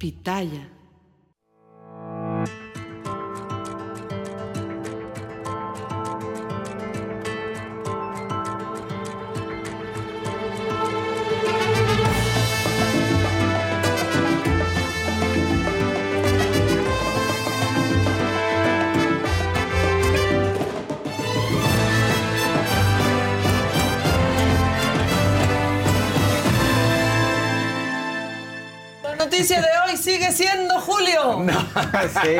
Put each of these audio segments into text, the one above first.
Pitaya. Noticia de hoy sigue siendo Julio. sí.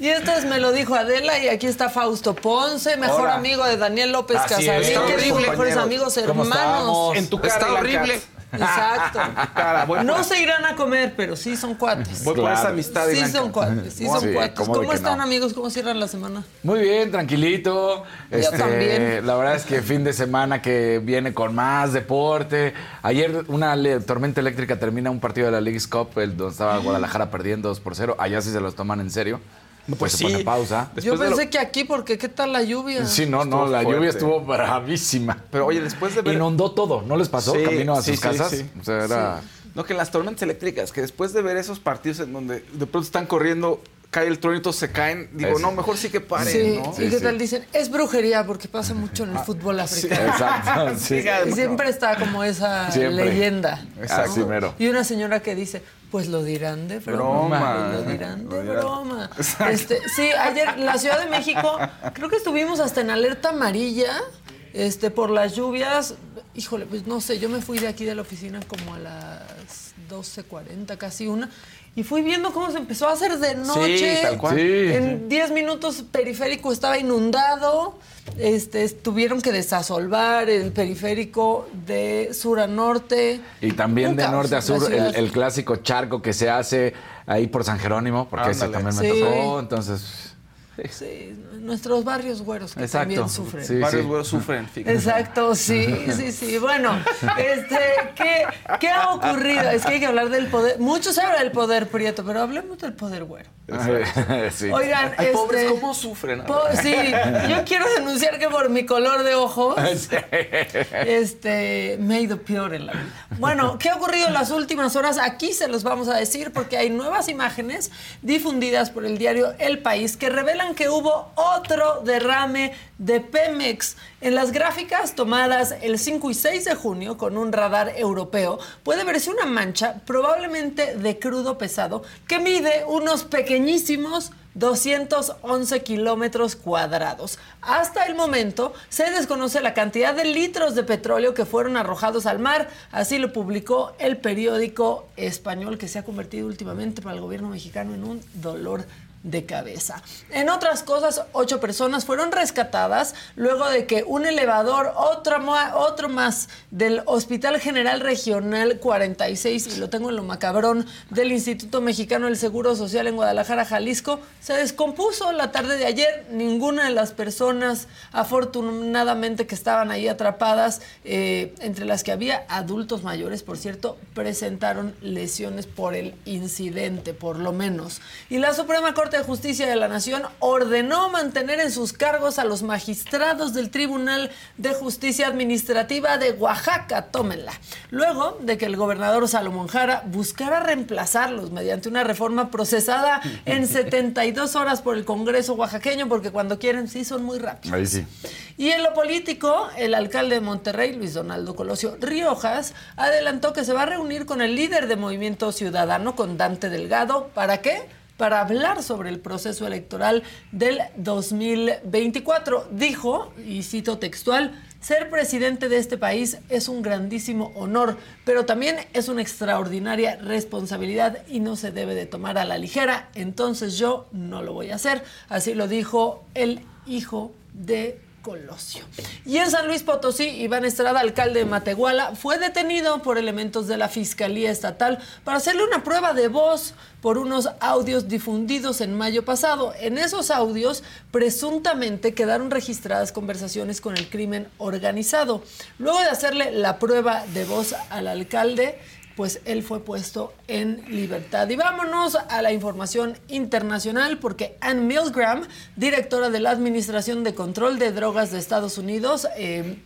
Y esto es Me lo dijo Adela y aquí está Fausto Ponce, mejor Hola. amigo de Daniel López Así Casarín, es, mejores amigos, ¿Cómo hermanos. En tu cara, Está horrible. Exacto. Cara, voy No por- se irán a comer, pero sí son cuates. Voy por esa amistad. Sí Blanca. son cuates, sí son Sí, cuates. ¿cómo ¿Cómo, de que están no? amigos? ¿Cómo cierran la semana? Muy bien, tranquilito. Este, también. La verdad es que fin de semana que viene con más deporte. Ayer una le- tormenta eléctrica termina un partido de la League's Cup, el donde estaba Guadalajara perdiendo 2 por 0. Allá sí se los toman en serio. No, pues pues se sí. pone pausa. Después Yo de lo- pensé que aquí, porque ¿qué tal la lluvia? Sí, no, no, la fuerte. lluvia estuvo bravísima. Pero oye, después de ver. Inundó todo, ¿no les pasó? Sí, Camino a sí, sus sí, casas. sí. O sea, era... No, que las tormentas eléctricas, que después de ver esos partidos en donde de pronto están corriendo, cae el tronito, se caen, digo, Eso. no, mejor sí que paren, Sí, ¿no? ¿y qué sí. tal dicen? Es brujería porque pasa mucho en el fútbol africano. Exacto, sí. Y siempre está como esa Siempre. leyenda. Exacto. Así mero. Y una señora que dice, pues lo dirán de broma. Broma. pues lo dirán de Lo broma. Este, sí, ayer la Ciudad de México, creo que estuvimos hasta en alerta amarilla este, por las lluvias. Híjole, pues no sé, yo me fui de aquí de la oficina como a las 12.40, casi una. Y fui viendo cómo se empezó a hacer de noche. tal cual. Sí. En 10 minutos periférico estaba inundado. Este, tuvieron que desasolvar el periférico de sur a norte. Y también Un de caos norte a sur, el, clásico charco que se hace ahí por San Jerónimo, porque ese Ándale. también me Sí. tocó. Entonces, Sí, nuestros barrios güeros que Exacto. también sufren. Sí, Varios sí. güeyos sufren, fíjate. Exacto, sí, sí, sí. Bueno, este, ¿qué, ¿qué ha ocurrido? Es que hay que hablar del poder. Mucho se habla del poder prieto, pero hablemos del poder güero. sí. Oigan, Ay, este, pobres, ¿cómo sufren? po- sí, yo quiero denunciar que por mi color de ojos, este, me he ido peor en la vida. Bueno, ¿qué ha ocurrido en las últimas horas? Aquí se los vamos a decir porque hay nuevas imágenes difundidas por el diario El País que revelan que hubo otro derrame de Pemex. En las gráficas tomadas el 5 y 6 de junio con un radar europeo puede verse una mancha probablemente de crudo pesado que mide unos pequeñísimos 211 kilómetros cuadrados. Hasta el momento se desconoce la cantidad de litros de petróleo que fueron arrojados al mar. Así lo publicó el periódico español que se ha convertido últimamente para el gobierno mexicano en un dolor de cabeza. En otras cosas, ocho personas fueron rescatadas luego de que un elevador, otro, otro más del Hospital General Regional 46, y lo tengo en lo macabrón, del Instituto Mexicano del Seguro Social en Guadalajara, Jalisco, se descompuso la tarde de ayer. Ninguna de las personas, afortunadamente, que estaban ahí atrapadas, eh, entre las que había adultos mayores, por cierto, presentaron lesiones por el incidente, por lo menos. Y la Suprema Corte de Justicia de la Nación ordenó mantener en sus cargos a los magistrados del Tribunal de Justicia Administrativa de Oaxaca, tómenla. Luego de que el gobernador Salomón Jara buscara reemplazarlos mediante una reforma procesada en 72 horas por el Congreso oaxaqueño, porque cuando quieren sí son muy rápidos. Ahí sí. Y en lo político, el alcalde de Monterrey, Luis Donaldo Colosio Riojas, adelantó que se va a reunir con el líder de Movimiento Ciudadano, con Dante Delgado. ¿Para qué? Para hablar sobre el proceso electoral del 2024. Dijo, y cito textual, Ser presidente de este país es un grandísimo honor, pero también es una extraordinaria responsabilidad y no se debe de tomar a la ligera. Entonces yo no lo voy a hacer. Así lo dijo el hijo de Colosio. Y en San Luis Potosí, Iván Estrada, alcalde de Matehuala, fue detenido por elementos de la Fiscalía Estatal para hacerle una prueba de voz por unos audios difundidos en mayo pasado. En esos audios, presuntamente quedaron registradas conversaciones con el crimen organizado. Luego de hacerle la prueba de voz al alcalde, pues él fue puesto en libertad. Y vámonos a la información internacional porque Anne Milgram, directora de la Administración de Control de Drogas de Estados Unidos, eh,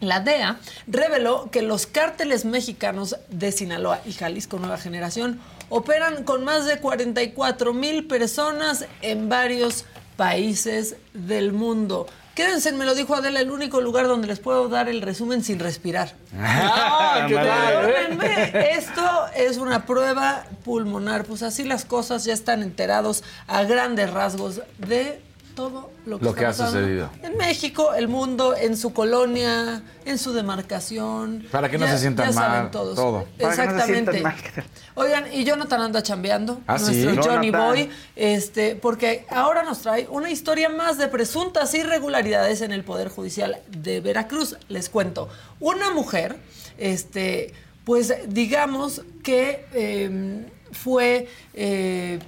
la DEA, reveló que los cárteles mexicanos de Sinaloa y Jalisco Nueva Generación operan con más de 44 mil personas en varios países del mundo. Quédense, me lo dijo Adela, el único lugar donde les puedo dar el resumen sin respirar. Ah, qué Perdónenme, esto es una prueba pulmonar. Pues así las cosas ya están enterados a grandes rasgos de todo lo que, Lo está que ha pasando sucedido. En México, el mundo, en su colonia, en su demarcación. Para que no se sientan ya saben todos. todo. Para que no se Exactamente. sientan mal. Oigan, y Jonathan anda chambeando. ¿Ah, sí? nuestro Johnny Jonathan. Boy. Este, porque ahora nos trae una historia más de presuntas irregularidades en el Poder Judicial de Veracruz. Les cuento. Una mujer, este, pues digamos que eh, fue, eh,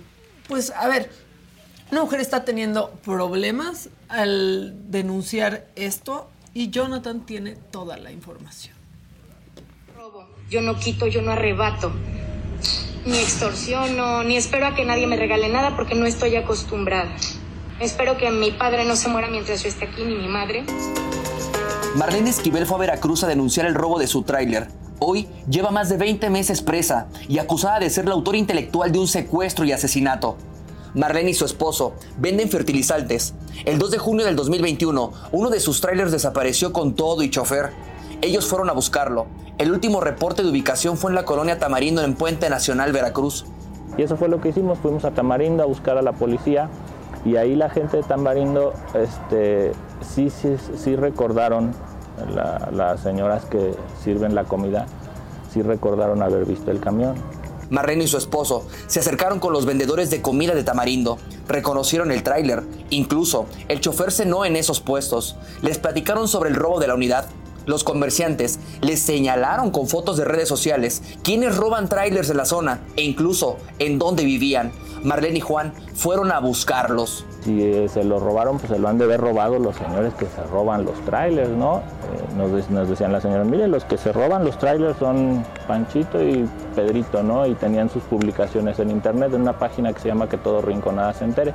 pues a ver, una mujer está teniendo problemas al denunciar esto y Jonathan tiene toda la información. robo. Yo no quito, yo no arrebato. Ni extorsiono, ni espero a que nadie me regale nada porque no estoy acostumbrada. Espero que mi padre no se muera mientras yo esté aquí, ni mi madre. Marlene Esquivel fue a Veracruz a denunciar el robo de su tráiler. Hoy lleva más de 20 meses presa y acusada de ser la autora intelectual de un secuestro y asesinato. Marlene y su esposo venden fertilizantes. El 2 de junio del 2021, uno de sus trailers desapareció con todo y chofer. Ellos fueron a buscarlo. El último reporte de ubicación fue en la colonia Tamarindo en Puente Nacional, Veracruz. Y eso fue lo que hicimos, fuimos a Tamarindo a buscar a la policía y ahí la gente de Tamarindo este, sí, sí, sí recordaron, la- las señoras que sirven la comida, sí recordaron haber visto el camión. Marlene y su esposo se acercaron con los vendedores de comida de Tamarindo, reconocieron el tráiler, incluso el chofer cenó en esos puestos, les platicaron sobre el robo de la unidad. Los comerciantes les señalaron con fotos de redes sociales quiénes roban trailers de la zona e incluso en dónde vivían. Marlene y Juan fueron a buscarlos. Si eh, se lo robaron, pues se lo han de haber robado los señores que se roban los trailers, ¿no? Eh, nos, de- nos decían las señoras, mire, los que se roban los trailers son Panchito y Pedrito, ¿no? Y tenían sus publicaciones en internet en una página que se llama Que Todo Rinconada se entere.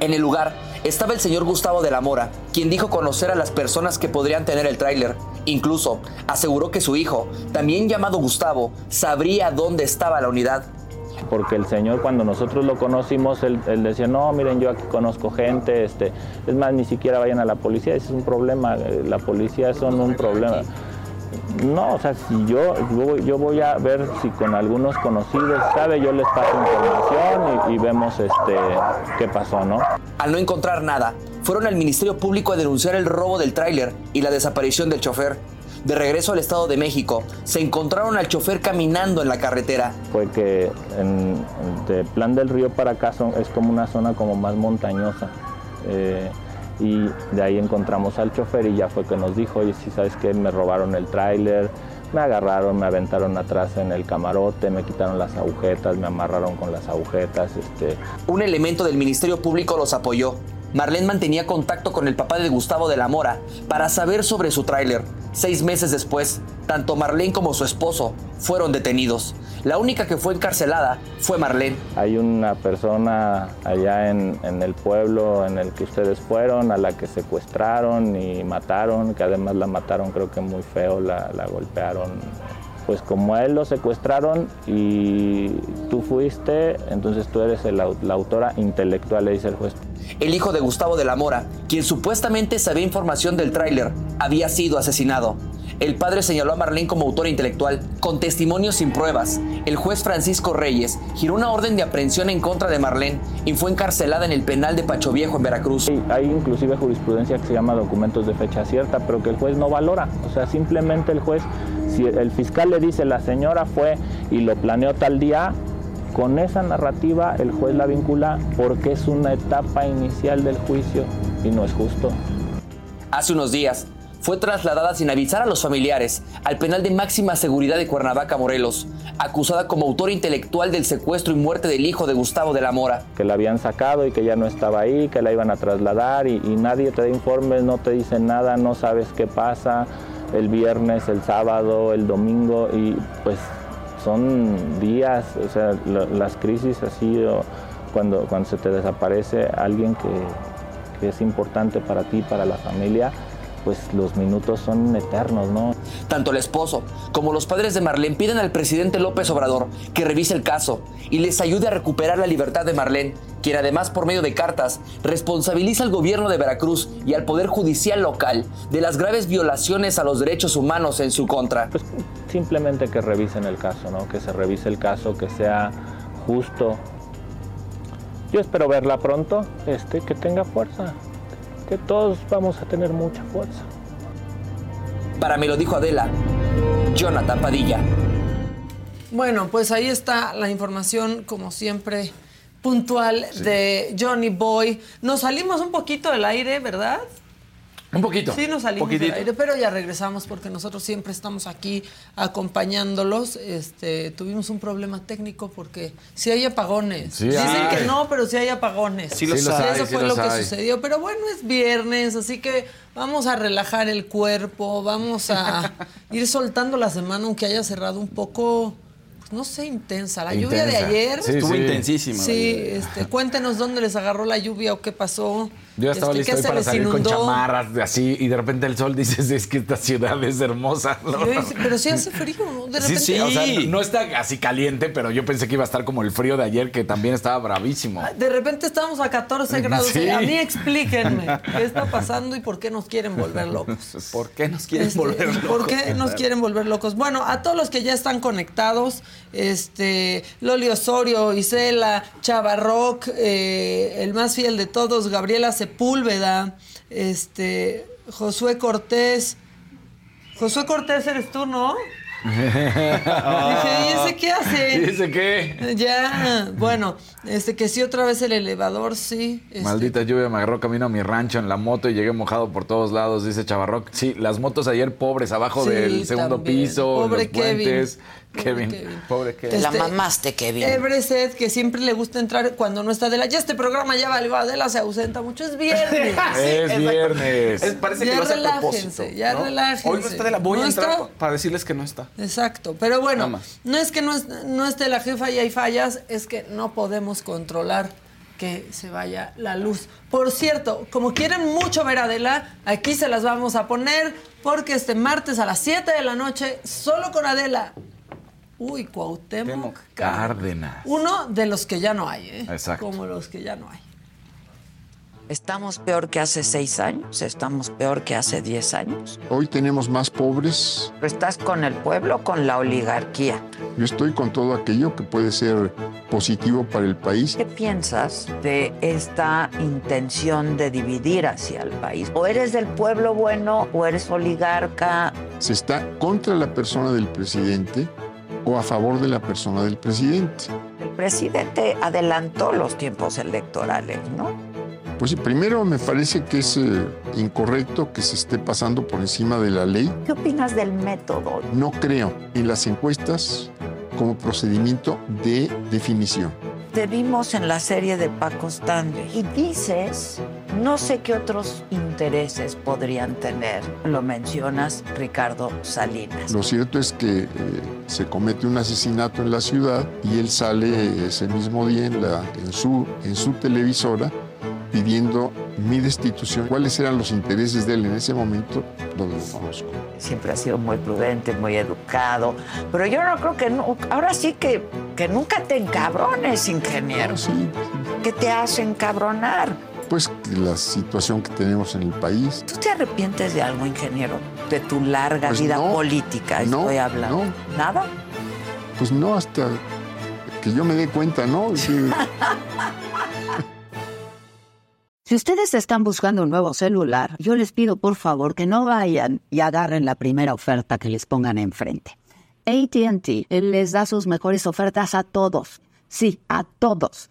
En el lugar estaba el señor Gustavo de la Mora, quien dijo conocer a las personas que podrían tener el tráiler. Incluso aseguró que su hijo, también llamado Gustavo, sabría dónde estaba la unidad. porque el señor cuando nosotros lo conocimos, él, decía, no, miren, yo aquí conozco gente, este, es más, ni siquiera vayan a la policía, ese es un problema, eh, la policía son un problema. No, o sea, si yo, yo, voy- a ver si con algunos conocidos, ¿sabe? Yo les paso información y, y vemos este, qué pasó, ¿no? Al no encontrar nada, fueron al Ministerio Público a denunciar el robo del tráiler y la desaparición del chofer. De regreso al Estado de México, se encontraron al chofer caminando en la carretera. Fue que en, de Plan del Río para acá son- es como una zona como más montañosa. eh, y de ahí encontramos al chofer y ya fue que nos dijo, oye, si sabes que me robaron el tráiler, me agarraron, me aventaron atrás en el camarote, me quitaron las agujetas, me amarraron con las agujetas, este, Un elemento del Ministerio Público los apoyó. Marlene mantenía contacto con el papá de Gustavo de la Mora para saber sobre su tráiler. Seis meses después, tanto Marlene como su esposo fueron detenidos. La única que fue encarcelada fue Marlene. Hay una persona allá en, en el pueblo en el que ustedes fueron, a la que secuestraron y mataron, que además la mataron creo que muy feo, la, la golpearon. Pues como a él lo secuestraron y tú fuiste, entonces tú eres el la autora intelectual, le dice el juez. El hijo de Gustavo de la Mora, quien supuestamente sabía información del tráiler, había sido asesinado. El padre señaló a Marlene como autora intelectual, con testimonios sin pruebas. El juez Francisco Reyes giró una orden de aprehensión en contra de Marlene y fue encarcelada en el penal de Pacho Viejo en Veracruz. Hay inclusive jurisprudencia que se llama documentos de fecha cierta, pero que el juez no valora. O sea, simplemente el juez, si el fiscal le dice la señora fue y lo planeó tal día, con esa narrativa el juez la vincula porque es una etapa inicial del juicio y no es justo. Hace unos días fue trasladada sin avisar a los familiares al penal de máxima seguridad de Cuernavaca, Morelos, acusada como autor intelectual del secuestro y muerte del hijo de Gustavo de la Mora. Que la habían sacado y que ya no estaba ahí, que la iban a trasladar y, y nadie te da informes, no te dicen nada, no sabes qué pasa el viernes, el sábado, el domingo y pues son días, o sea, la- las crisis así o cuando, cuando se te desaparece alguien que es importante para ti, para la familia, pues los minutos son eternos, ¿no? Tanto el esposo como los padres de Marlene piden al presidente López Obrador que revise el caso y les ayude a recuperar la libertad de Marlene, quien además por medio de cartas responsabiliza al gobierno de Veracruz y al Poder Judicial local de las graves violaciones a los derechos humanos en su contra. Pues simplemente que revisen el caso, ¿no? Que se revise el caso, que sea justo. Yo espero verla pronto, este, que tenga fuerza, que todos vamos a tener mucha fuerza. Para me lo dijo Adela, Jonathan Padilla. Bueno, pues ahí está la información, como siempre, puntual de Johnny Boy. Nos salimos un poquito del aire, ¿verdad? Un poquito. Sí, nos salimos del Poquitito. aire, pero ya regresamos porque nosotros siempre estamos aquí acompañándolos. Este, tuvimos un problema técnico porque si hay apagones. Sí Dicen hay. que no, pero si hay apagones. Sí los Sí hay. Eso sí fue lo que hay. sucedió. Pero bueno, es viernes, así que vamos a relajar el cuerpo, vamos a ir soltando la semana, aunque haya cerrado un poco, pues no sé, intensa. La lluvia de ayer. Sí, Estuvo sí. intensísima. Sí, este, cuéntenos dónde les agarró la lluvia o qué pasó. Yo ya estaba listo ¿qué hoy para salir con chamarras de así y de repente el sol dices es que esta ciudad es hermosa. Pero sí hace frío, ¿no? De Sí, repente. sí, o sea, no está así caliente, pero yo pensé que iba a estar como el frío de ayer, que también estaba bravísimo. De repente estamos a 14 grados. Sí. A mí explíquenme qué está pasando y por qué nos quieren volver locos. ¿Por qué nos quieren Este, volver locos? ¿Por qué nos quieren volver locos? Bueno, a todos los que ya están conectados, este, Loli Osorio, Isela, Chava Rock, eh, el más fiel de todos, Gabriela Sepúlveda, este, Josué Cortés. Josué Cortés eres tú, ¿no? Dije, ¿y ese qué hace? ¿Y ese qué? Ya, bueno, este que sí otra vez el elevador, sí. este, Maldita lluvia me agarró camino a mi rancho en la moto y llegué mojado por todos lados, dice Chavarroc. Sí, las motos ayer pobres abajo Sí, del segundo también. piso, Pobre los puentes. Pobre Kevin. Kevin. Pobre que. La Este, mamaste, Kevin. Everset, que siempre le gusta entrar cuando no está Adela. Ya este programa ya valió, Adela se ausenta mucho, es viernes. Es viernes. Es- parece Ya que lo hace a relájense, propósito. ya ¿no? relájense. Hoy no está de la voy ¿No a entrar está? para decirles que no está. Exacto, pero bueno, Nada más. no es que no, es- no esté la jefa y hay fallas, es que no podemos controlar que se vaya la luz. Por cierto, como quieren mucho ver a Adela, aquí se las vamos a poner porque este martes a las 7 de la noche, solo con Adela. Uy, Cuauhtémoc Cuauhtémoc Cárdenas. Uno de los que ya no hay, ¿eh? Exacto. Como los que ya no hay. Estamos peor que hace seis años, estamos peor que hace diez años. Hoy tenemos más pobres. ¿Estás con el pueblo o con la oligarquía? Yo estoy con todo aquello que puede ser positivo para el país. ¿Qué piensas de esta intención de dividir hacia el país? ¿O eres del pueblo bueno o eres oligarca? Se está contra la persona del presidente o a favor de la persona del presidente. El presidente adelantó los tiempos electorales, ¿no? Pues sí, primero me parece que es eh, incorrecto que se esté pasando por encima de la ley. ¿Qué opinas del método? No creo en las encuestas como procedimiento de definición. Te vimos en la serie de Paco Stanley y dices, no sé qué otros intereses podrían tener. Lo mencionas Ricardo Salinas. Lo cierto es que eh, se comete un asesinato en la ciudad y él sale ese mismo día en, la, en, su, en su televisora pidiendo mi destitución. ¿Cuáles eran los intereses de él en ese momento? No lo conozco. Siempre ha sido muy prudente, muy educado, pero yo no creo que no, ahora sí que, que nunca te encabrones, ingeniero. Sí, ¿Qué te hace encabronar? Pues la situación que tenemos en el país. ¿Tú te arrepientes de algo, ingeniero? de tu larga Pues vida no, política no, estoy hablando? no. ¿Nada? Pues no, hasta que yo me dé cuenta, ¿no? Sí. Si ustedes están buscando un nuevo celular, yo les pido por favor que no vayan y agarren la primera oferta que les pongan enfrente. ATT les da sus mejores ofertas a todos. Sí, a todos.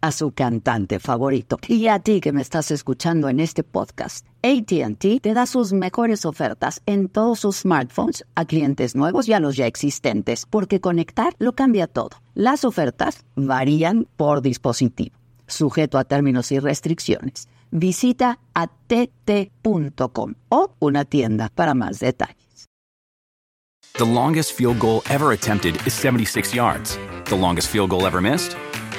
a su cantante favorito. Y a ti que me estás escuchando en este podcast, ATT te da sus mejores ofertas en todos sus smartphones a clientes nuevos y a los ya existentes, porque conectar lo cambia todo. Las ofertas varían por dispositivo, sujeto a términos y restricciones. Visita att.com o una tienda para más detalles. The longest field goal ever attempted is 76 yards. The longest field goal ever missed?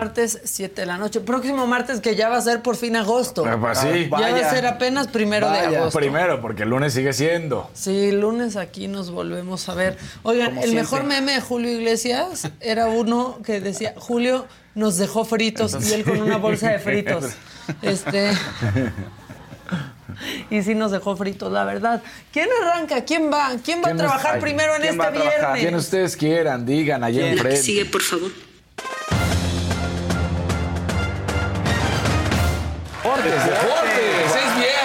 Martes 7 de la noche. Próximo martes que ya va a ser por fin agosto. Ah, pues sí. Ya va a ser apenas primero de agosto. Primero, porque el lunes sigue siendo. Sí, lunes aquí nos volvemos a ver. Oigan, Como el siempre. mejor meme de Julio Iglesias era uno que decía, Julio nos dejó fritos y él con una bolsa de fritos. Este. Y sí nos dejó fritos, la verdad. ¿Quién arranca? ¿Quién va? ¿Quién va a ¿Quién trabajar es- primero en este viernes? Quien ustedes quieran, digan ¿Quién? enfrente. Sigue, por favor. Deportes, deportes, es viernes,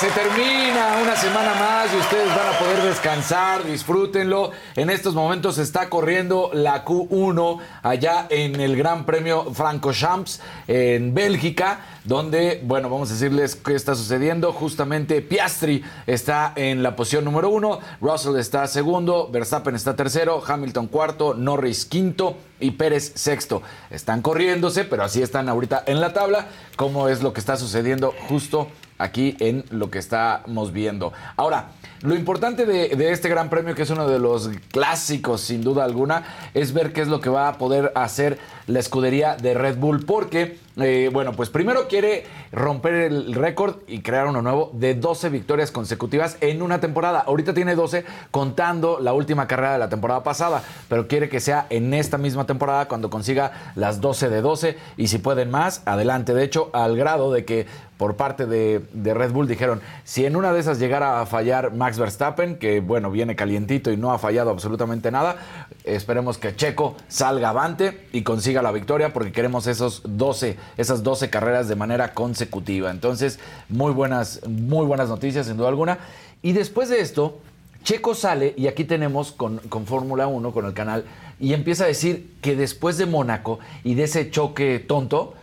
se termina una semana más y ustedes van a poder descansar, disfrútenlo. En estos momentos está corriendo la Q1 allá en el Gran Premio Francorchamps en Bélgica, donde, bueno, vamos a decirles qué está sucediendo. Justamente Piastri está en la posición número uno, Russell está segundo, Verstappen está tercero, Hamilton cuarto, Norris quinto y Pérez sexto. Están corriéndose, pero así están ahorita en la tabla, como es lo que está sucediendo justo aquí en lo que estamos viendo. Ahora, lo importante de, este Gran Premio, que es uno de los clásicos sin duda alguna, es ver qué es lo que va a poder hacer la escudería de Red Bull, porque, eh, bueno, pues primero quiere romper el récord y crear uno nuevo de 12 victorias consecutivas en una temporada. Ahorita tiene 12 contando la última carrera de la temporada pasada, pero quiere que sea en esta misma temporada cuando consiga las 12 de 12 y si pueden más, adelante. De hecho, al grado de que por parte de, Red Bull dijeron, si en una de esas llegara a fallar Max Verstappen, que bueno, viene calientito y no ha fallado absolutamente nada, esperemos que Checo salga avante y consiga la victoria porque queremos esos 12, esas 12 carreras de manera consecutiva. Entonces, muy buenas, muy buenas noticias sin duda alguna. Y después de esto, Checo sale y aquí tenemos con, con Fórmula 1, con el canal, y empieza a decir que después de Mónaco y de ese choque tonto,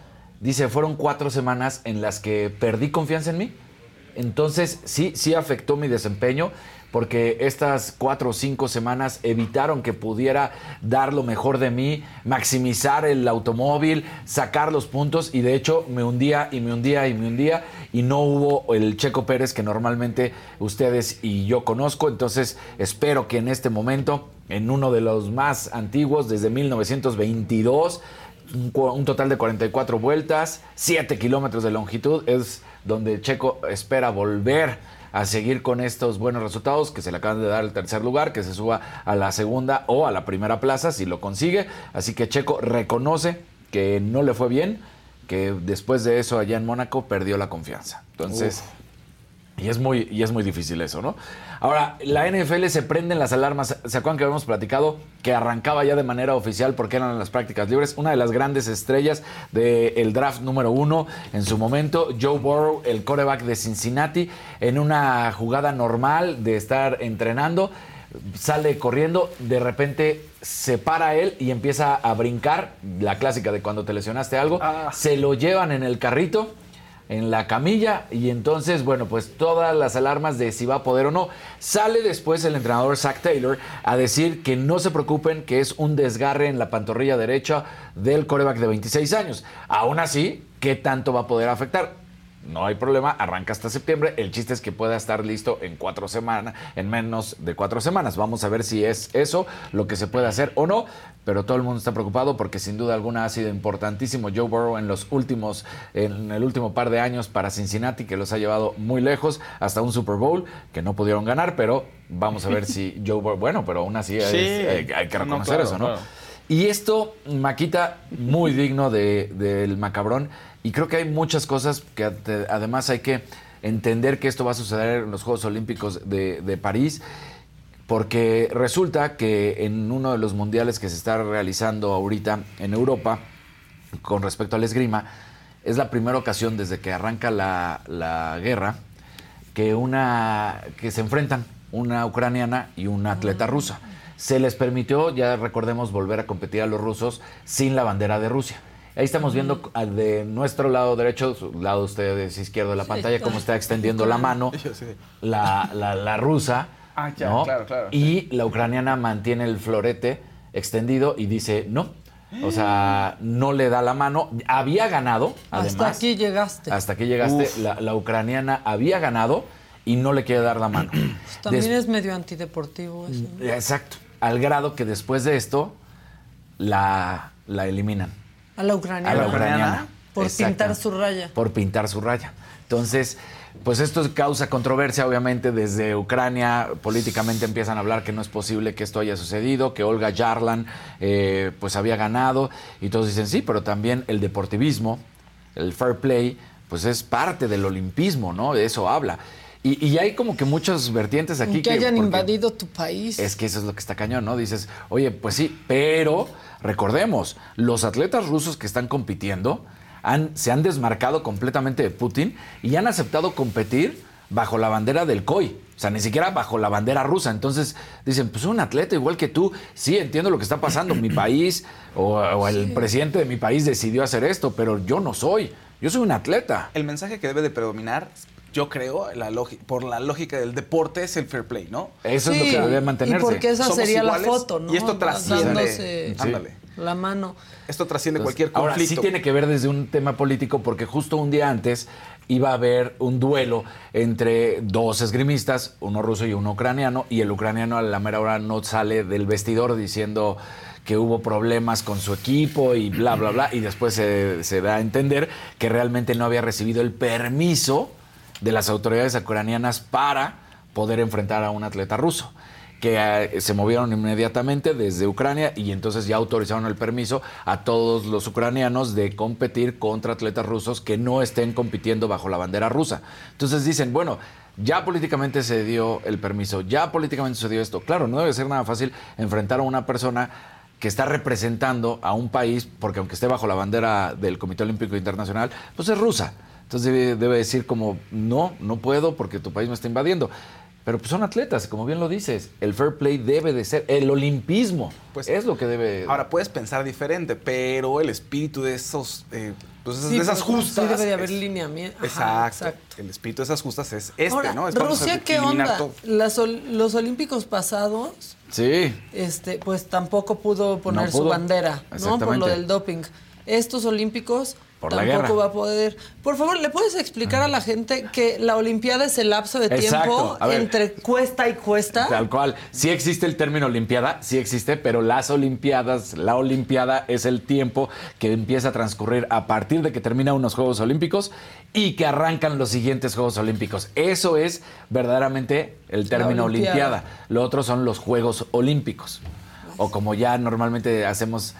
dice, fueron cuatro semanas en las que perdí confianza en mí. Entonces, sí, sí afectó mi desempeño porque estas cuatro o cinco semanas evitaron que pudiera dar lo mejor de mí, maximizar el automóvil, sacar los puntos y de hecho me hundía y me hundía y me hundía y no hubo el Checo Pérez que normalmente ustedes y yo conozco. Entonces espero que en este momento, en uno de los más antiguos, desde 1922, un, total de 44 vueltas, 7 kilómetros de longitud, es donde Checo espera volver a seguir con estos buenos resultados, que se le acaban de dar el tercer lugar, que se suba a la segunda o a la primera plaza si lo consigue. Así que Checo reconoce que no le fue bien, que después de eso allá en Mónaco perdió la confianza. Entonces... Y es, muy, y es muy difícil eso, ¿no? Ahora, la NFL se prenden las alarmas. ¿Se acuerdan que habíamos platicado que arrancaba ya de manera oficial porque eran las prácticas libres? Una de las grandes estrellas del draft número uno en su momento, Joe Burrow, el coreback de Cincinnati, en una jugada normal de estar entrenando, sale corriendo, de repente se para él y empieza a brincar, la clásica de cuando te lesionaste algo, Ah. se lo llevan en el carrito, en la camilla, y entonces, bueno, pues todas las alarmas de si va a poder o no. Sale después el entrenador Zach Taylor a decir que no se preocupen, que es un desgarre en la pantorrilla derecha del coreback de 26 años. Aún así, ¿qué tanto va a poder afectar? No hay problema, arranca hasta septiembre. El chiste es que pueda estar listo en cuatro semanas, en menos de cuatro semanas. Vamos a ver si es eso lo que se puede hacer o no. Pero todo el mundo está preocupado porque sin duda alguna ha sido importantísimo Joe Burrow en los últimos, en el último par de años para Cincinnati, que los ha llevado muy lejos hasta un Super Bowl que no pudieron ganar. Pero vamos a ver si Joe Burrow, bueno, pero aún así es- Sí. eh, hay que No, reconocer claro, eso, ¿no? claro. Y esto, Maquita, muy digno de- del macabrón. Y creo que hay muchas cosas que además hay que entender que esto va a suceder en los Juegos Olímpicos de, de París. Porque resulta que en uno de los mundiales que se está realizando ahorita en Europa, con respecto al esgrima, es la primera ocasión desde que arranca la, la guerra que una que se enfrentan una ucraniana y una atleta rusa. Se les permitió, ya recordemos, volver a competir a los rusos sin la bandera de Rusia. Ahí estamos viendo al de nuestro lado derecho, su lado ustedes izquierdo de la pantalla, cómo está extendiendo la mano la, la- la rusa. Ah, ya, ¿no? claro, claro. Y la ucraniana mantiene el florete extendido y dice no. O sea, no le da la mano. Había ganado, además. Hasta aquí llegaste. Hasta aquí llegaste. La, la ucraniana había ganado y no le quiere dar la mano. También Des- es medio antideportivo eso. ¿no? Exacto. Al grado que después de esto la, la eliminan. A la ucraniana. A la ucraniana. Por Exacto. pintar su raya. Por pintar su raya. Entonces, pues esto causa controversia, obviamente, desde Ucrania políticamente empiezan a hablar que no es posible que esto haya sucedido, que Olga Yarlan eh, pues había ganado, y todos dicen sí, pero también el deportivismo, el fair play, pues es parte del olimpismo, ¿no? De eso habla. Y, y hay como que muchas vertientes aquí que, hayan porque- invadido tu país. es que eso es lo que está cañón, ¿no? Dices, oye, pues sí, pero recordemos, los atletas rusos que están compitiendo han, se han desmarcado completamente de Putin y han aceptado competir bajo la bandera del COI. O sea, ni siquiera bajo la bandera rusa. Entonces dicen, pues un atleta igual que tú, sí, entiendo lo que está pasando. Mi país o, o el presidente de mi país decidió hacer esto, pero yo no soy. Yo soy un atleta. El mensaje que debe de predominar, yo creo, la por la lógica del deporte, es el fair play, ¿no? Eso es lo que debe mantenerse. Y porque esa Somos sería iguales la foto, ¿no? y esto trasciende. Ándale. la mano. Esto trasciende Entonces, cualquier Ahora conflicto. sí tiene que ver desde un tema político porque justo un día antes iba a haber un duelo entre dos esgrimistas, uno ruso y uno ucraniano, y el ucraniano a la mera hora no sale del vestidor diciendo que hubo problemas con su equipo y bla, bla, bla, y después se, se da a entender que realmente no había recibido el permiso de las autoridades ucranianas para poder enfrentar a un atleta ruso que eh, se movieron inmediatamente desde Ucrania y entonces ya autorizaron el permiso a todos los ucranianos de competir contra atletas rusos que no estén compitiendo bajo la bandera rusa. Entonces dicen, bueno, ya políticamente se dio el permiso, ya políticamente se dio esto. Claro, no debe ser nada fácil enfrentar a una persona que está representando a un país, porque aunque esté bajo la bandera del Comité Olímpico Internacional, pues es rusa. Entonces debe, debe decir como, no, no puedo porque tu país me está invadiendo. Pero pues son atletas, como bien lo dices. El fair play debe de ser, el olimpismo Pues, es lo que debe... Ahora puedes pensar diferente, pero el espíritu de esos, eh, pues, esas- Sí, de esas porque justas. Sí debe de haber es- lineamiento. Ajá, Exacto, El espíritu de esas justas es este, Ahora, ¿no? Es Rusia, ¿qué onda? todo. Las ol- los olímpicos pasados, Sí. este, pues tampoco pudo poner No su bandera, ¿no? Por lo del doping. Estos olímpicos Por la tampoco guerra. va a poder. Por favor, ¿le puedes explicar a la gente que la Olimpiada es el lapso de Exacto. tiempo ver. entre cuesta y cuesta? Tal cual. Sí existe el término Olimpiada, sí existe, pero las Olimpiadas, la Olimpiada es el tiempo que empieza a transcurrir a partir de que termina unos Juegos Olímpicos y que arrancan los siguientes Juegos Olímpicos. Eso es verdaderamente el término Olimpiada. Olimpiada. Lo otro son los Juegos Olímpicos. O como ya normalmente hacemos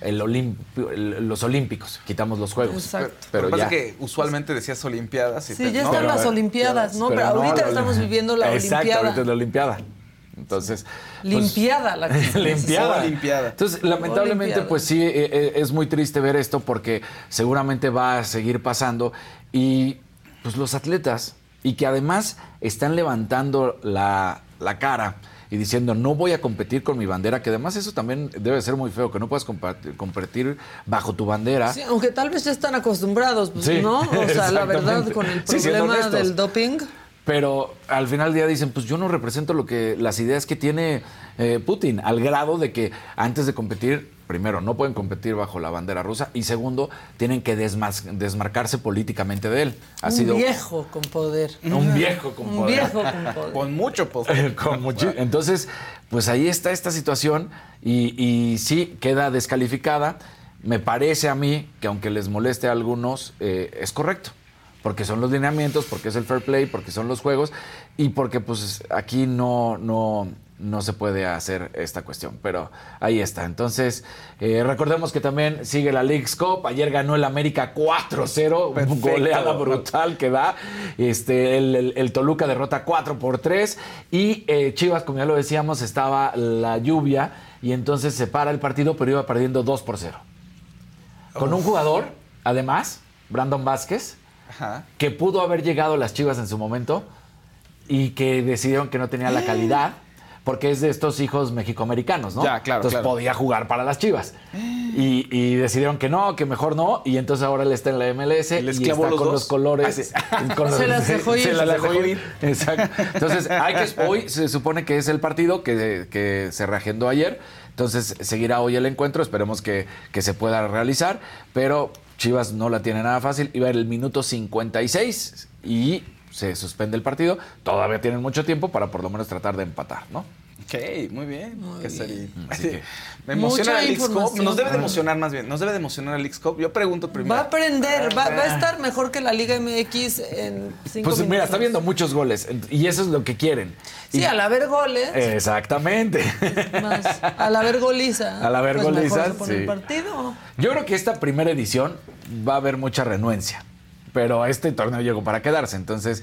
el olimp- el- los Olímpicos, quitamos los Juegos. Exacto. Pero Lo que ya. pasa es que usualmente decías Olimpiadas. y Sí, te- ya están Pero, las Olimpiadas, ¿no? Pero, ahorita estamos viviendo la Exacto, Olimpiada. ahorita es la Olimpiada. Entonces. pues, Limpiada la que limpiada. Olimpiada. Entonces, lamentablemente, pues sí, eh, eh, es muy triste ver esto porque seguramente va a seguir pasando. Y pues los atletas, y que además están levantando la, la cara y diciendo no voy a competir con mi bandera, que además eso también debe ser muy feo, que no puedas competir bajo tu bandera. Sí, aunque tal vez ya están acostumbrados, pues, Sí, ¿no? O sea, la verdad, con el problema del doping. Pero al final del día dicen, pues yo no represento lo que las ideas que tiene eh, Putin, al grado de que antes de competir, primero, no pueden competir bajo la bandera rusa y segundo, tienen que desmas- desmarcarse políticamente de él. Ha un sido viejo con poder. un viejo con Un poder. viejo con poder. Con mucho poder. Con muchi- Entonces, pues ahí está esta situación y, y sí queda descalificada. Me parece a mí que aunque les moleste a algunos, eh, es correcto. Porque son los lineamientos, porque es el fair play, porque son los juegos y porque pues aquí no, no, no se puede hacer esta cuestión. Pero ahí está. Entonces, eh, recordemos que también sigue la League's Cup. Ayer ganó el América 4-0, Perfecto. goleada brutal que da. Este, el, el- el Toluca derrota 4 por 3 y eh, Chivas, como ya lo decíamos, estaba la lluvia y entonces se para el partido, pero iba perdiendo 2 por 0. Con un jugador, además, Brandon Vázquez, Ajá. que pudo haber llegado a las Chivas en su momento y que decidieron que no tenía la calidad. Porque es de estos hijos mexicoamericanos, ¿no? Ya, claro, Entonces claro. podía jugar para las Chivas. Y, y decidieron que no, que mejor no. Y entonces ahora él está en la MLS ¿Les y clavó está los con dos? los colores. con Se las dejó ir. Se las Se las dejó ir. Exacto. Entonces, hay que, hoy se supone que es el partido que, que se reagendó ayer. Entonces, seguirá hoy el encuentro. Esperemos que, que se pueda realizar. Pero Chivas no la tiene nada fácil. Iba el minuto 56 y se suspende el partido. Todavía tienen mucho tiempo para por lo menos tratar de empatar, ¿no? Ok, muy bien. Qué serie. Así que- Me emociona Mucha el Cup. información. Nos debe de emocionar más bien. Nos debe de emocionar el Cup. Yo pregunto primero. Va a aprender, va, va a estar mejor que la Liga MX en cinco Pues mira, está viendo muchos goles y eso es lo que quieren. Sí, Y- al haber goles, Exactamente. más, al haber goliza. Al haber pues goliza, mejor se pone sí. el partido. Yo creo que esta primera edición va a haber mucha renuencia. Pero este torneo llegó para quedarse. Entonces,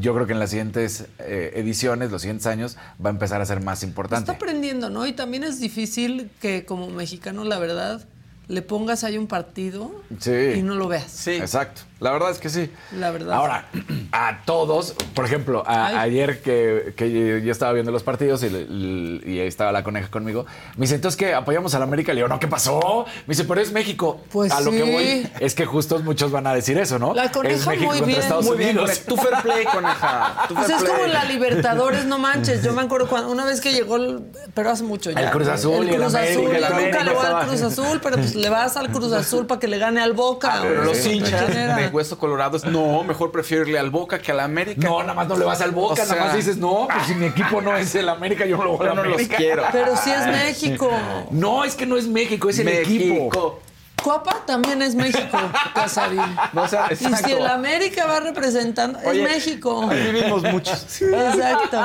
yo creo que en las siguientes eh, ediciones, los siguientes años, va a empezar a ser más importante. Está aprendiendo, ¿no? Y también es difícil que como mexicano, la verdad, le pongas ahí un partido Sí. y no lo veas. Sí. Exacto. La verdad es que sí. La verdad. Ahora, a todos, por ejemplo, a- Ay. ayer que, que yo estaba viendo los partidos y, le- y ahí estaba la coneja conmigo, me dice, entonces que apoyamos a la América. Le digo, no, ¿qué pasó? Me dice, pero es México. Pues a lo que voy es que justo muchos van a decir eso, ¿no? La coneja es México muy contra bien. Estados Muy bien, Unidos. correcto. Tu fair play, coneja. Tu Pues fair es como la Libertadores, no manches. Yo me acuerdo cuando una vez que llegó, el- pero hace mucho ya. El Cruz Azul el Cruz América, Azul. Yo América nunca le voy al Cruz Azul, pero pues le vas al Cruz Azul para que le gane al Boca. Ah, pero los hinchas. De Hueso Colorado, es, no, mejor prefiero irle al Boca que a la América. No, nada más no le vas al Boca, O sea- nada más dices, no, pues si mi equipo no es el América, yo no lo voy a no los quiero. Pero sí es México. No, es que no es México, es el equipo. Coapa también es México, Casarín. No, o sea, Y si el América va representando, Oye, es México. Ahí vivimos muchos. Exacto.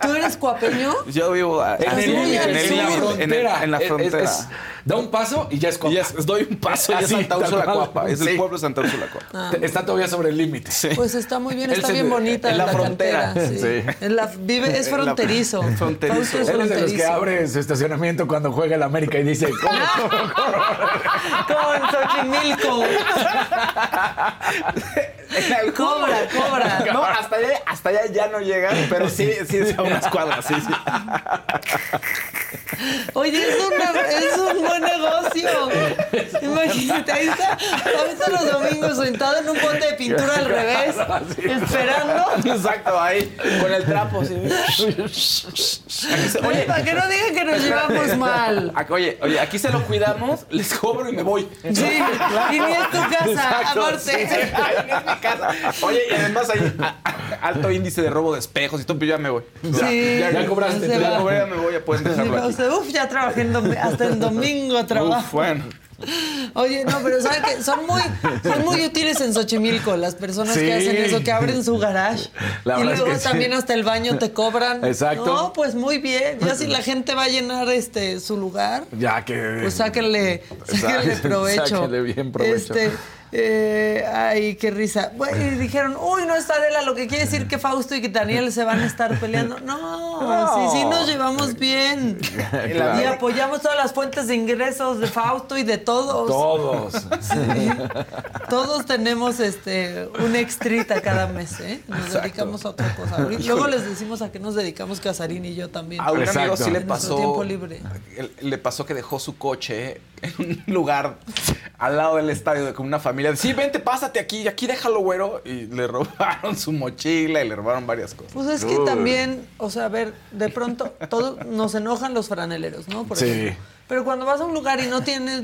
¿Tú eres cuapeño? Yo vivo a- En, el, el- la En el- frontera. en la Es- es- frontera. es- da un paso y ya es Coapa. ya es- doy un paso y es Así, Santa Úrsula. Cuapa. Es Sí. el pueblo de Santa Úrsula Cuapa. Ah. Está todavía sobre el límite. Pues está muy bien, está bien bonita en la la, frontera. cantera. Sí. Sí. En la- vive, es En la- fronterizo. fronterizo. Es Él es de los que fronterizo. abre su estacionamiento cuando juega el América y dice, ¿cómo? En Xochimilco. Cobra, cobra. No, hasta allá, hasta allá ya no llegan, pero sí, sí es a unas cuadras, sí, sí. Oye, es, una- es un buen negocio. Imagínate, ahí está, ahorita los domingos sentado en un bote de pintura al revés, esperando. Exacto, ahí, con el trapo, sí. Oye, para que no digan que nos llevamos mal. Oye, oye, aquí se lo cuidamos, les cobro y me voy. Sí, y ni es tu casa, Exacto, aparte. sí, ahí es mi casa. Oye, y además hay alto índice de robo de espejos y todo, pero yo ya me voy. Sí, Ya- ya cobraste, ya Ya cobré, ya me voy, ya pueden dejarlo aquí. usted, uf, ya trabajé en hasta en domingo trabajo. Uf, bueno. Oye, no, pero ¿saben qué? Son muy, son muy útiles en Xochimilco las personas Sí. que hacen eso, que abren su garage. La y es luego sí. también hasta el baño te cobran. Exacto. No, pues muy bien. Ya si la gente va a llenar este su lugar, Ya que... pues sáquenle, sáquenle provecho. sáquenle bien provecho. Este, Eh, ay, qué risa. Bueno, y dijeron, uy, no está Adela, lo que quiere decir que Fausto y que Daniel se van a estar peleando. No, sí, sí nos llevamos bien. Claro. Y apoyamos todas las fuentes de ingresos de Fausto y de todos. Todos. Sí. Todos tenemos este un extrita cada mes, ¿eh? Nos Exacto. dedicamos a otra cosa. Luego les decimos a qué nos dedicamos Casarín y yo también. A un amigo sí le pasó. tiempo libre. Le pasó que dejó su coche en un lugar al lado del estadio de- con una familia. Sí, vente, pásate aquí, aquí déjalo, güero. Y le robaron su mochila y le robaron varias cosas. Pues es que también, o sea, a ver, de pronto todos nos enojan los franeleros, ¿no? Por Sí. ejemplo. Pero cuando vas a un lugar y no tienes,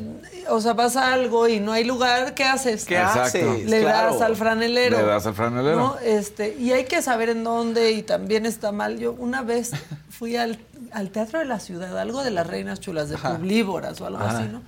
o sea, vas a algo y no hay lugar, ¿qué haces? ¿Qué Exacto. haces? Le Claro. das al franelero. Le das al franelero. ¿no? Este, y hay que saber en dónde y también está mal. Yo una vez fui al, al Teatro de la Ciudad, algo de las Reinas Chulas, de Ajá. Publívoras o algo Ajá. así, ¿no?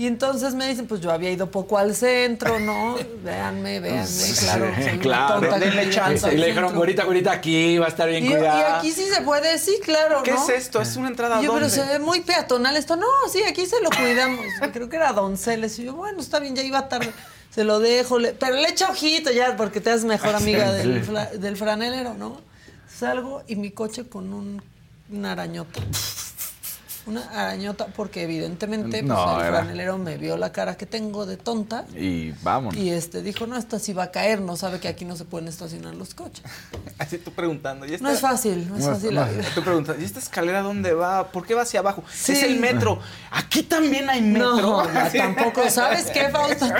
Y entonces me dicen, pues yo había ido poco al centro, ¿no? Véanme, véanme, claro. una claro. tonta que Denle chance. Y le dijeron, güerita, güerita, aquí va a estar bien Y, y cuidada. aquí sí se puede, sí, claro, ¿Qué ¿no? es esto? ¿Es una entrada Y yo, pero se ve muy peatonal esto. No, sí, aquí se lo cuidamos. Creo que era Donceles. Y yo, bueno, está bien, ya iba tarde. Se lo dejo. le- pero le echo ojito ya, porque te haces mejor amiga Sí. del, del franelero, ¿no? Salgo y mi coche con un, arañota. Una arañota, porque evidentemente pues, No, el franelero me vio la cara que tengo de tonta. Y vamos. Y este dijo, no, esta sí va a caer, no sabe que aquí no se pueden estacionar los coches. Así tú preguntando. ¿y esta- No es fácil, no es fácil la vida. Tú preguntas, ¿y esta escalera dónde va? ¿Por qué va hacia abajo? Sí. Es el metro. Aquí también hay metro. No, tampoco. ¿Sabes qué, Fausto?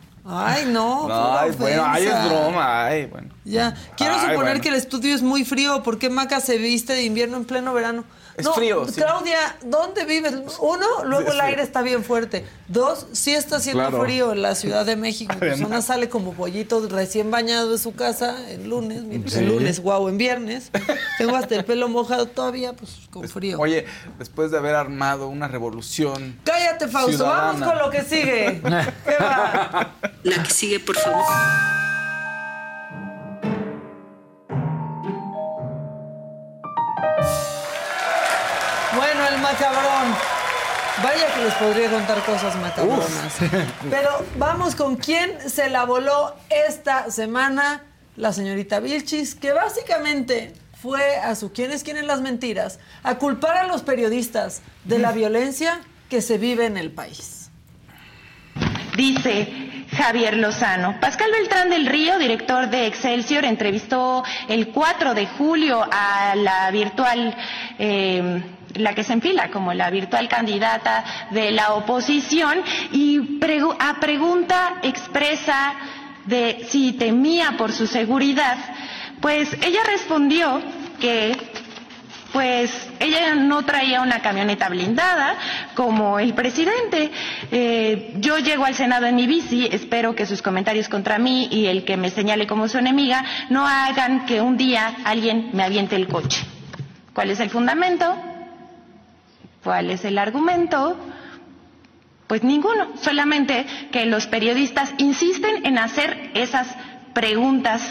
Ay, no. pura Ay, bueno, ay, es broma. Ay, bueno. Ya. Quiero Ay, suponer bueno. que el estudio es muy frío. ¿Por qué Maca se viste de invierno en pleno verano? Es no, frío, sí. Claudia, ¿dónde vives? Uno, luego Sí, el aire está bien fuerte. Dos, sí está haciendo Claro. frío en la Ciudad de México. Además. Persona sale como pollito recién bañado de su casa el lunes. Sí. El lunes, guau, en viernes. Tengo hasta el pelo mojado todavía, pues con frío. Oye, después de haber armado una revolución. Cállate, Fausto. Vamos con lo que sigue. ¿Qué va? La que sigue, por favor. Macabrón. Vaya que les podría contar cosas macabronas. Pero vamos con quién se la voló esta semana, la señorita Vilchis, que básicamente fue a su quién es quién en las mentiras, a culpar a los periodistas de la violencia que se vive en el país. Dice Javier Lozano. Pascal Beltrán del Río, director de Excelsior, entrevistó el 4 de julio a la virtual, eh, la que se enfila como la virtual candidata de la oposición y a pregunta expresa de si temía por su seguridad, pues ella respondió que pues ella no traía una camioneta blindada como el presidente. Eh, yo llego al Senado en mi bici, espero que sus comentarios contra mí y el que me señale como su enemiga no hagan que un día alguien me aviente el coche. ¿Cuál es el fundamento? ¿Cuál es el argumento? Pues ninguno, solamente que los periodistas insisten en hacer esas preguntas.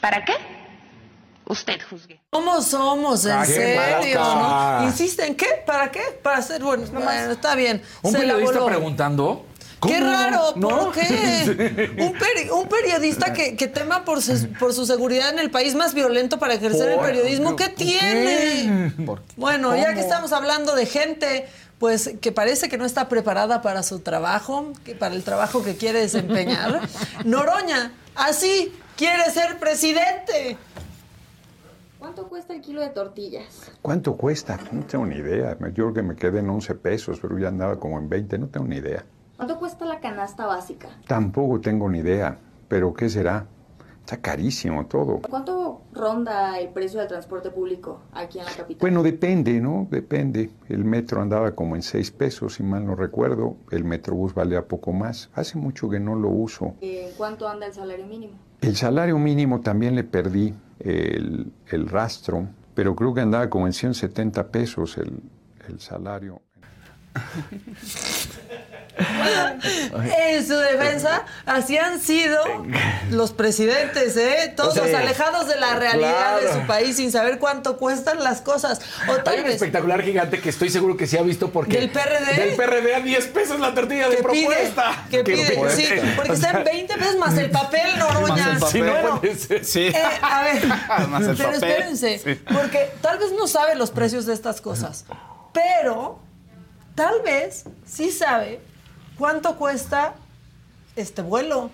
¿Para qué? Usted juzgue. ¿Cómo somos? ¿En qué serio? ¿no? ¿Insisten qué? ¿Para qué? Para hacer bueno. bueno, está bien. ¿Un Se periodista preguntando? Qué raro, ¿por ¿No? qué? Un, peri- un periodista que, que tema por su, por su seguridad en el país más violento para ejercer el Por- periodismo, ¿qué ¿por tiene? Bueno, ya que estamos hablando de gente pues que parece que no está preparada para su trabajo, que para el trabajo que quiere desempeñar, Noroña, así quiere ser presidente. ¿Cuánto cuesta el kilo de tortillas? ¿Cuánto cuesta? No tengo ni idea. Yo creo que me quedé en 11 pesos, pero ya andaba como en 20, no tengo ni idea. ¿Cuánto cuesta la canasta básica? Tampoco tengo ni idea. ¿Pero qué será? Está carísimo todo. ¿Cuánto ronda el precio del transporte público aquí en la capital? Bueno, depende, ¿no? Depende. El metro andaba como en 6 pesos, si mal no recuerdo. El metrobús valía poco más. Hace mucho que no lo uso. ¿En cuánto anda el salario mínimo? El salario mínimo también le perdí el, el rastro, pero creo que andaba como en 170 pesos el, el salario. En su defensa, así han sido los presidentes, ¿eh? Todos Sí. alejados de la realidad de su país sin saber cuánto cuestan las cosas. O Hay tal un vez espectacular gigante que estoy seguro que sí ha visto porque. Del PRD. Del PRD a 10 pesos la tortilla de propuesta. que ¿Qué pide, sí, porque O sea, está en 20 pesos más el papel, Noroña. Sí, no ser. Sí. Eh, a ver, Más el pero papel. espérense, Sí. porque tal vez no sabe los precios de estas cosas, pero tal vez sí sabe cuánto cuesta este vuelo.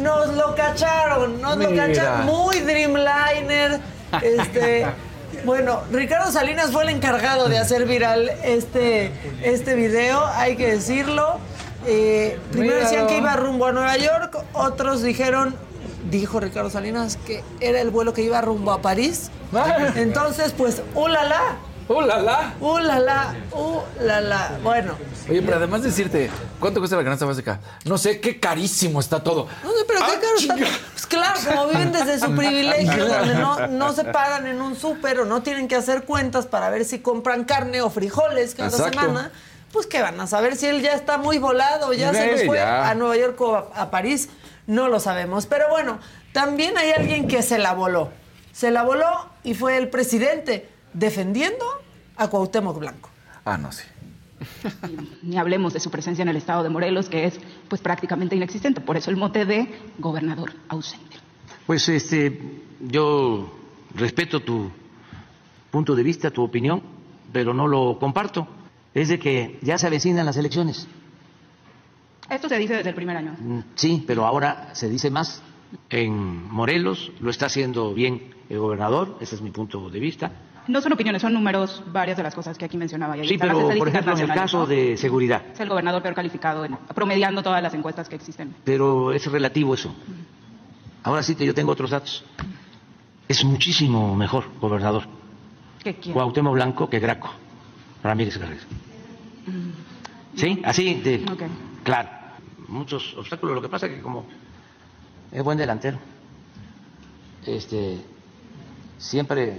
Nos lo cacharon, nos lo cacharon. Muy Dreamliner. Este, bueno, Ricardo Salinas fue el encargado de hacer viral este, este video, hay que decirlo. Eh, primero Míralo. decían que iba rumbo a Nueva York, otros dijeron, dijo Ricardo Salinas, que era el vuelo que iba rumbo a París. Entonces, pues, ¡ulala! ¡Ulala! ¡Ulala! ¡Ulala! Bueno, Oye, pero además decirte, ¿cuánto cuesta la canasta básica? No sé, qué carísimo está todo. No sé, pero qué caro está. Pues claro, como viven desde su privilegio, donde no, no se pagan en un súper o no tienen que hacer cuentas para ver si compran carne o frijoles cada Exacto. semana, pues que van a saber si él ya está muy volado, ya se les fue a Nueva York o a, a París, no lo sabemos. Pero bueno, también hay alguien que se la voló. Se la voló y fue el presidente defendiendo a Cuauhtémoc Blanco. Ah, no, sí. Ni hablemos de su presencia en el estado de Morelos, que es pues prácticamente inexistente. Por eso el mote de gobernador ausente. Pues este, yo respeto tu punto de vista, tu opinión, pero no lo comparto. Es de que ya se avecinan las elecciones. Esto se dice desde el primer año. Mm, Sí, pero ahora se dice más. En Morelos lo está haciendo bien el gobernador, ese es mi punto de vista. No son opiniones, son números, varias de las cosas que aquí mencionaba. y ahí Sí, las pero por ejemplo en el caso de seguridad, Es el gobernador peor calificado, en, promediando todas las encuestas que existen. pero es relativo eso. Ahora sí que yo tengo otros datos. Es muchísimo mejor gobernador ¿Qué quiere? Cuauhtémoc Blanco que Graco Ramírez Guerrero. Sí, así de Ok. claro. Muchos obstáculos. Lo que pasa es que como es buen delantero, este siempre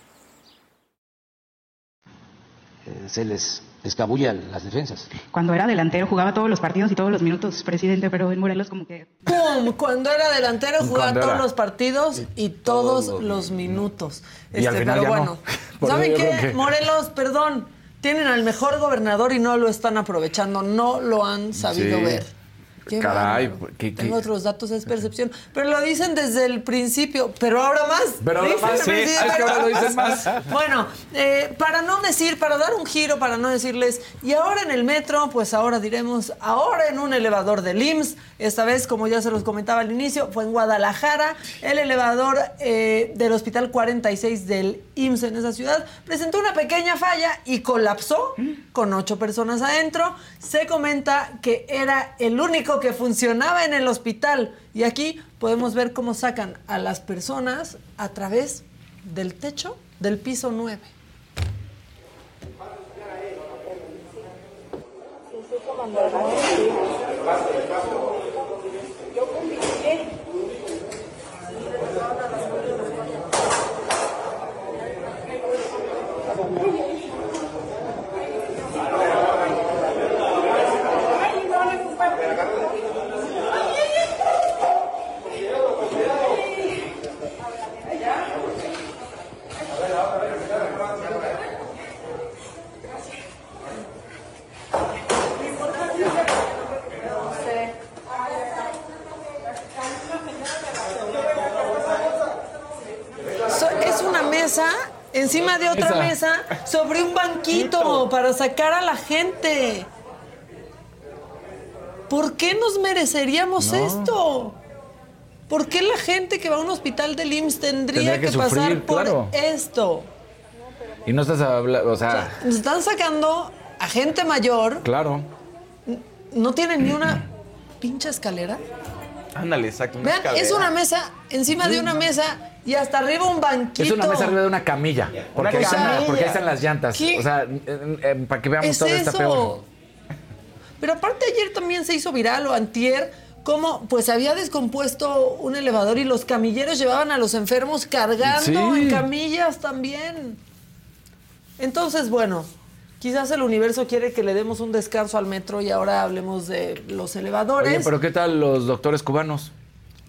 Eh, se les escabulla las defensas. Cuando era delantero jugaba todos los partidos y todos los minutos, presidente, pero en Morelos como que... ¡Pum! Cuando era delantero jugaba todos los partidos y todos los minutos. Y al Este, final pero ya bueno, ¿saben qué? que- Morelos, perdón, tienen al mejor gobernador y no lo están aprovechando, no lo han sabido Sí. ver. Qué Caray, qué- qué- Tengo otros datos, es percepción. Pero lo dicen desde el principio, pero ahora más. Pero ahora más, sí, principio, es que ahora lo pero- dicen más. Bueno, eh, para no decir, para dar un giro, para no decirles, y ahora en el metro, pues ahora diremos, ahora en un elevador del IMSS, esta vez, como ya se los comentaba al inicio, fue en Guadalajara, el elevador eh, del Hospital 46 del IMSS en esa ciudad presentó una pequeña falla y colapsó con ocho personas adentro. Se comenta que era el único que funcionaba en el hospital. Y aquí podemos ver cómo sacan a las personas a través del techo del piso 9. Yo encima de otra Esa. mesa sobre un banquito para sacar a la gente. ¿Por qué nos mereceríamos No. esto? ¿Por qué la gente que va a un hospital del IMSS tendría, Tendría que que, pasar sufrir, por claro. esto? Y no estás hablando, o sea, Nos están sacando a gente mayor, claro. no tienen ni una pinche escalera. Ándale, exacto. una Vean, escalera. es una mesa encima de una mesa y hasta arriba un banquito. Es una mesa arriba de una camilla. Porque, ahí, están, camilla. porque ahí están las llantas. ¿Qué? O sea, eh, eh, para que veamos es todo está eso. peor. Pero aparte ayer también se hizo viral o antier cómo pues había descompuesto un elevador y los camilleros llevaban a los enfermos cargando Sí. en camillas también. Entonces, bueno, quizás el universo quiere que le demos un descanso al metro y ahora hablemos de los elevadores. Oye, pero ¿qué tal los doctores cubanos?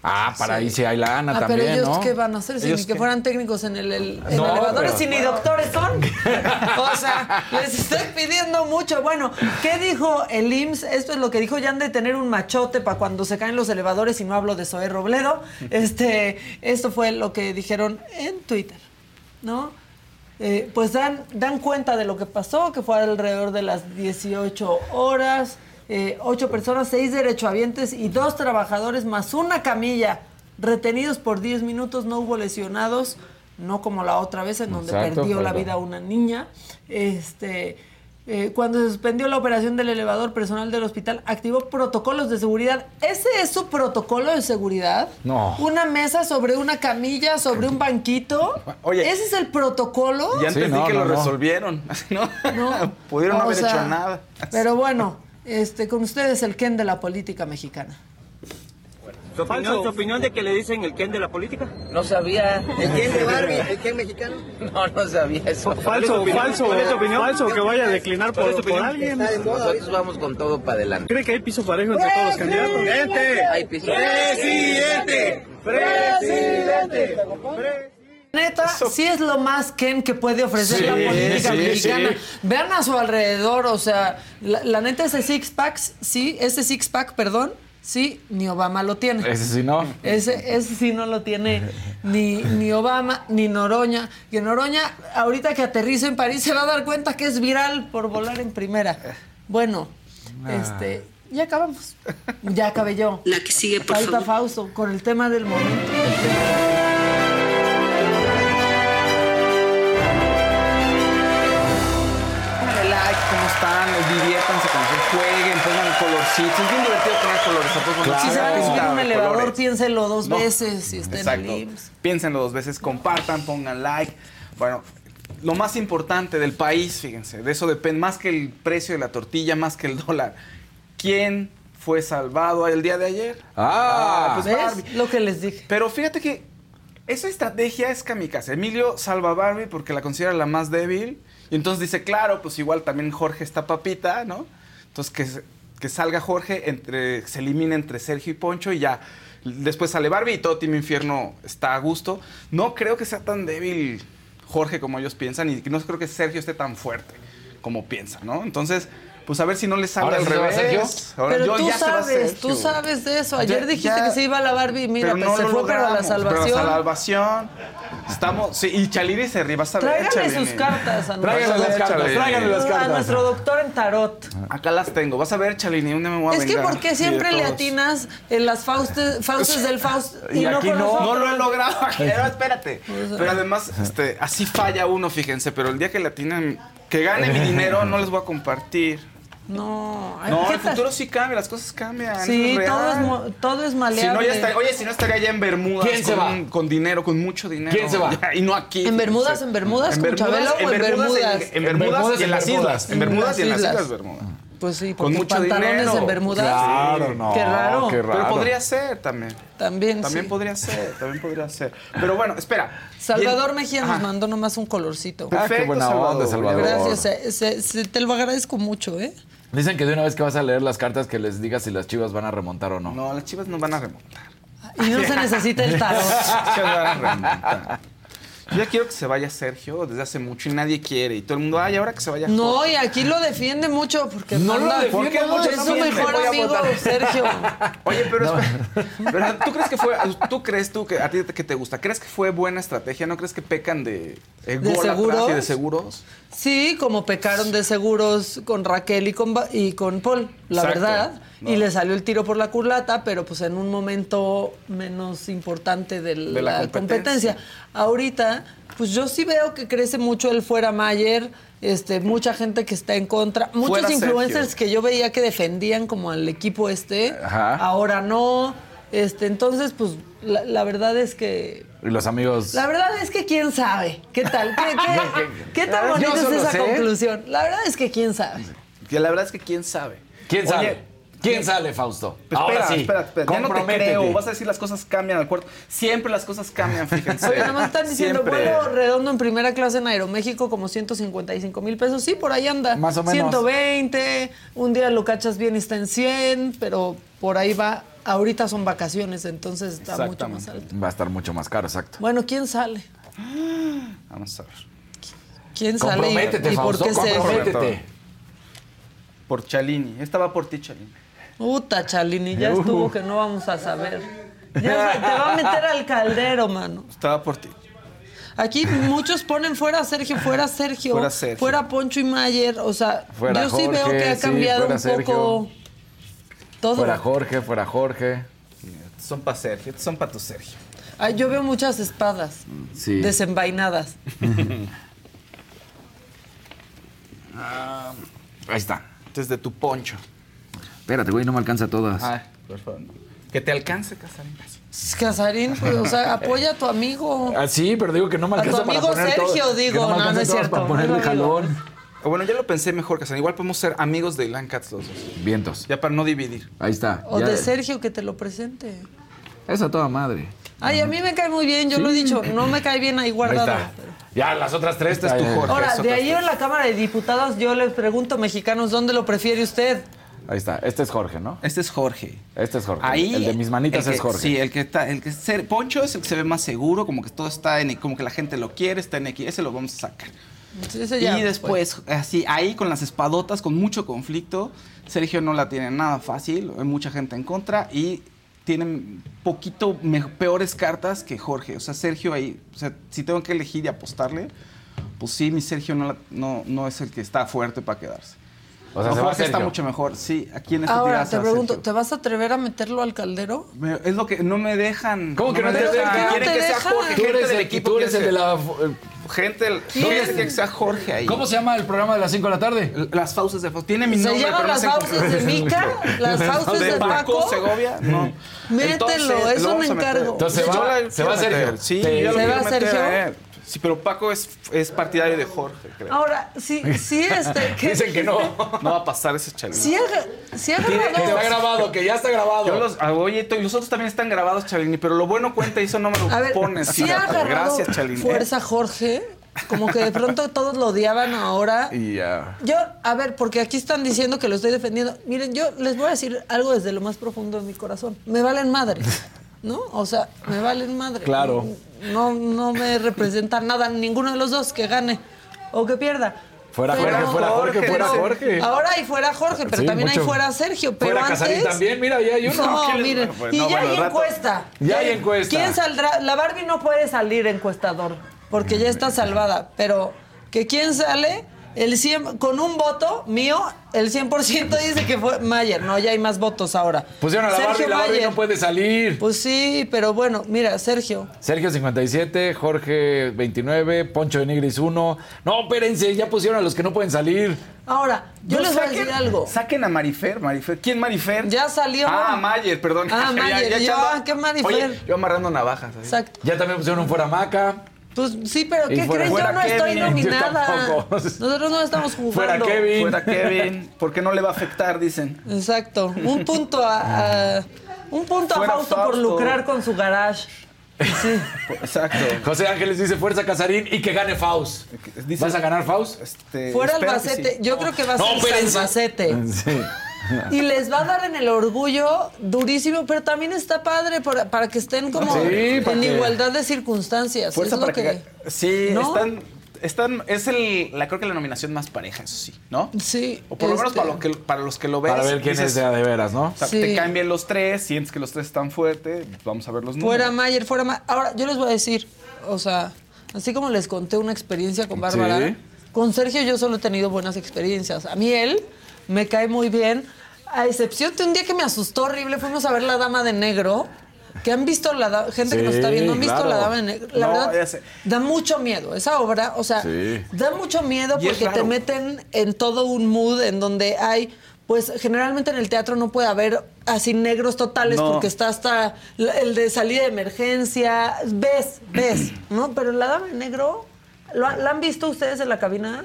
Ah, para ahí sí hay lana Ah, también, pero ellos ¿no? qué van a hacer si ¿Ellos ni que fueran técnicos en el, el- en No, elevadores pero- si ni doctores son. o sea, les estoy pidiendo mucho. Bueno, ¿qué dijo el IMSS? Esto es lo que dijo, ya han de tener un machote para cuando se caen los elevadores y no hablo de Zoé Robledo. Este, esto fue lo que dijeron en Twitter, ¿no? Eh, pues dan, dan cuenta de lo que pasó, que fue alrededor de las 18 horas, eh, ocho personas, seis derechohabientes y dos trabajadores más una camilla retenidos por 10 minutos, no hubo lesionados, no como la otra vez en donde Exacto, perdió la vida una niña. Este, eh, cuando se suspendió la operación del elevador, personal del hospital activó protocolos de seguridad. ¿Ese es su protocolo de seguridad? No. Una mesa sobre una camilla, sobre un banquito. Oye. ¿Ese es el protocolo? Ya Sí, entendí no, que no, lo no. resolvieron. ¿no? No. Pudieron no haber sea, hecho nada. Pero bueno, este, con ustedes el Ken de la política mexicana. ¿Tu opinión, tu opinión de que le dicen el Ken de la política? No sabía. ¿El Ken de Barbie? ¿El Ken mexicano? No, no sabía eso. Falso, falso, ¿Cuál es tu opinión? falso que vaya a declinar ¿Cuál por, por opinión? alguien. Nosotros vamos con todo para adelante. ¿Cree que hay piso parejo entre todos los candidatos? Hay piso. ¡Presidente! ¡Presidente! Neta, sí es lo más Ken que puede ofrecer Sí, la política sí, mexicana. sí. Vean a su alrededor, o sea, la, la neta ese six pack, sí, ese six pack, perdón, sí, ni Obama lo tiene. Ese sí no. Ese, ese sí no lo tiene ni, ni Obama ni Noroña. Que Noroña, ahorita que aterriza en París, se va a dar cuenta que es viral por volar en primera. Bueno, Ah. este, ya acabamos. Ya acabé yo. La que sigue, por Falta favor. Fausto con el tema del momento. Like, ¿cómo están? Diviértanse con nosotros, jueguen, colorcitos. Es bien divertido poner colores. ¿a poco no? Si se van a subir un elevador, colores. piénselo dos No. veces si está en el Exacto. Piénsenlo dos veces, compartan, pongan like. Bueno, lo más importante del país, fíjense, de eso depende más que el precio de la tortilla, más que el dólar. ¿Quién fue salvado el día de ayer? Ah, pues ¿Ves? Barbie. Lo que les dije. Pero fíjate que esa estrategia es kamikaze. Emilio salva a Barbie porque la considera la más débil. Y entonces dice, claro, pues igual también Jorge está papita, ¿no? Entonces que, que salga Jorge, entre, se elimine entre Sergio y Poncho y ya. Después sale Barbie y todo Team Infierno está a gusto. No creo que sea tan débil Jorge como ellos piensan y no creo que Sergio esté tan fuerte como piensan, ¿no? Entonces, pues a ver si no le sale ¿Ahora al revés. Sergio? Ahora Pero yo- tú ya sabes, tú sabes de eso. Ya- Ayer dijiste ya- que se iba a la Barbie y mira, pero pues no se lo fue para la Pero salvación. a la salvación. Estamos, sí, y Chaliri se ríe, vas a ver. Tráiganle Chalini. sus cartas a Tráiganle las cartas, tráiganle las A cartas. nuestro doctor en tarot. Acá las tengo, vas a ver, Chalini, un día me voy a Es que vengar. ¿por qué Sí, siempre le atinas en las faustes, faustes del Faust y, Y no aquí con no, nosotros? no lo he logrado. Pero espérate. Pero además, este, así falla uno, fíjense. Pero el día que le atinan, que gane mi dinero, no les voy a compartir. No, ay, No, ¿qué el futuro sí cambia, las cosas cambian. Sí, es todo es, todo es Si maleable. no, ya estaría, oye, si no estaría ya en Bermudas. ¿Quién se con, va? con dinero, con mucho dinero. ¿Quién se va? Ya, y no aquí. ¿En Bermudas, en Bermudas, con Chabelo o en Bermudas? En, en Bermudas y en las islas. En Bermudas y en las islas Bermudas. Pues sí, Con porque mucho pantalones dinero. en Bermudas. Claro, no. Qué raro. Qué raro. Pero podría ser también. También, También sí. podría ser, también podría ser. Pero bueno, espera. Salvador el- Mejía Ajá. nos mandó nomás un colorcito. Ah, qué buena onda, Salvador. Gracias, se- se- se- te lo agradezco mucho, ¿eh? Dicen que de una vez que vas a leer las cartas que les digas si las chivas van a remontar o no. No, las chivas no van a remontar. Y no se necesita el tarot. Yo ya quiero que se vaya Sergio desde hace mucho y nadie quiere. Y todo el mundo, ay, ahora que se vaya No, Jorge". y aquí lo defiende mucho porque No lo defiende mucho, es su mejor amigo. Sergio. Oye, pero, espera, pero ¿tú crees que fue, tú crees tú que a ti que te gusta? ¿Crees que fue buena estrategia? ¿No crees que pecan de ¿De ególatras seguros? y de seguros? Sí, como pecaron de seguros con Raquel y con, y con Paul, la Exacto. verdad. Y le salió el tiro por la culata, pero pues en un momento menos importante De la la competencia. competencia. Ahorita, pues yo sí veo que crece mucho el fuera Mayer, este, mucha gente que está en contra, muchos Fuera influencers Sergio. que yo veía que defendían como al equipo este, Ajá. ahora no. Este, entonces, pues la, la verdad es que Y los amigos. la verdad es que quién sabe. ¿Qué tal? ¿Qué, qué- qué tan bonita es esa sé. conclusión? La verdad es que quién sabe. Que la verdad es que quién sabe. ¿Quién Oye, sale? ¿Quién sale, Fausto? Pues Ahora espera, sí. espera, espera. Ya no te creo. Vas a decir las cosas cambian al cuarto. Siempre las cosas cambian, fíjense. Oye, nada más están diciendo Siempre. vuelo redondo en primera clase en Aeroméxico como 155 mil pesos. Sí, por ahí anda. Más o menos. 120. Un día lo cachas bien y está en 100, pero por ahí va. Ahorita son vacaciones, entonces está mucho más alto. Va a estar mucho más caro, exacto. Bueno, ¿quién sale? Vamos a ver. ¿Quién sale? y- Comprométete, y, por Fausto, qué se comprométete. Por Chalini. Esta va por ti, Chalini. Puta, Chalini, ya Uh. estuvo que no vamos a saber. Ya te va a meter al caldero, mano. Estaba por ti. Aquí muchos ponen fuera Sergio, fuera Sergio, Fuera Sergio. fuera Poncho y Mayer. O sea, Fuera yo sí veo que ha cambiado un Sergio. poco todo. Fuera Jorge, fuera Jorge. Son para Sergio. Son para tu Sergio. Ay, yo veo muchas espadas Sí. desenvainadas. Ahí está. Desde tu poncho. Espérate, güey, no me alcanza todas. Ay, por favor. Que te alcance, Casarín. Casarín, pues, o sea, apoya a tu amigo. Ah, sí, pero digo que no me A tu alcanza para amigo poner Sergio, todo- digo, no, alcanza no es cierto, Para no ponerle jalón. O Bueno, ya lo pensé mejor, Casarín. Igual podemos ser amigos de Ilan Cats los dos. Vientos. Ya para no dividir. Ahí está. O Ya- de Sergio que te lo presente. Esa toda madre. Ay, a mí me cae muy bien, yo lo he dicho, no me cae bien ahí Ahí guardado. está. Ya, las otras tres. Este es tu Jorge. Ahora, de ahí en la Cámara de Diputados yo les pregunto, mexicanos, ¿dónde lo prefiere usted? Ahí está. Este es Jorge, ¿no? Este es Jorge. Este es Jorge. Ahí. El de mis manitas que- es Jorge. Sí, el que está. El que ser, Poncho es el que se ve más seguro, como que todo está en. Como que la gente lo quiere, está en aquí. Ese lo vamos a sacar. Ya y después, así, ahí con las espadotas, con mucho conflicto. Sergio no la tiene nada fácil. Hay mucha gente en contra y tienen poquito me- peores cartas que Jorge. O sea, Sergio ahí. O sea, si tengo que elegir y apostarle, pues sí, mi Sergio no, la- no, no es el que está fuerte para quedarse. O sea, No, se va Jorge está mucho mejor. Sí, aquí en este Ahora, te pregunto. ¿te vas a atrever a meterlo al caldero? Me- Es lo que no me dejan. ¿Cómo que no me te dejan? Quieren que sea dejan? Jorge. Tú Gente eres del el, equipo tú eres el de la... Gente, quiere que sea Jorge ahí. ¿Cómo se llama el programa de las 5 de la tarde? Las fauces de Fauces. Tiene mi ¿Se nombre, llaman pero no las fauces de Mica? ¿Las fauces de de Paco, Paco? Segovia, no. Mételo, Entonces, es lo un vamos a meter. encargo. Entonces, se va- se Sergio. Sí, ¿Se va Sergio? a él. Sí, pero Paco es, es partidario de Jorge, creo. Ahora, sí, sí, este... ¿qué- Dicen que no. No va a pasar ese chalín. Sí ha, sí ha Que grabado... está grabado, que ya está grabado. Yo los, ah, oye, y los otros también están grabados, Chalini, pero lo bueno cuenta y eso no me lo A ver, pones. sí ha Gracias, Chalini. fuerza Jorge, como que de pronto todos lo odiaban ahora. Y ya. Yo, a ver, porque aquí están diciendo que lo estoy defendiendo. Miren, yo les voy a decir algo desde lo más profundo de mi corazón. Me valen madre, ¿no? O sea, me valen madre. Claro. No, no me representa nada ninguno de los dos que gane o que pierda. Fuera Pero- Jorge, fuera Jorge, Jorge, fuera. Jorge. Ahora hay fuera Jorge, pero Sí, también hay fuera Sergio. Pero Fuera antes... Casarín también, mira, ya hay uno. No, miren, y no, ya bueno, hay rato- encuesta. Ya hay encuesta. ¿Quién saldrá? La Barbie no puede salir encuestador, porque ya está salvada. Pero que quién sale, el 100, con un voto mío, el 100% dice que fue Mayer. No, ya hay más votos ahora. Pusieron a la Sergio Barbie, la Barbie Mayer. no puede salir. Pues sí, pero bueno, mira, Sergio. Sergio 57, Jorge 29, Poncho de Nigris 1. No, espérense, ya pusieron a los que no pueden salir. Ahora, yo No, les voy a decir algo. Saquen a Marifer, Marifer. ¿Quién Marifer? Ya salió. Ah, Mayer, perdón. Ah, Ya- Mayer, ya yo, echando- ah, ¿qué Marifer? Oye, yo amarrando navajas. así. Exacto. Ya también pusieron un fuera Maca. Pues sí, pero ¿qué fuera- creen? Yo no estoy nominada. Nosotros no estamos jugando. Fuera Kevin. Fuera Kevin, porque no le va a afectar, dicen. Exacto. Un punto a, a- un punto a Fausto, por lucrar con su garage. Sí. Exacto. José Ángeles dice Fuerza Casarín y que gane Faust. Dice- ¿Vas a ganar Faust? Este, Fuera Albacete. sí. Yo creo que va a No, ser. Albacete. Sí. Y les va a dar en el orgullo durísimo, pero también está padre para, para que estén como Sí, en igualdad de circunstancias. Fuerza es lo para que... que... Sí, ¿No? están... Están, es el, la, creo que la nominación más pareja, eso sí, ¿no? Sí. O por lo menos este, para, lo que, para los que lo ves. Para ver quién es de a de veras, ¿no? O sea, Sí. te cambian los tres, sientes que los tres están fuertes, vamos a ver los números. Fuera Mayer, fuera Mayer. Ahora, yo les voy a decir, o sea, así como les conté una experiencia con Bárbara, Sí. con Sergio yo solo he tenido buenas experiencias. A mí él me cae muy bien, a excepción de un día que me asustó horrible, fuimos a ver La Dama de Negro. Que han visto la da- gente que nos está viendo, han visto claro. la dama de negro. La No, verdad, da mucho miedo. Esa obra, o sea, Sí. da mucho miedo Y porque te meten en todo un mood en donde hay, pues generalmente en el teatro no puede haber así negros totales No. porque está hasta el de salida de emergencia. Ves, ves, ¿no? Pero la dama de negro, ¿lo ha- ¿la han visto ustedes en la cabina?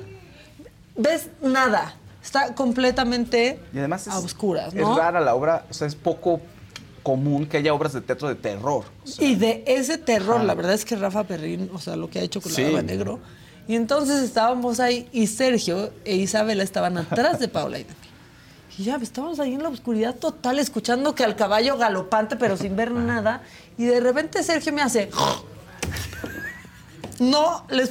¿Ves? Nada. Está completamente Y además es, a oscuras, es rara la obra, o sea, es poco común que haya obras de teatro de terror. Y de ese terror, la verdad es que Rafa Perrín, o sea, lo que ha hecho con Sí. la Negro. Y entonces estábamos ahí y Sergio e Isabela estaban atrás de Paula y de mí. Y ya estábamos ahí en la oscuridad total, escuchando que al caballo galopante, pero sin ver nada. Y de repente Sergio me hace. No les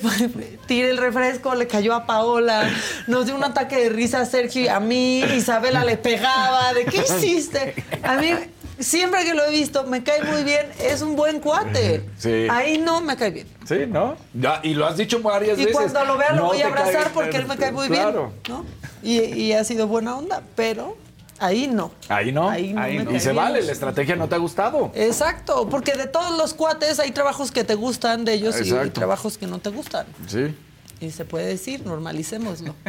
tiré el refresco, le cayó a Paola, nos dio un ataque de risa a Sergio y a mí, Isabela le pegaba, ¿de qué hiciste? A mí, siempre que lo he visto, me cae muy bien, es un buen cuate. Sí. Ahí no me cae bien. Sí, ¿no? Ya, y lo has dicho varias Y veces. cuando lo vea lo No voy a cae abrazar porque él me cae muy claro. bien, ¿no? Y, y ha sido buena onda, pero ahí no. Ahí no. Ahí no Y se vale, la estrategia no te ha gustado. Exacto, porque de todos los cuates hay trabajos que te gustan de ellos y- y, trabajos que no te gustan. Sí. Y se puede decir, normalicémoslo.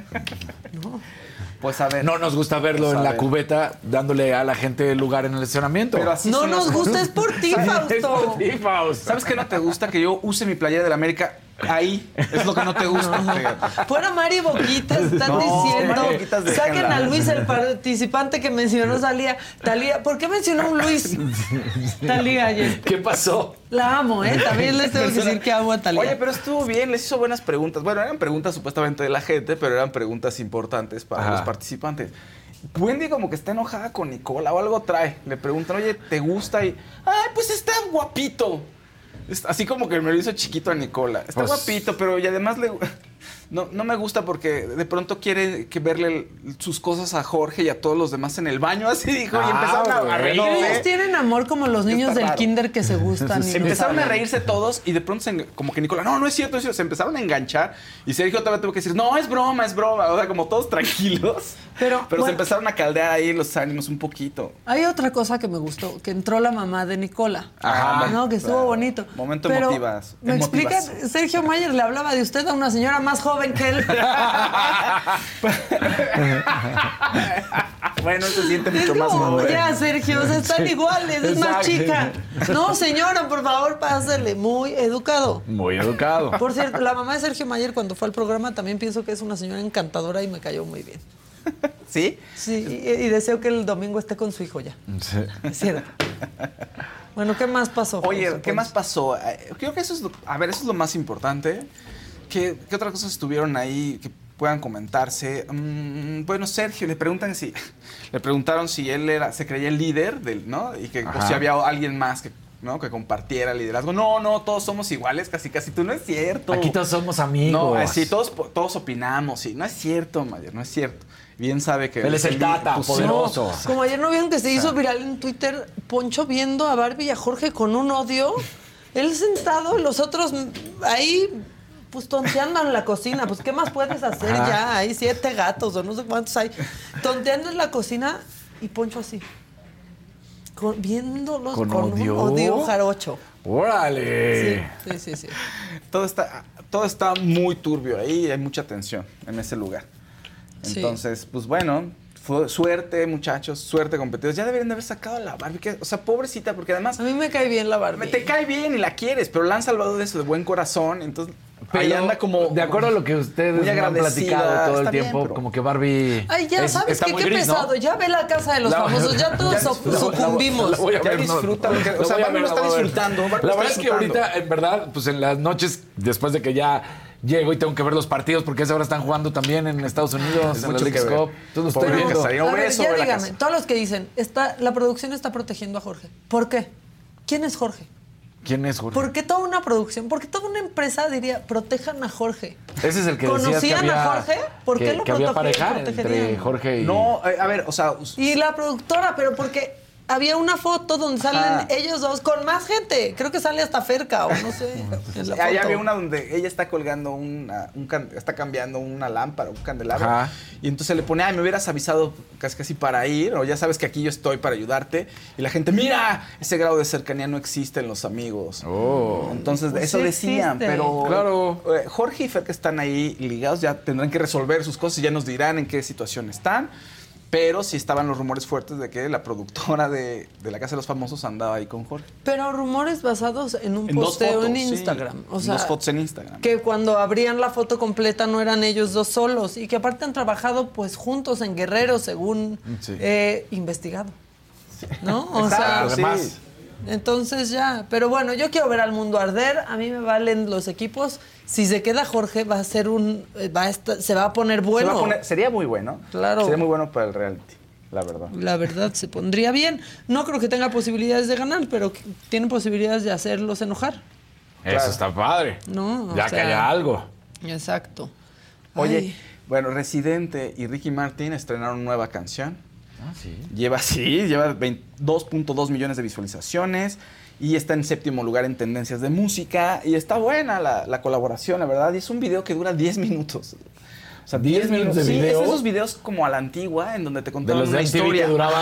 Pues a ver. No nos gusta verlo Pues en la ver. cubeta dándole a la gente lugar en el estacionamiento. Pero así No nos gusta, es por ti, Es Fausto. por ti, Fausto. ¿Sabes qué no te gusta? Que yo use mi playera de la América ahí. Es lo que no te gusta. fíjate. Fuera Mari Boquitas, están No, diciendo. Saquen a Luis, el participante que mencionó Talía. Talía, ¿por qué mencionó un Luis? Talía ayer. ¿Qué pasó? La amo, ¿eh? También les tengo que decir que amo a Talía. Oye, pero estuvo bien, les hizo buenas preguntas. Bueno, eran preguntas supuestamente de la gente, pero eran preguntas importantes para Ajá. los participantes. Wendy como que está enojada con Nicola o algo trae. Le preguntan, oye, ¿te gusta? Y, ay, pues está guapito. Así como que me lo hizo chiquito a Nicola. Está Pues- guapito, pero y además le, no, no me gusta porque de pronto quiere que verle el- sus cosas a Jorge y a todos los demás en el baño. Así dijo, y Ah, empezaron a- reírse. Ellos tienen amor como los niños del raro. kinder que se gustan. y no Empezaron a reírse todos y de pronto se como que Nicola, no, no es cierto, no es cierto. Se empezaron a enganchar y Sergio vez tuvo que decir, no, es broma, es broma. O sea, como todos tranquilos. Pero, Pero se empezaron a caldear ahí los ánimos un poquito. Hay otra cosa que me gustó, que entró la mamá de Nicola. Ajá. ¿no? Que estuvo Claro. bonito. Momento Pero, emotivas. ¿Me explican? Sergio Mayer le hablaba de usted a una señora más joven que él. bueno, se siente Es mucho más como, joven. ya, Sergio, o sea, están Sí, iguales, es más chica. No, señora, por favor, pásale. Muy educado. Muy educado. Por cierto, la mamá de Sergio Mayer cuando fue al programa también pienso que es una señora encantadora y me cayó muy bien. ¿Sí? Sí, y, y deseo que el domingo esté con su hijo ya. Sí. Es cierto. Bueno, ¿qué más pasó? Oye, ¿qué más pasó? Eh, Creo que eso es lo, a ver, eso es lo más importante. ¿Qué, qué otras cosas estuvieron ahí que puedan comentarse? Mm, bueno, Sergio, le preguntan si, le preguntaron si él era, se creía el líder del, ¿no? Y que si había alguien más que, ¿no? que compartiera el liderazgo. No, no, todos somos iguales, casi, casi. Tú no es cierto. Aquí todos somos amigos. No, eh, sí, todos, todos opinamos, sí. No es cierto, Mayer, no es cierto. Bien sabe que... Él es el tata, pues, poderoso. Como ayer no vieron que se hizo viral en Twitter, Poncho viendo a Barbie y a Jorge con un odio. Él sentado los otros ahí, pues tonteando en la cocina. Pues, ¿qué más puedes hacer Ajá. ya? Hay siete gatos o no sé cuántos hay. Tonteando en la cocina y Poncho así. Con- viéndolos ¿Con con, odio? un odio jarocho. Sí, órale. sí, sí, sí. todo está, todo está muy turbio ahí hay mucha tensión en ese lugar. Sí. Entonces, pues bueno, fue suerte, muchachos, suerte, competidores. Ya deberían de haber sacado a la Barbie. que- o sea, pobrecita, porque además A mí me cae bien la Barbie. me te cae bien y la quieres, pero la han salvado de eso de buen corazón. Entonces, ahí Pero, anda como. De acuerdo a lo que ustedes muy me han agradecida, platicado todo el bien, tiempo, pero- como que Barbie. Ay, ya es- sabes está qué, muy qué gris, ¿no? pesado. Ya ve la casa de los La- famosos. Ya todos Ya- so- la- la- sucumbimos. la voy a Ya ver, disfruta o sea, Barbie ver, lo está disfrutando, La verdad es que ahorita, en verdad, pues en las noches, después de que ya llego y tengo que ver los partidos porque esa hora están jugando también en Estados Unidos, Es en la. Cup. Entonces lo estoy viendo. Ver, ya díganme, todos los que dicen, está, la producción está protegiendo a Jorge. ¿Por qué? ¿Quién es Jorge? ¿Quién es Jorge? ¿Por qué toda una producción? ¿Por qué toda una empresa diría, protejan a Jorge? Ese es el que ¿Conocían había, a Jorge? ¿Por que, qué lo que había pareja entre Jorge y... No, eh, a ver, o sea, Y la productora, pero porque había una foto donde salen ellos dos con más gente. Creo que sale hasta Ferca o no sé. Ahí había una donde ella está colgando una, un can- está cambiando una lámpara, un candelabro. Ajá. Y entonces le pone, ay, me hubieras avisado casi casi para ir, o ya sabes que aquí yo estoy para ayudarte. Y la gente, mira, ese grado de cercanía no existe en los amigos. Oh. Entonces, Pues eso sí decían, existe. pero Claro. eh, Jorge y Fer que están ahí ligados ya tendrán que resolver sus cosas y ya nos dirán en qué situación están. Pero sí estaban los rumores fuertes de que la productora de, de La Casa de los Famosos andaba ahí con Jorge. Pero rumores basados en un En posteo fotos, en sí. Instagram. O En sea, dos fotos en Instagram. que cuando abrían la foto completa no eran ellos dos solos y que aparte han trabajado pues juntos en Guerrero según Sí. he investigado. ¿No? O Exacto, sea, Además, sí. Entonces ya, pero bueno, yo quiero ver al mundo arder, a mí me valen los equipos. Si se queda Jorge va a ser un eh, va a esta- se va a poner Se bueno. va a poner- sería muy bueno. Claro. Sería muy bueno para el reality, la verdad. La verdad se pondría bien. No creo que tenga posibilidades de ganar, pero tiene posibilidades de hacerlos enojar. Eso está padre. No, o ya que sea- haya algo. Exacto. Oye, Ay. bueno, Residente y Ricky Martin estrenaron nueva canción. Ah, sí. Lleva, sí, lleva 20 2.2 millones de visualizaciones y está en séptimo lugar en tendencias de música. Y está buena la, la colaboración, la verdad. Y es un video que dura 10 minutos. O sea, 10 minutos de sí, video. es esos videos como a la antigua, en donde te contaban los de una MTV historia. que duraban-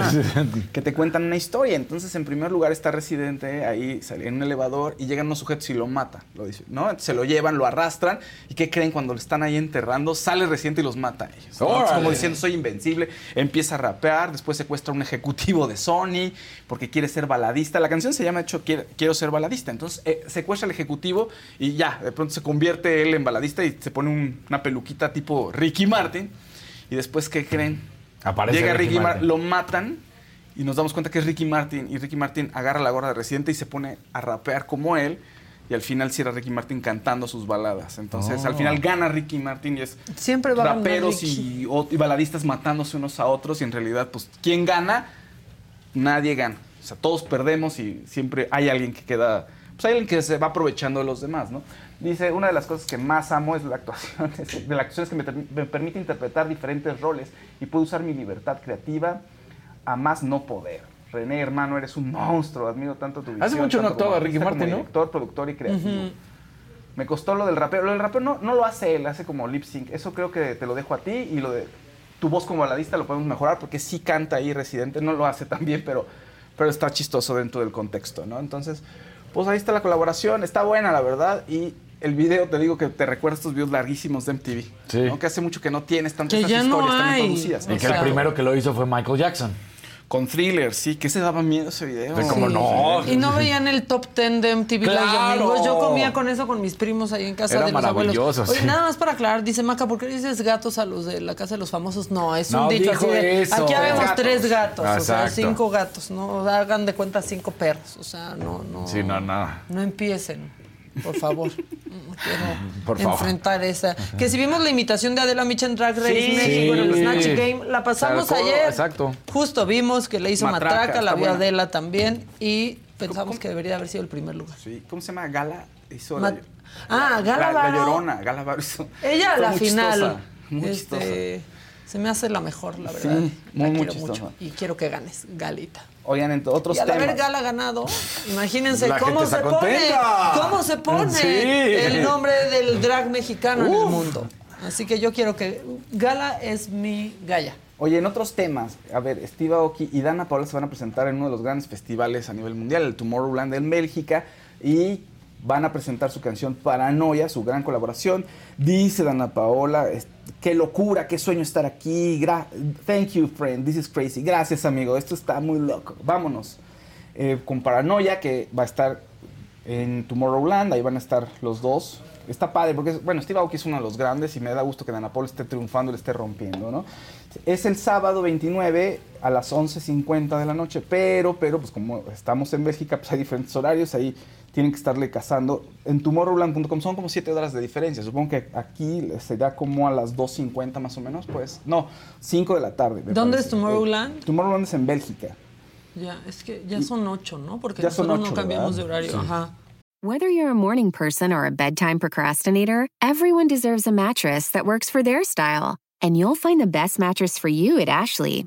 Ajá, que te cuentan una historia. Entonces, en primer lugar está Residente ahí sale en un elevador y llegan unos sujetos y lo mata. Lo dice, ¿no? Se lo llevan, lo arrastran. ¿Y qué creen? Cuando lo están ahí enterrando, sale Residente y los mata a ellos. ¿no? Como diciendo, soy invencible. Empieza a rapear, después secuestra a un ejecutivo de Sony porque quiere ser baladista. La canción se llama, de hecho, Quiero, Quiero ser baladista. Entonces, eh, secuestra al ejecutivo y ya, de pronto se convierte él en baladista y se pone un- una peluquita tipo Ricky Martin. Y después, ¿qué creen? Aparece Llega Ricky Ricky, Martin, lo matan y nos damos cuenta que es Ricky Martin. Y Ricky Martin agarra la gorra de Residente y se pone a rapear como él. Y al final cierra Ricky Martin cantando sus baladas. Entonces, Oh. al final gana Ricky Martin y es Siempre va a ganar raperos y, y baladistas matándose unos a otros. Y en realidad, pues, ¿quién gana? Nadie gana. O sea, todos perdemos y siempre hay alguien que queda. Pues hay alguien que se va aprovechando de los demás, ¿no? Dice, una de las cosas que más amo es la actuación. es- De la actuación es que me, me permite interpretar diferentes roles y puedo usar mi libertad creativa a más no poder. René, hermano, eres un monstruo. Admiro tanto tu visión. Hace mucho no actuaba Ricky Martin, ¿no? Director, productor y creativo. Me costó lo del rapero. Lo del rapero no, no lo hace él, hace como lip sync. Eso creo que te lo dejo a ti y lo de tu voz como baladista lo podemos mejorar porque sí canta ahí Residente. No lo hace tan bien, pero, pero está chistoso dentro del contexto, ¿no? Entonces, pues ahí está la colaboración. Está buena, la verdad. Y el video, te digo que te recuerda estos videos larguísimos de MTV. Sí. ¿no? Que hace mucho que no tienes tantas Que ya no historias tan hay. introducidas. Y ¿no? que O sea, el primero que lo hizo fue Michael Jackson. Con thriller, sí. Que se daba miedo ese video. Sí, cómo no. Y no veían el top 10 de MTV los ¡Claro! domingos. Yo comía con eso con mis primos ahí en casa Era de los abuelos. maravilloso, Oye, sí. nada más para aclarar, dice Maca, ¿por qué dices gatos a los de la casa de los famosos? No, es un No, dicho así de, eso. Aquí habemos Gatos. tres gatos, o sea, cinco gatos, no hagan de cuenta cinco perros, o sea, no, no. Sí, no, no. No empiecen, por favor. No Quiero Por favor. enfrentar esa. Que si vimos la imitación de Adela Micha en Drag Race Sí. México en el. Snatch Game, la pasamos ayer. exacto. Justo vimos que le hizo Matraca, Matraca, la vio. Adela también y pensamos que debería haber sido el primer lugar. Sí. ¿Cómo se llama? Gala hizo la, Ah, Gala la, la Varo. llorona. Gala. Ella a la muy final. chistosa, muy este, chistosa. Se me hace la mejor, la Sí, verdad. muy, la muy quiero mucho y quiero que ganes, Galita. Oigan, en otros Y al temas. haber Gala ganado, imagínense La cómo gente se pone, cómo se pone Sí. el nombre del drag mexicano en el mundo. Así que yo quiero que Gala es mi Gaya. Oye, en otros temas, a ver, Steve Aoki y Dana Paola se van a presentar en uno de los grandes festivales a nivel mundial, el Tomorrowland en Bélgica, y van a presentar su canción Paranoia, su gran colaboración. Dice Dana Paola, qué locura, qué sueño estar aquí. Thank you, friend, this is crazy. Gracias, amigo, esto está muy loco. Vámonos. Eh, con Paranoia, que va a estar en Tomorrowland, ahí van a estar los dos. Está padre, porque, bueno, Steve Aoki es uno de los grandes y me da gusto que Dana Paola esté triunfando y le esté rompiendo, ¿no? Es el sábado 29 a las 11.50 de la noche, pero, pero, pues como estamos en Bélgica, pues hay diferentes horarios, ahí tienen que estarle cazando. En tomorrowland.com son como 7 horas de diferencia. Supongo que aquí será como a las 2.50 más o menos, pues. No, 5 de la tarde. ¿Dónde parece. es Tomorrowland? Eh, Tomorrowland es en Bélgica. Ya, es que ya son ocho, ¿no? Porque Ya son nosotros ocho, no cambiamos ¿verdad? de horario. Sí. Ajá. Whether you're a morning person or a bedtime procrastinator, everyone deserves a mattress that works for their style. And you'll find the best mattress for you at Ashley.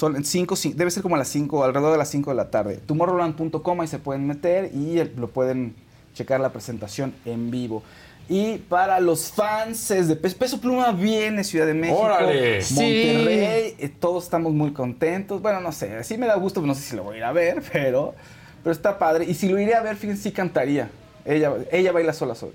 Son en 5, debe ser como a las 5, alrededor de las 5 de la tarde. Tomorrowland.com, ahí se pueden meter y lo pueden checar la presentación en vivo. Y para los fans de Peso, Peso Pluma viene Ciudad de México, ¡Órale! Monterrey, eh, todos estamos muy contentos. Bueno, no sé, sí me da gusto, no sé si lo voy a ir a ver, pero, pero está padre. Y si lo iré a ver, fíjense, sí cantaría. Ella, ella baila sola sola.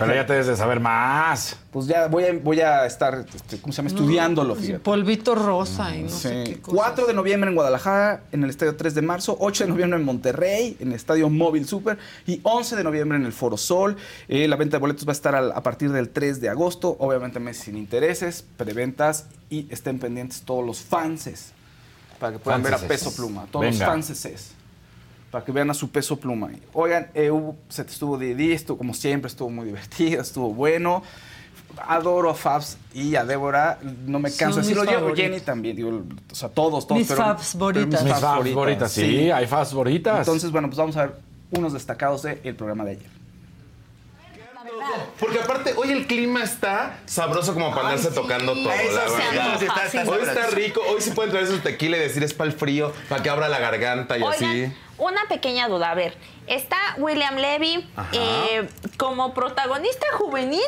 Pero ya te debes de saber más. Pues ya voy a, voy a estar, este, ¿cómo se llama? Estudiándolo, fíjate. polvito rosa y no sé qué cosa. 4 de noviembre en Guadalajara, en el Estadio 3 de marzo, 8 de noviembre en Monterrey, en el Estadio Móvil Super, y 11 de noviembre en el Foro Sol. Eh, la venta de boletos va a estar al- a partir del 3 de agosto, obviamente mes sin intereses, preventas, y estén pendientes todos los fanses, para que puedan ver a. Peso Pluma, todos Venga. los fanses. Para que vean a su peso pluma. Oigan, eh, hubo- se te estuvo de día, estuvo como siempre, estuvo muy divertido, estuvo bueno. Adoro a Fabs y a Débora, no me canso de decirlo. Yo. Jenny también, digo, o sea, todos, todos. Mis pero- Fabs boritas. Mis Fabs boritas, sí, hay Fabs boritas. Entonces, bueno, pues vamos a ver unos destacados del programa de ayer. Porque aparte, hoy el clima está sabroso como para andarse tocando todo, Eso la verdad. sí, está- está hoy está rico, hoy sí pueden traer su tequila y decir es para el frío, para que abra la garganta y así. Una pequeña duda. A ver, está William Levy eh, como protagonista juvenil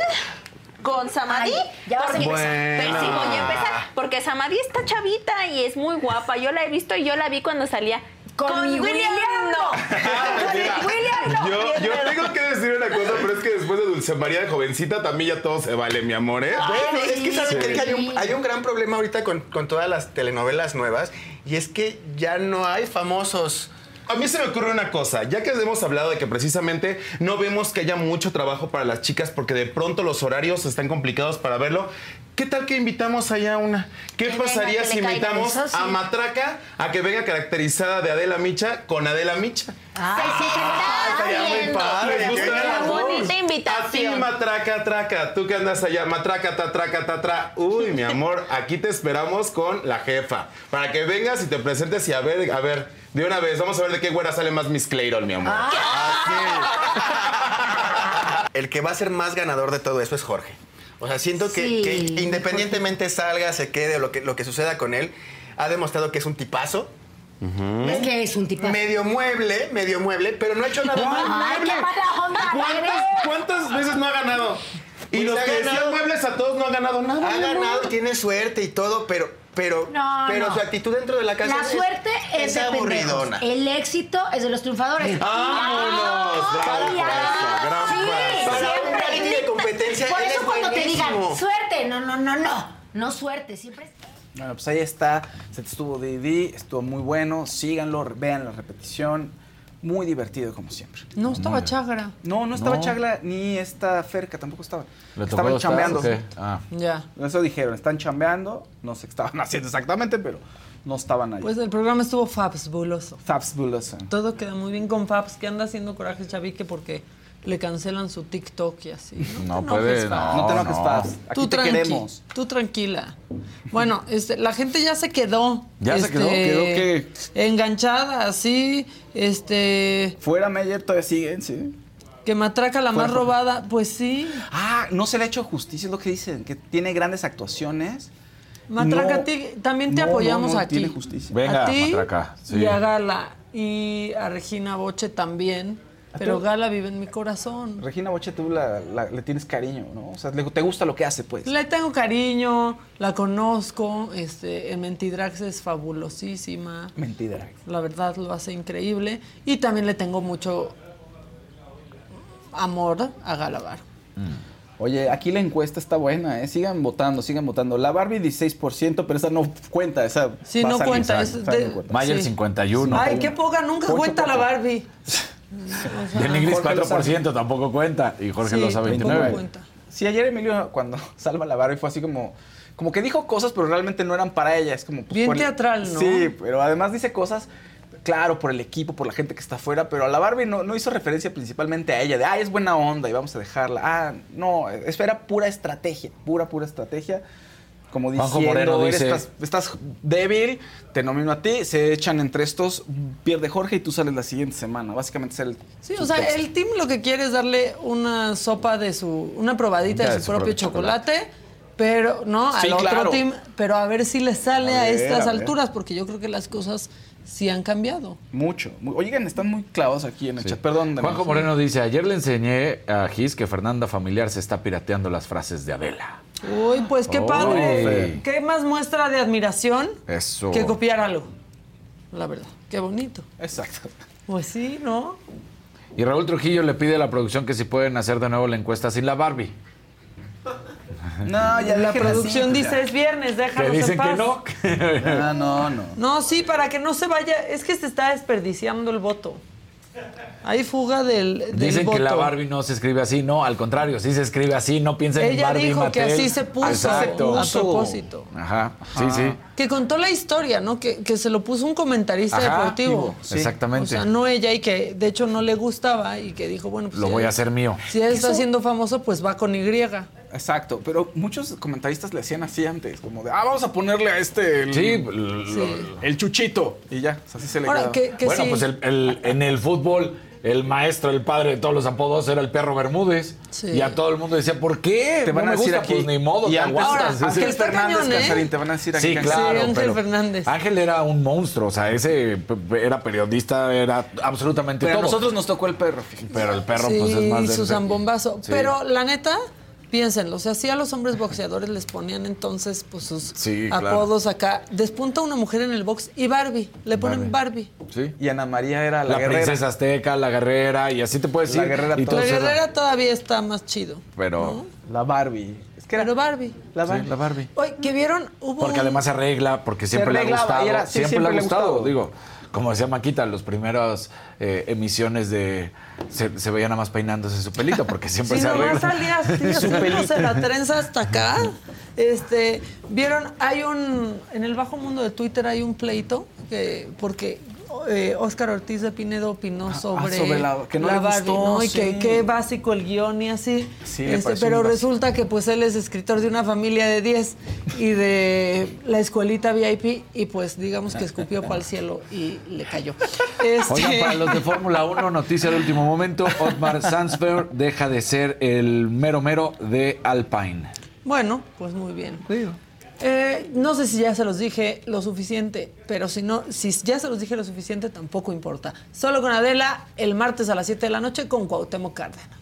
con Samadhi. Ay, ya porque, empezar. Pero sí, voy a empezar. Porque Samadhi está chavita y es muy guapa. Yo la he visto y yo la vi cuando salía. Con mi William, no. Con mi William no. Yo, yo tengo que decir una cosa, pero es que después de Dulce María de jovencita también ya todo se vale, mi amor, ¿eh? Bueno, es que saben Sí. que hay un, hay un gran problema ahorita con, con todas las telenovelas nuevas y es que ya no hay famosos. A mí se me ocurre una cosa, ya que hemos hablado de que precisamente no vemos que haya mucho trabajo para las chicas porque de pronto los horarios están complicados para verlo, ¿qué tal que invitamos allá una? ¿Qué Que pasaría venga, si invitamos eso sí. a Matraca a que venga caracterizada de Adela Micha con Adela Micha? Ay, sí, se bonita A ti, invitación. matraca, traca. Tú que andas allá, matraca, ta, traca, ta, tra. Uy, mi amor, aquí te esperamos con la jefa. Para que vengas y te presentes y a ver, a ver, de una vez, vamos a ver de qué güera sale más Miss Clayton, mi amor. El que va a ser más ganador de todo eso es Jorge. O sea, siento que, Sí, que independientemente salga, se quede o lo que, lo que suceda con él, ha demostrado que es un tipazo. Es que es un tipo. Medio mueble, medio mueble, pero no ha hecho nada mal. Ay, qué mala onda ¿Cuántas, cuántas veces no ha ganado? Y Pues los que decían ganado. muebles a todos no ha ganado nada. Ha ganado, tiene suerte y todo, pero, pero, No, pero no. su actitud dentro de la casa La es- suerte es, de aburridona. El éxito es de los triunfadores. ¡Vámonos! Gran Sí. Para siempre. de competencia, Por eso es cuando te digan suerte, no, no, no, no. No suerte, siempre es. Bueno, pues ahí está. Se te estuvo Didi, estuvo muy bueno. Síganlo, vean la repetición. Muy divertido, como siempre. No estaba chagra. No, no estaba No. Chagla ni esta Ferca, tampoco estaba. ¿Le tocó Estaban chambeando. Ah. Ya. Eso dijeron, están chambeando. No sé qué estaban haciendo exactamente, pero no estaban ahí. Pues el programa estuvo fabuloso. Fabulous. Todo queda muy bien con Fabs, que anda haciendo coraje Chavique porque le cancelan su TikTok y así. No, No te puede, enojes, Fabs. No te enojes, no. Fabs. Aquí Tú te tranqui, queremos. Tú tranquila. Bueno, este, la gente ya se quedó. ¿Ya se este, quedó? ¿Quedó qué? Enganchada, así. Este. Fuera Meyer todavía siguen, sí. Que matraca la más robada, pues sí. Ah, no se le ha hecho justicia, es lo que dicen, que tiene grandes actuaciones. Matraca, No, a ti también te no, apoyamos no, no aquí. tiene justicia. Venga, a ti Matraca, sí. y a Gala y a Regina Boche también. Pero? Gala vive en mi corazón. Regina Boche, tú la- la- le tienes cariño, ¿no? O sea, le- te gusta lo que hace, pues. Le tengo cariño, la conozco, este, en Mentidrax es fabulosísima. Mentira. La verdad lo hace increíble. Y también le tengo mucho amor a Galabar. Oye, aquí la encuesta está buena, ¿eh? Sigan votando, sigan votando. La Barbie 16%, pero esa no cuenta, esa Sí, va a no salir, cuenta, sale, es sale, de- no cuenta. Mayer Sí. 51. Ay, qué poca, nunca cuenta la. Barbie. Y el Nigris Jorge lo 4% tampoco cuenta. Y Jorge Sí, lo sabe tampoco 29. cuenta. Sí, ayer Emilio, cuando salva a la Barbie, fue así como. Como que dijo cosas, pero realmente no eran para ella. Es como. pues, Bien por el- teatral, ¿no? Sí, pero además dice cosas, claro, por el equipo, por la gente que está afuera, pero a la Barbie no, no hizo referencia principalmente a ella, de, ay, es buena onda y vamos a dejarla. Ah, no, eso era pura estrategia, pura, pura estrategia. Como diciendo, Moreno "Eres- dice- estás, estás débil, te nomino a ti, se echan entre estos, pierde Jorge y tú sales la siguiente semana. Básicamente es el. Sí, o sea, texto. el team lo que quiere es darle una sopa de su, una probadita Ya, de su, propio chocolate, pero, ¿no? Al otro claro. team, pero a ver si le sale A a, ver, estas a alturas, porque yo creo que las cosas sí han cambiado. Mucho. Oigan, están muy clavados aquí en el chat. Perdón. Juanjo. Moreno dice, ayer le enseñé a Gis que Fernanda Familiar se está pirateando las frases de Adela. Uy, pues qué Uy. padre. ¿Qué más muestra de admiración Eso. que copiar algo? La verdad, qué bonito. Exacto. Pues sí, ¿no? Y Raúl Trujillo le pide a la producción que si pueden hacer de nuevo la encuesta sin la Barbie. No, ya La así, producción pues, dice ya. es viernes, Que déjanos dicen en paz. que no. Ah, no, no. No, sí, para que no se vaya, es que se está desperdiciando el voto. Hay fuga del, del Dicen voto. que la Barbie no se escribe así. No, al contrario, sí se escribe así. No piensen en Ella Barbie dijo que así se puso Exacto. a propósito. Ajá, sí, sí. Que contó la historia, ¿no? Que, que se lo puso un comentarista Ajá, deportivo. sí. Exactamente. O sea, no ella y que de hecho no le gustaba y que dijo, bueno, pues Lo si voy él- a hacer mío. Si él está Eso- siendo famoso, pues va con Y. Exacto, pero muchos comentaristas le hacían así antes, como de, ah, vamos a ponerle a este el, Sí, el- el chuchito. Y ya, así se le Ahora, queda. que, que bueno, sí. pues el- el- en el fútbol, el maestro, el padre de todos los apodos era el perro Bermúdez. Sí. Y a todo el mundo decía, ¿por qué? Te van no a me decir gusta, aquí. pues ni modo, y te antes, aguantas. Ahora, Ángel está Fernández cañón, ¿eh? Casarín, te van a decir aquí. Sí, claro. Sí, Ángel pero Fernández. Ángel era un monstruo, o sea, ese era periodista, era absolutamente Pero a todo. nosotros nos tocó el perro. fíjate. Pero el perro, sí, pues es más de. Susan Bombazo. Sí. Pero la neta, piénsenlo. O sea, sí a los hombres boxeadores les ponían entonces pues sus Sí, claro. apodos acá. Despunta una mujer en el box y Barbie. Le ponen Barbie. Sí. Y Ana María era la, La, guerrera. princesa azteca, la guerrera, y así te puedes La ir. guerrera y todo. La guerrera todavía está más chido. Pero. La Barbie. Es que era Pero Barbie. la Sí, Barbie. la Barbie. Oye, que vieron, hubo Porque un- además se arregla, porque siempre le ha gustado. y era- sí, siempre, siempre le ha le ha gustado. gustado. Digo, como decía Maquita, las primeras eh, emisiones de. Se, se veía nada más peinándose su pelito, porque siempre Sí, se arregla. salía así, haciéndose la trenza hasta acá. Este, vieron, hay un, en el bajo mundo de Twitter hay un pleito, que, porque eh, Óscar Ortiz de Pinedo opinó sobre, Ah, sobre la- que no le Barbie, gustó, ¿no? Y sí. que qué básico el guion y así. Sí, Este, pero básico. resulta que pues él es escritor de una familia de 10 y de la escuelita VIP y pues digamos que escupió para el cielo y le cayó. Este, Oigan, para los de Fórmula 1, noticia de último momento: Otmar Sandsberg deja de ser el mero mero de Alpine. Bueno, pues muy bien. Eh, no sé si ya se los dije lo suficiente, pero si no, si ya se los dije lo suficiente, tampoco importa. Solo con Adela, el martes a las 7 de la noche con Cuauhtémoc Cárdenas.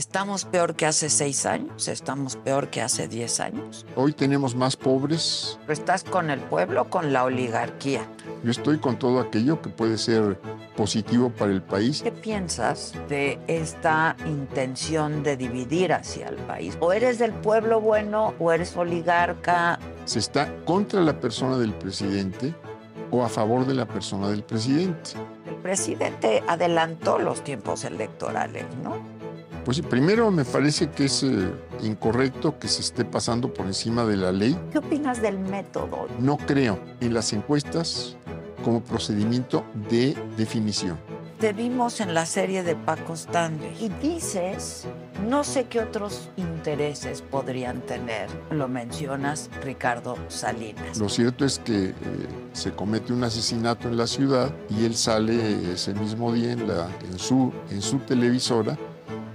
Estamos peor que hace seis años, estamos peor que hace diez años. Hoy tenemos más pobres. ¿Estás con el pueblo o con la oligarquía? Yo estoy con todo aquello que puede ser positivo para el país. ¿Qué piensas de esta intención de dividir hacia el país? ¿O eres del pueblo bueno o eres oligarca? Se está contra la persona del presidente o a favor de la persona del presidente. El presidente adelantó los tiempos electorales, ¿no? Pues primero me parece que es eh, incorrecto que se esté pasando por encima de la ley. ¿Qué opinas del método? No creo en las encuestas como procedimiento de definición. Te vimos en la serie de Paco Stanley y dices, no sé qué otros intereses podrían tener? Lo mencionas, Ricardo Salinas. Lo cierto es que eh, se comete un asesinato en la ciudad y él sale ese mismo día en, la, en, su, en su televisora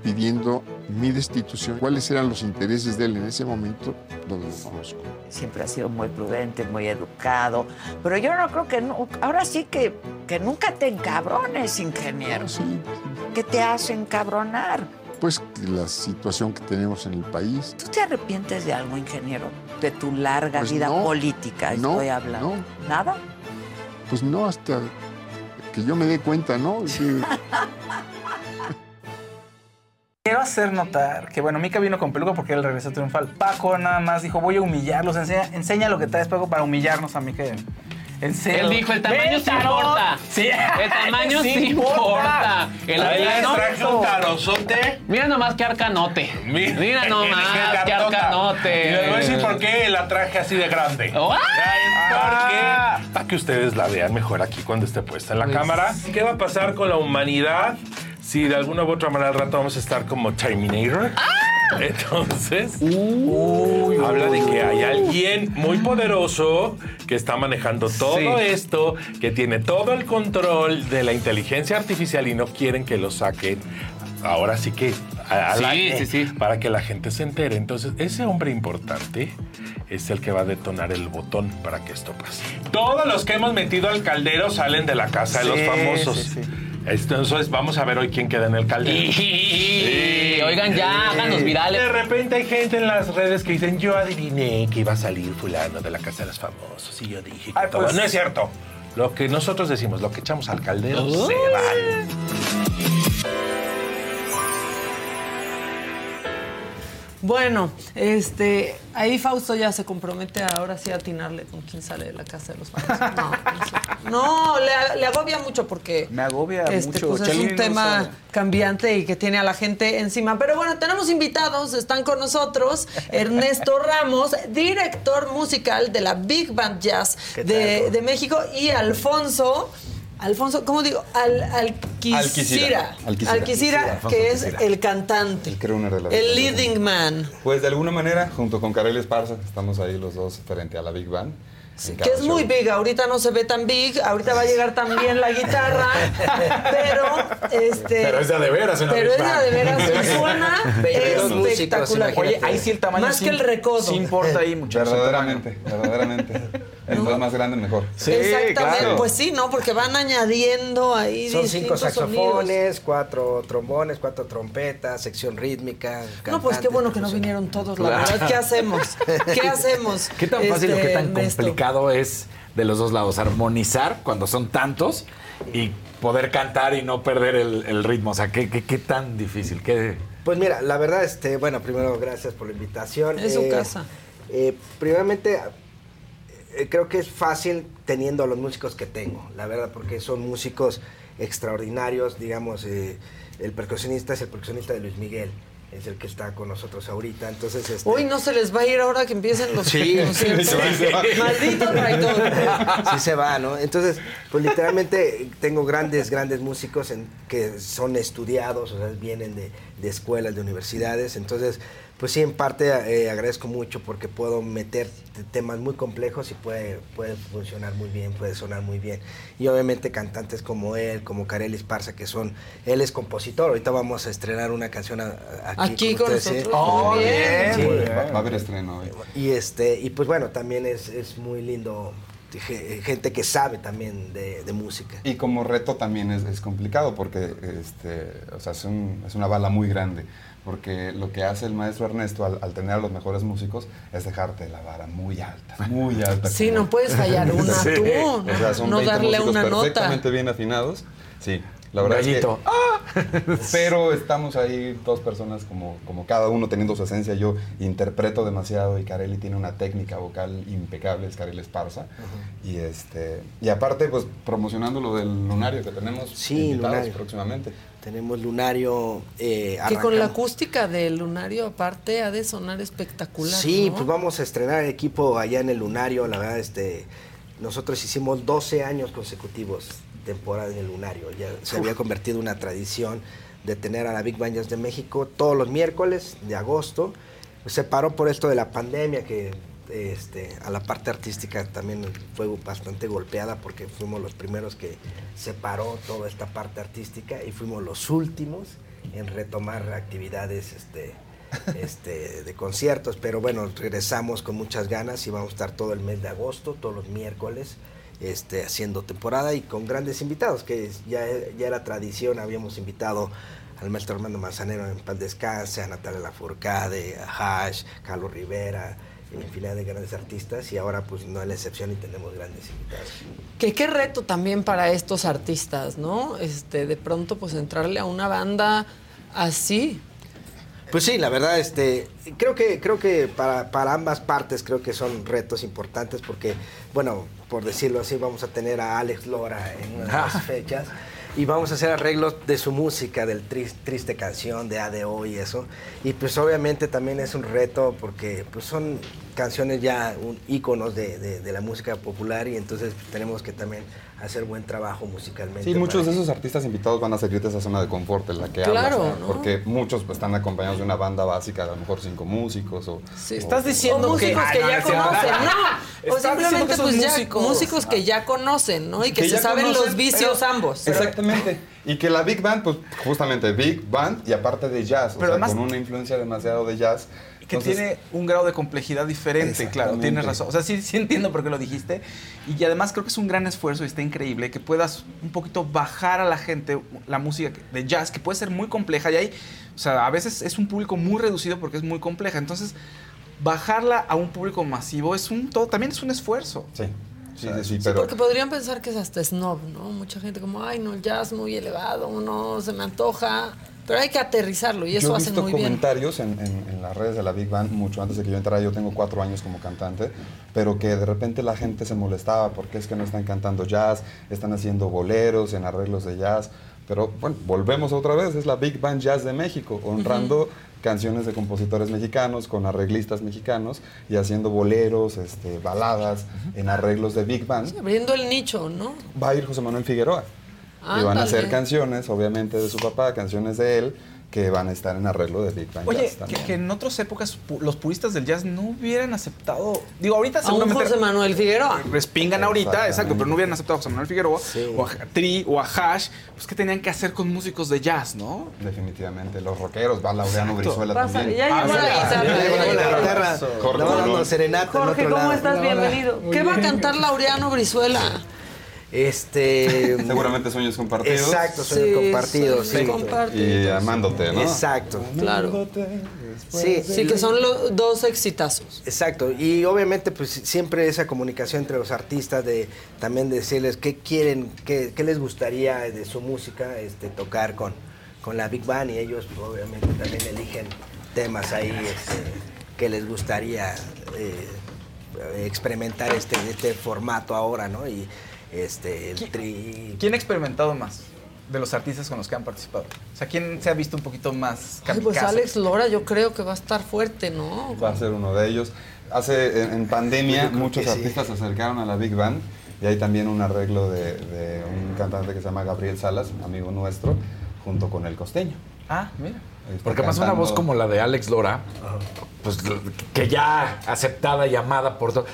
pidiendo mi destitución. ¿Cuáles eran los intereses de él en ese momento? No lo conozco. Siempre ha sido muy prudente, muy educado, pero yo no creo que... no- ahora sí que, que nunca te encabrones, ingeniero. ¿Qué te hace encabronar? Pues la situación que tenemos en el país. ¿Tú te arrepientes de algo, ingeniero? De tu larga Pues vida no, política, estoy hablando. no. ¿Nada? Pues no, hasta que yo me dé cuenta, ¿no? Que- Quiero hacer notar que, bueno, Mika vino con peluca porque él regresó triunfal. Paco nada más dijo, voy a humillarlos. Enseña, enseña lo que traes, Paco, para humillarnos a Mika. En serio. Él dijo, el tamaño sí importa. Sí. El tamaño sí importa. El traje un tarozote. Mira nomás qué arcanote. Mira Qué nomás qué arcanote. Y les voy a decir por qué la traje así de grande. ¡Ah! Porque, para que ustedes la vean mejor aquí cuando esté puesta en la Pues- cámara. ¿Qué va a pasar con la humanidad si de alguna u otra manera al rato vamos a estar como Terminator? Entonces, habla de que hay alguien muy poderoso que está manejando todo Sí. esto, que tiene todo el control de la inteligencia artificial y no quieren que lo saquen. Ahora sí que a- Sí, sí, sí. para que la gente se entere. Entonces, ese hombre importante es el que va a detonar el botón para que esto pase. Todos los que hemos metido al caldero salen de la casa de los Sí, famosos. Sí, sí. Entonces, vamos a ver hoy quién queda en el caldero. Y- Oigan, ya, háganos virales. De repente hay gente en las redes que dicen, yo adiviné que iba a salir fulano de la casa de los famosos. Y yo dije que Ay, todo. pues- No es cierto. Lo que nosotros decimos, lo que echamos al caldero, Uy. se vale. Bueno, este, ahí Fausto ya se compromete a ahora sí a atinarle con quién sale de la casa de los famosos. No, no, le, le agobia mucho porque Me agobia este, mucho. pues es un tema cambiante y que tiene a la gente encima. Pero bueno, tenemos invitados, están con nosotros Ernesto Ramos, director musical de la Big Band Jazz ¿Qué de, de México, y Alfonso. Alfonso, ¿cómo digo? Al, Alquicira. Alquicira. Alquicira, Alquicira. que es Alquicira. el cantante. El crooner de la El Big Band. leading man. Pues de alguna manera, junto con Karel Esparza, estamos ahí los dos frente a la Big Band. en Que es muy show. big, ahorita no se ve tan big, ahorita va a llegar también la guitarra, pero este Pero es de veras en la Pero es de Band. veras, suena 22 músicos, espectacular. Oye, ahí sí el tamaño Más sí- que el recodo. sí importa ahí, muchachos. Verdaderamente, verdaderamente. Entre más grande, mejor. Exactamente, pues sí, ¿no? Porque van añadiendo ahí Son cinco saxofones, sonidos. cuatro trombones, cuatro trompetas, sección rítmica. No, pues qué bueno que no vinieron todos, la Claro. verdad. ¿Qué hacemos? ¿Qué hacemos? ¿Qué tan fácil o Este, qué tan Ernesto? complicado es de los dos lados armonizar cuando son tantos y poder cantar y no perder el, el ritmo? O sea, ¿qué, qué, qué tan difícil? ¿Qué, Pues mira, la verdad, este, bueno, primero gracias por la invitación. Es su casa. eh, primeramente, eh, creo que es fácil teniendo a los músicos que tengo, la verdad, porque son músicos extraordinarios, digamos, eh, el percusionista es el percusionista de Luis Miguel, es el que está con nosotros ahorita, entonces... Este, Uy, no se les va a ir ahora que empiecen los Sí, conciertos. se va, se va. Maldito traidor. Sí se va, ¿no? Entonces, pues literalmente tengo grandes, grandes músicos en, que son estudiados, o sea, vienen de, de escuelas, de universidades. Entonces, pues sí, en parte eh, agradezco mucho porque puedo meter temas muy complejos y puede, puede funcionar muy bien, puede sonar muy bien. Y obviamente cantantes como él, como Karel Esparza, que son, él es compositor. Ahorita vamos a estrenar una canción a- a- aquí, Aquí con ustedes, ¿sí? nosotros. Muy bien. Sí. Va, va a haber estreno hoy. Y este, y pues bueno, también es, es muy lindo ge- gente que sabe también de, de música. Y como reto también es, es complicado porque este, o sea, es, un- es una bala muy grande. Porque lo que hace el maestro Ernesto al, al tener a los mejores músicos es dejarte la vara muy alta, muy alta. Sí, como- no puedes fallar una Sí. tú, O sea, son no 20 darle músicos una nota. perfectamente bien afinados. Sí, la verdad Gallito. es que... Pero estamos ahí dos personas como, como cada uno teniendo su esencia. Yo interpreto demasiado y Carelli tiene una técnica vocal impecable, es Carelli Esparza. Y este y aparte, pues promocionando lo del lunario que tenemos Sí, invitados Lunario. próximamente. Tenemos Lunario. Eh, Que con la acústica del lunario aparte ha de sonar espectacular. Sí, ¿no? pues vamos a estrenar el equipo allá en el Lunario. La verdad, este, nosotros hicimos 12 años consecutivos temporada en el Lunario. Ya se había convertido en una tradición de tener a la Big Jazz de México todos los miércoles de agosto. se paró por esto de la pandemia, que este, a la parte artística también fue bastante golpeada porque fuimos los primeros que se paró toda esta parte artística y fuimos los últimos en retomar actividades este, este, de conciertos, pero bueno, regresamos con muchas ganas y vamos a estar todo el mes de agosto, todos los miércoles, este, haciendo temporada y con grandes invitados, que ya, ya era tradición, habíamos invitado al maestro Armando Manzanero en Paz Descanse, a Natalia Lafourcade, a Hash, Carlos Rivera, infinidad de grandes artistas y ahora pues no es la excepción y tenemos grandes invitados. Que qué reto también para estos artistas, ¿no? Este, de pronto pues entrarle a una banda así. Pues sí, la verdad, este, creo que, creo que para, para ambas partes creo que son retos importantes porque, bueno, por decirlo así, vamos a tener a Alex Lora en una de las fechas y vamos a hacer arreglos de su música, del tris- triste canción, de ADO y eso. Y pues obviamente también es un reto porque pues son canciones ya un, íconos de, de- de la música popular y entonces tenemos que también hacer buen trabajo musicalmente. Sí, muchos de esos artistas invitados van a salir de esa zona de confort en la que Claro, hablas, ¿no? porque muchos pues, están acompañados de una banda básica, a lo mejor cinco músicos o... Sí. o- Estás diciendo o músicos que- que, Ah, ya conocen, no. O simplemente pues ya músicos. músicos que ya conocen, ¿no? Y que, que se saben conocen, los vicios pero- ambos. Exactamente. Y que la Big Band, pues justamente Big Band y aparte de jazz, o sea, además- con una influencia demasiado de jazz. Que Entonces, tiene un grado de complejidad diferente, claro, tienes razón. O sea, sí, sí entiendo por qué lo dijiste. Y además creo que es un gran esfuerzo y está increíble que puedas un poquito bajar a la gente la música de jazz, que puede ser muy compleja. Y hay, o sea, a veces es un público muy reducido porque es muy compleja. Entonces, bajarla a un público masivo es un todo, también es un esfuerzo. Sí, sí, sí, Sí, pero... porque podrían pensar que es hasta snob, ¿no? Mucha gente como, ay, no, el jazz muy elevado, no se me antoja. Pero hay que aterrizarlo y eso yo he hacen visto bien. comentarios en, en- en las redes de la Big Band mucho antes de que yo entrara. Yo tengo cuatro años como cantante, pero que de repente la gente se molestaba porque es que no están cantando jazz, están haciendo boleros en arreglos de jazz. Pero bueno, volvemos otra vez, es la Big Band Jazz de México, honrando canciones de compositores mexicanos con arreglistas mexicanos y haciendo boleros, este, baladas en arreglos de Big Band. Abriendo el nicho, ¿no? Va a ir José Manuel Figueroa. Y van a hacer Ándale. canciones, obviamente, de su papá, canciones de él, que van a estar en arreglo de Big Band Oye, Jazz que, también. que en otras épocas los puristas del jazz no hubieran aceptado. Digo, ahorita A un seguramente. José Manuel Figueroa. Respingan ahorita, exacto, pero no hubieran aceptado a José Manuel Figueroa o a Tri o a Hash. Pues, ¿qué tenían que hacer con músicos de jazz, no? Definitivamente, los rockeros, va Laureano. Brizuela Pásale, también. ya llegó la guitarra. Ya llegó la guitarra, Jorge serenata ¿cómo estás? Bienvenido. ¿Qué va a cantar Laureano Brizuela? Este. Seguramente sueños compartidos. Exacto, sueños Sí, compartidos. sueños sí. compartidos. Y amándote, ¿no? Exacto. Claro. Sí, Sí, que son los dos exitazos. Exacto, y obviamente pues siempre esa comunicación entre los artistas de también decirles qué quieren, qué, qué les gustaría de su música este, tocar con, con la Big Band y ellos pues, obviamente también eligen temas ahí este, que les gustaría eh, experimentar este, este formato ahora, ¿no? Y este, el tri... ¿Quién ha experimentado más de los artistas con los que han participado? O sea, ¿quién se ha visto un poquito más Ay, pues? Alex Lora yo creo que va a estar fuerte, ¿no? Va a ser uno de ellos. Hace, en, en pandemia, muchos sí. artistas se acercaron a la Big Band y hay también un arreglo de, de un cantante que se llama Gabriel Salas, amigo nuestro, junto con el costeño. Ah, mira. Está Porque además una voz como la de Alex Lora, pues que ya aceptada y amada por todos,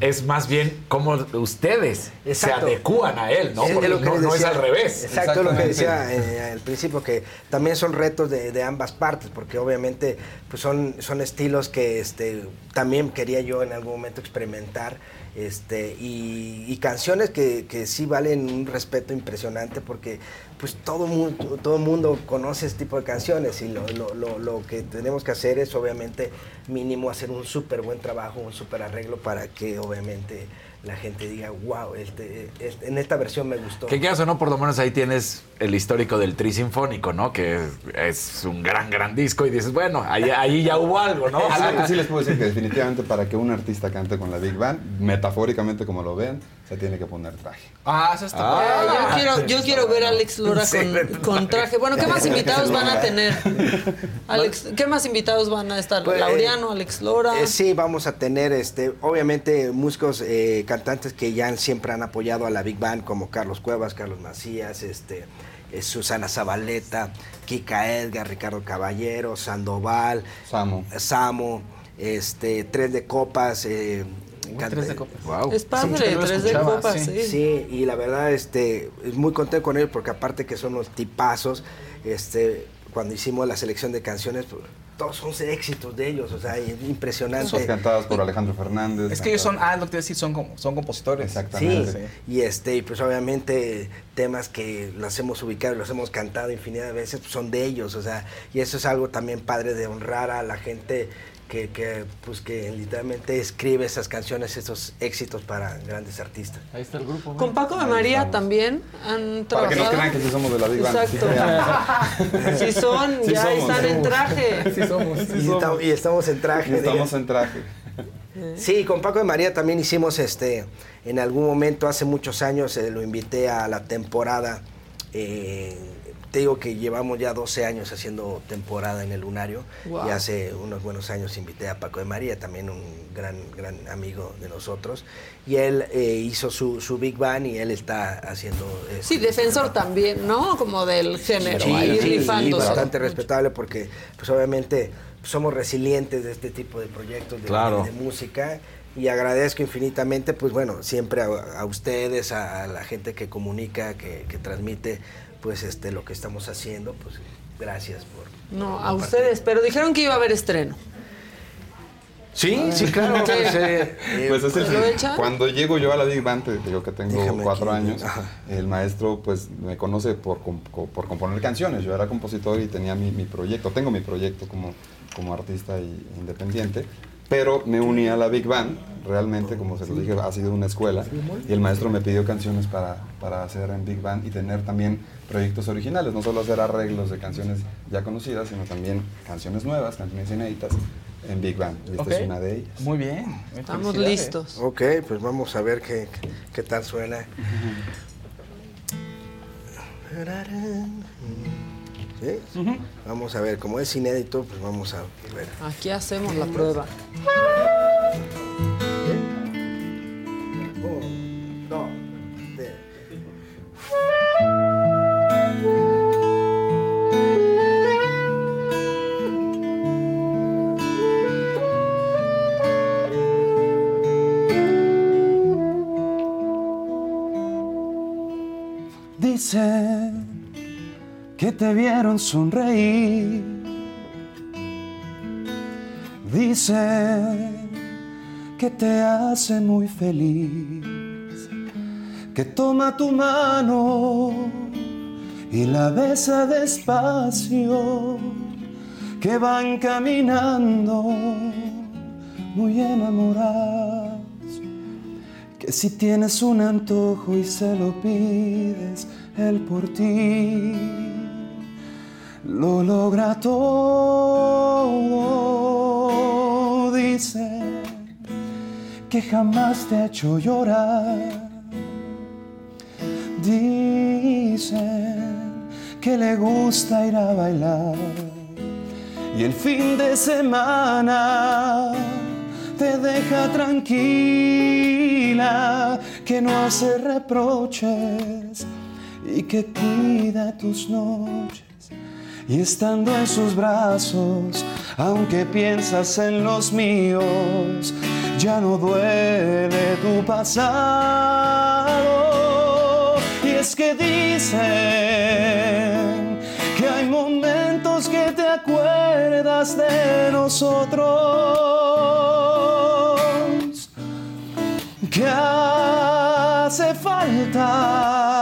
es más bien como ustedes Exacto. se adecúan a él, ¿no? Porque lo que no, no es decía. al revés. Exacto, lo que decía eh, al principio, que también son retos de, de ambas partes, porque obviamente pues son, son estilos que este, también quería yo en algún momento experimentar. Este, y, y canciones que, que sí valen un respeto impresionante porque pues todo mundo, todo mundo conoce este tipo de canciones y lo, lo- lo- lo que tenemos que hacer es obviamente mínimo hacer un súper buen trabajo, un súper arreglo para que obviamente la gente diga, wow, este, este- en esta versión me gustó. Que quieras o no, por lo menos ahí tienes el histórico del Tri Sinfónico, ¿no? Que es, es un gran, gran disco y dices, bueno, ahí, ahí ya hubo algo, ¿no? Algo que sí les puedo decir que definitivamente para que un artista cante con la Big Band, metafóricamente como lo vean, se tiene que poner traje. Ah, eso está Ah, yo quiero, yo quiero ver a Alex Lora con, con traje. Bueno, ¿qué más invitados van a tener? Alex, ¿qué más invitados van a estar? Pues, Laureano, Alex Lora. Eh, sí, vamos a tener, este, obviamente, músicos, eh, cantantes que ya siempre han apoyado a la Big Band, como Carlos Cuevas, Carlos Macías, este, eh, Susana Zabaleta, Kika Edgar, Ricardo Caballero, Sandoval, Samo, Samo este, Tres de Copas. Canta- Tres de Copas. Es padre, no Tres de Copas, sí. Sí, y la verdad, este, es muy contento con él porque aparte que son unos tipazos, este, cuando hicimos la selección de canciones, pues, todos son éxitos de ellos, o sea, es impresionante. Son cantadas por Alejandro Fernández. Es que ellos son, ah, lo que te decir, son, como- son compositores. Exactamente. Sí, y este, y pues obviamente temas que los hemos ubicado y los hemos cantado infinidad de veces pues, son de ellos, o sea, y eso es algo también padre de honrar a la gente que, que, pues que literalmente escribe esas canciones, esos éxitos para grandes artistas. Ahí está el grupo. Con Paco de María también han Para que trabajado. nos crean que sí somos de la Big Band. Exacto. Si son, Sí ya somos, están en traje. Sí somos, sí y, somos. estamos, y estamos en traje. Y estamos en traje. Sí, con Paco de María también hicimos este, en algún momento, hace muchos años, eh, lo invité a la temporada. eh, te digo que llevamos ya 12 años haciendo temporada en el Lunario Wow. y hace unos buenos años invité a Paco de María, también un gran, gran amigo de nosotros. Y él eh, hizo su, su Big Band y él está haciendo... este, Sí, defensor también, ¿no? Como del género, Sí, ahí sí, rifándose. bastante respetable porque pues obviamente somos resilientes de este tipo de proyectos de, Claro. de música y agradezco infinitamente pues bueno siempre a, a ustedes a, a la gente que comunica que, que transmite pues este lo que estamos haciendo pues gracias por No, a ustedes, pero dijeron que iba a haber estreno. Sí, sí, claro. Pues, eh, pues es el- cuando llego yo a la Big Band, te digo que tengo Déjame cuatro aquí. años, el maestro pues me conoce por, por componer canciones. Yo era compositor y tenía mi, mi proyecto, tengo mi proyecto como, como artista y- independiente, pero me uní a la Big Band, realmente, como se lo dije, ha sido una escuela, y el maestro me pidió canciones para, para hacer en Big Band y tener también proyectos originales, no solo hacer arreglos de canciones ya conocidas, sino también canciones nuevas, canciones inéditas en Big Band. Y esta es una de ellas. Muy bien. Estamos listos. Ok, pues vamos a ver qué, qué- qué tal suena. ¿Sí? Vamos a ver, como es inédito, pues vamos a ver. Aquí hacemos la prueba. Dicen que te vieron sonreír. Dicen que te hace muy feliz. Que toma tu mano y la besa despacio. Que van caminando muy enamorados que si tienes un antojo y se lo pides, él por ti lo logra todo. Dice que jamás te ha hecho llorar. Dicen que le gusta ir a bailar. Y el fin de semana te deja tranquila, que no hace reproches y que cuida tus noches. Y estando en sus brazos, aunque piensas en los míos, ya no duele tu pasado. Y es que dicen que hay momentos que te acuerdas de nosotros que hace falta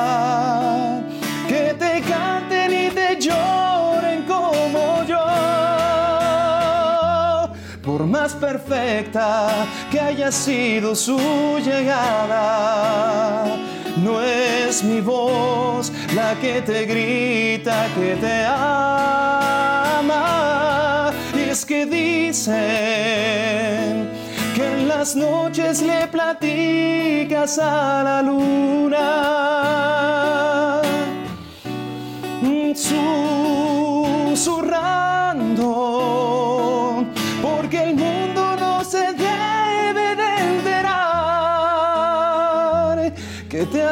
perfecta que haya sido su llegada, no es mi voz la que te grita que te ama. Y es que dicen que en las noches le platicas a la luna, susurrando,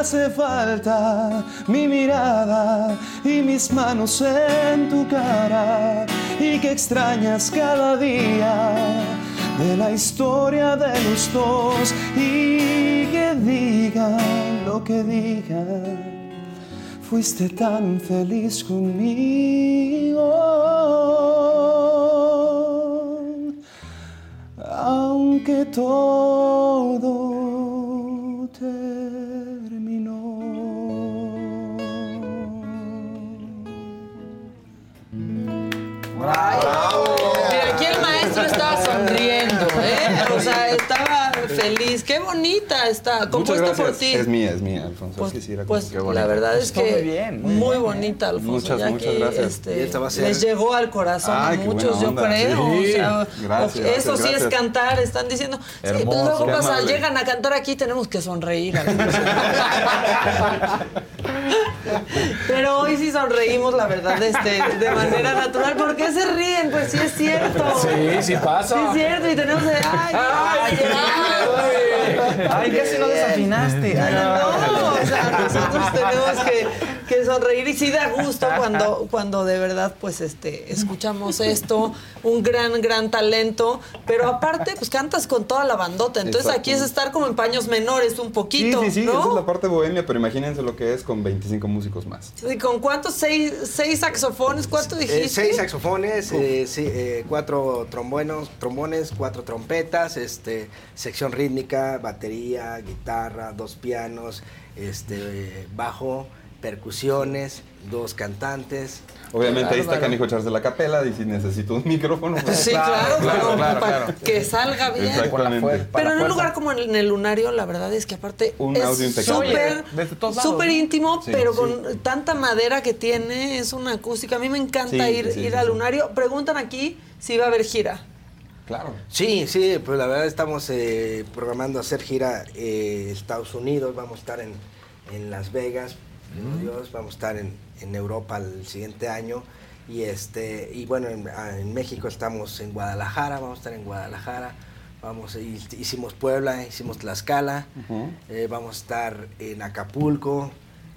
hace falta mi mirada y mis manos en tu cara y que extrañas cada día de la historia de los dos y que digan lo que digan. Fuiste tan feliz conmigo, aunque todo O sea, estaba feliz. Qué bonita está. Compuesta Muchas por gracias. ti. Es mía, es mía, Alfonso. sí, sí, era como Pues la verdad es que muy bien, muy muy bien. bonita, Alfonso. Muchas, ya muchas que, gracias. este, Y esta va a ser- Les llegó al corazón Ay, a muchos, yo creo. Sí. o sea, Gracias, o- eso gracias, sí es cantar, están diciendo. sí, pues Hermoso. luego Qué pasa, llegan a cantar aquí, tenemos que sonreír. Pero hoy sí sonreímos, la verdad, este, de manera natural. ¿Por qué se ríen? Pues sí es cierto. Sí, sí pasa. Sí es cierto, y tenemos de. ¡Ay! ¡Ay! Ay, casi no desafinaste. Ay, No, o sea, nosotros tenemos que, que sonreír y sí da gusto cuando, cuando de verdad pues este escuchamos esto, un gran, gran talento, pero aparte pues cantas con toda la bandota, entonces aquí es estar como en paños menores un Sí, poquito, sí, sí, esa es ¿no? la parte bohemia, pero imagínense lo que es con 25 músicos más. ¿Y ¿Con cuántos? ¿Seis, seis saxofones? ¿Cuánto dijiste? Eh, seis saxofones, eh, sí, eh, cuatro trombones, trombones, cuatro trompetas, este, sección rítmica, batería, guitarra, dos pianos, este, eh, bajo, percusiones, dos cantantes. Obviamente ahí está. Canijo echarse la capela y si necesito un micrófono. pues- Sí, claro, claro, para que salga bien. Exactamente. Pero en un lugar como en el lunario, la verdad es que aparte Un es súper súper íntimo, Sí, pero sí. con tanta madera que tiene, es una acústica. A mí me encanta Sí, ir, sí, ir sí, al sí. lunario. Preguntan aquí si va a haber gira. Claro. Sí, sí, pues la verdad estamos eh, programando hacer gira eh, Estados Unidos, vamos a estar en, en Las Vegas, primero Dios, vamos a estar en, en Europa el siguiente año. Y este y bueno en, ah, en México estamos en Guadalajara, vamos a estar en Guadalajara, vamos hi- hicimos Puebla, hicimos Tlaxcala, eh, vamos a estar en Acapulco,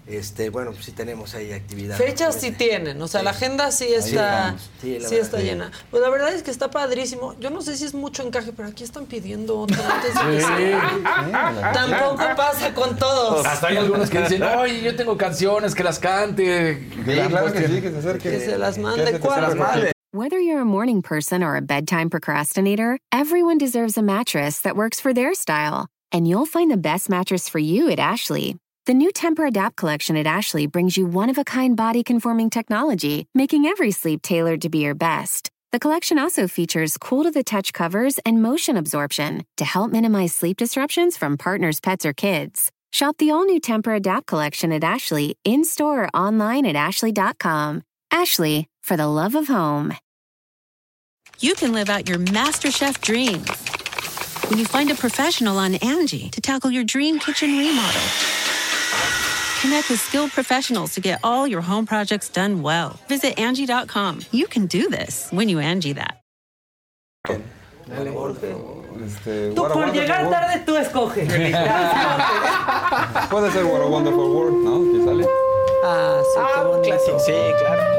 este bueno pues sí tenemos ahí actividad. Fechas sí tienen, o sea, la agenda sí está. Sí, sí verdad, está sí. llena. Pues la verdad es que está padrísimo. Yo no sé si es mucho encaje, pero aquí están pidiendo otra antes de que Sí. se- Tampoco pasa con todos. Hasta hay algunos que dicen, oye, yo tengo canciones, que las cante. claro que sí, que se acerque. Que se las Que mande. ¿Cuál? las mande. Whether you're a morning person or a bedtime procrastinator, everyone deserves a mattress that works for their style. And you'll find the best mattress for you at Ashley. The new Temper Adapt collection at Ashley brings you one of a kind body conforming technology, making every sleep tailored to be your best. The collection also features cool to the touch covers and motion absorption to help minimize sleep disruptions from partners, pets, or kids. Shop the all new Temper Adapt collection at Ashley in store or online at ashley.com. Ashley, for the love of home. you can live out your MasterChef dreams when you find a professional on Angie to tackle your dream kitchen remodel. Connect with skilled professionals to get all your home projects done well. Visit Angie.com. You can do this when you Angie that. Este, Tú por llegar World. tarde, tú escoge. Puede ser What a Wonderful World, ¿no? Que sale. Ah, sí, qué bonito. clásico. Sí, claro.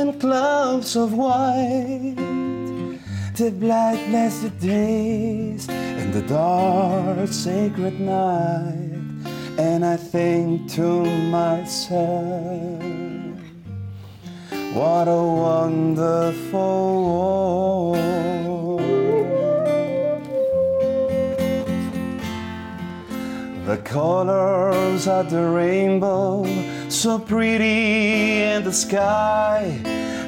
and clouds of white. The bright blessed days and the dark sacred night. And I think to myself, what a wonderful world. The colors of the rainbow so pretty in the sky,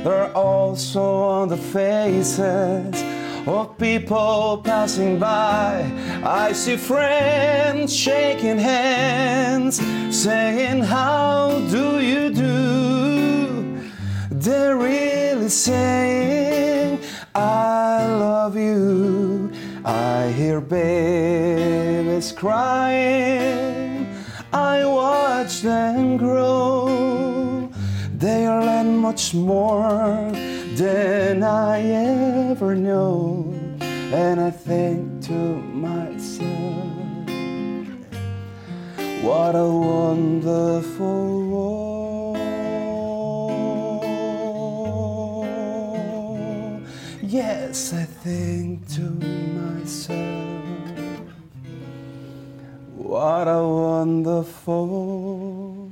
they're also on the faces of people passing by. I see friends shaking hands, saying, How do you do? They're really saying, I love you. I hear babies crying. I watch them grow. They learn much more than I ever knew. And I think to myself, what a wonderful world. Yes, I think to what a wonderful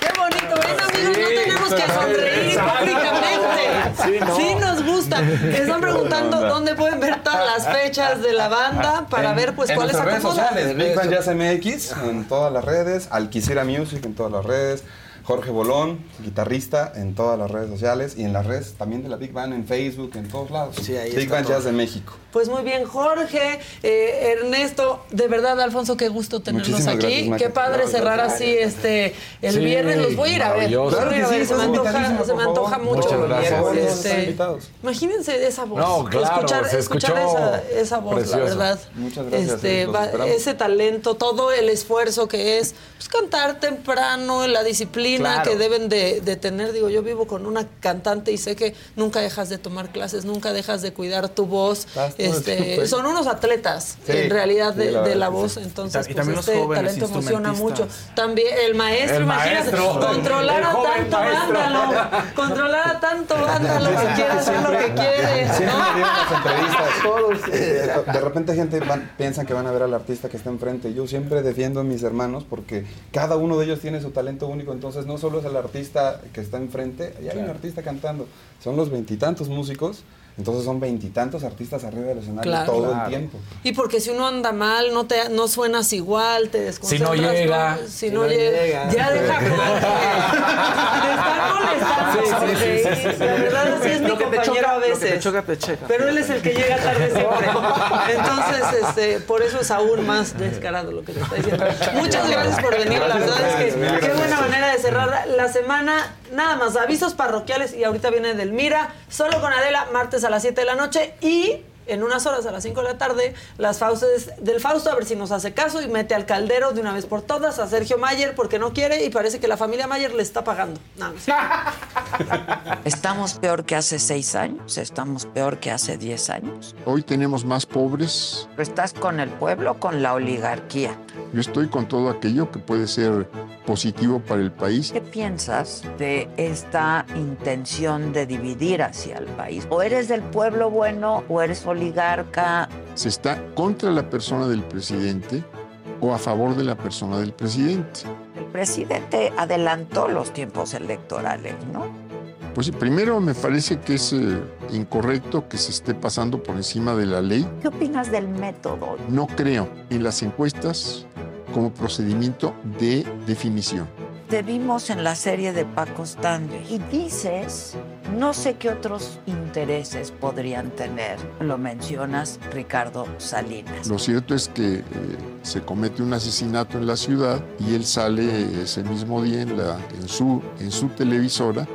¡Qué bonito! ¿Ven, amigos? no tenemos que sonreír públicamente. Sí, ¿no? Sí nos gusta. Están preguntando dónde pueden ver todas las fechas de la banda para En- ver pues en cuáles nuestras redes acomodan. sociales, Big Band Jazz MX en todas las redes, Alquicera Music en todas las redes, Jorge Bolón, guitarrista en todas las redes sociales y en las redes también de la Big Band en Facebook, en todos lados. ahí Big Band. Jazz de México. Pues muy bien, Jorge, eh, Ernesto, de verdad, Alfonso, qué gusto tenerlos Muchísimas aquí. gracias, qué padre cerrar gracias. así este el Sí, viernes. Los voy a ir a ver. Claro que ver. sí, se me antoja, se me antoja mucho. Muchas gracias. Este. Imagínense esa voz. No, claro, escuchar, se escuchar escuchó esa, esa voz, precioso. la verdad. Muchas gracias, Este, va- ese talento, todo el esfuerzo que es pues, cantar temprano, la disciplina Claro. que deben de, de tener. Digo, yo vivo con una cantante y sé que nunca dejas de tomar clases, nunca dejas de cuidar tu voz. Este, son unos atletas Sí, en realidad de, la de voz. Entonces, Y pues, este jóvenes talento emociona mucho. También el maestro, El imagínate, maestro. controlar El a joven tanto maestro. vándalo, controlar a tanto vándalo que quiere hacer lo que quiere. Me dieron las entrevistas. Eh, de repente gente van- piensan que van a ver al artista que está enfrente. Yo siempre defiendo a mis hermanos porque cada uno de ellos tiene su talento único. Entonces no solo es el artista que está enfrente, ya hay un artista cantando. Son los veintitantos músicos. Entonces son veintitantos artistas arriba del escenario Claro. todo Claro. el tiempo. Y porque si uno anda mal, no te no suenas igual, te desconcentras. Si no llega. ¿no? Si, no, llega. Ya deja. Te están molestando. Sí, sí, sí, Jorge. sí, sí, sí. La verdad, así es mi compañero choca- a lo que veces. te choca, te checa. Pero él es el que llega tarde siempre. Entonces, este, por eso es aún más descarado lo que te está diciendo. Muchas gracias por venir. La verdad es que qué buena manera de cerrar la semana. Nada más, avisos parroquiales y ahorita viene Delmira, solo con Adela, martes a las 7 de la noche y en unas horas a las 5 de la tarde, las fauces del Fausto, a ver si nos hace caso y mete al caldero de una vez por todas a Sergio Mayer porque no quiere y parece que la familia Mayer le está pagando. Estamos peor que hace seis años, estamos peor que hace diez años. Hoy tenemos más pobres. Estás con el pueblo, o con la oligarquía. Yo estoy con todo aquello que puede ser positivo para el país. ¿Qué piensas de esta intención de dividir hacia el país? O eres del pueblo bueno o eres oligarca. Se está contra la persona del presidente o a favor de la persona del presidente. El presidente adelantó los tiempos electorales, ¿no? Pues sí, primero me parece que es eh, incorrecto que se esté pasando por encima de la ley. ¿Qué opinas del método? No creo en las encuestas como procedimiento de definición. Te vimos en la serie de Paco Stanley y dices, no sé qué otros intereses podrían tener. Lo mencionas Ricardo Salinas. Lo cierto es que eh, se comete un asesinato en la ciudad y él sale ese mismo día en, la, en, su, en su televisora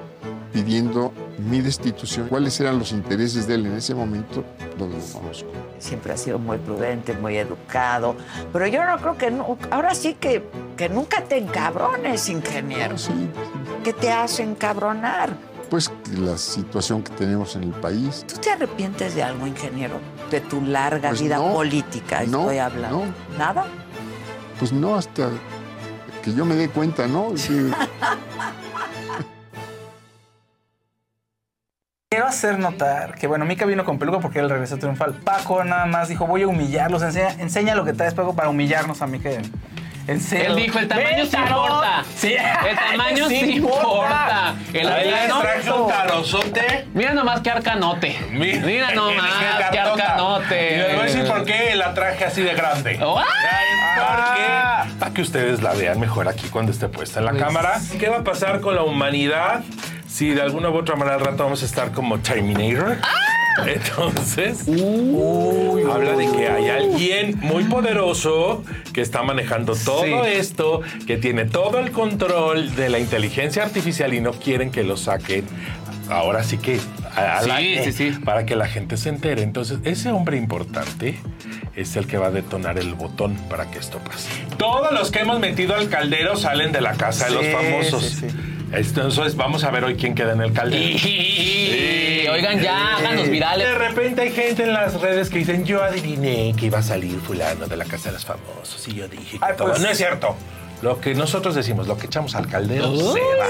pidiendo mi destitución. ¿Cuáles eran los intereses de él en ese momento? No lo conozco. Siempre ha sido muy prudente, muy educado. Pero yo no creo que... nu- ahora sí que, que nunca te encabrones, ingeniero. Sí, ¿Qué te hace encabronar? pues la situación que tenemos en el país. ¿Tú te arrepientes de algo, ingeniero? De tu larga Pues vida no, política, no, estoy hablando. no. ¿Nada? Pues no, hasta que yo me dé cuenta, ¿no? Sí. Quiero hacer notar que, bueno, Mika vino con peluca porque él regresó triunfal. Paco nada más dijo, voy a humillarlos, enseña, enseña lo que traes, Paco, para humillarnos a Mika. En serio. Él dijo, el tamaño ¡Ven, sí tarot! importa. Sí. El tamaño sí importa. El Ahí les arcano- traje un tarozote. Mira nomás qué arcanote. Mira nomás qué arcanote. Y les voy a decir por qué la traje así de grande. ¡Ah! Porque, para que ustedes la vean mejor aquí cuando esté puesta en la Pues- cámara. ¿Qué va a pasar con la humanidad si de alguna u otra manera al rato vamos a estar como Terminator? Entonces, habla de que hay alguien muy poderoso que está manejando todo Sí. esto, que tiene todo el control de la inteligencia artificial y no quieren que lo saquen. Ahora sí que a- Sí, sí, sí. para que la gente se entere. Entonces, ese hombre importante es el que va a detonar el botón para que esto pase. Todos los que hemos metido al caldero salen de la casa de los Sí, famosos. Entonces, vamos a ver hoy quién queda en el caldero. Oigan, ya, háganos virales. De repente hay gente en las redes que dicen, yo adiviné que iba a salir fulano de la casa de los famosos. Y yo dije que Ay, todo". pues- No es cierto. Lo que nosotros decimos, lo que echamos al caldero, Uy. se va.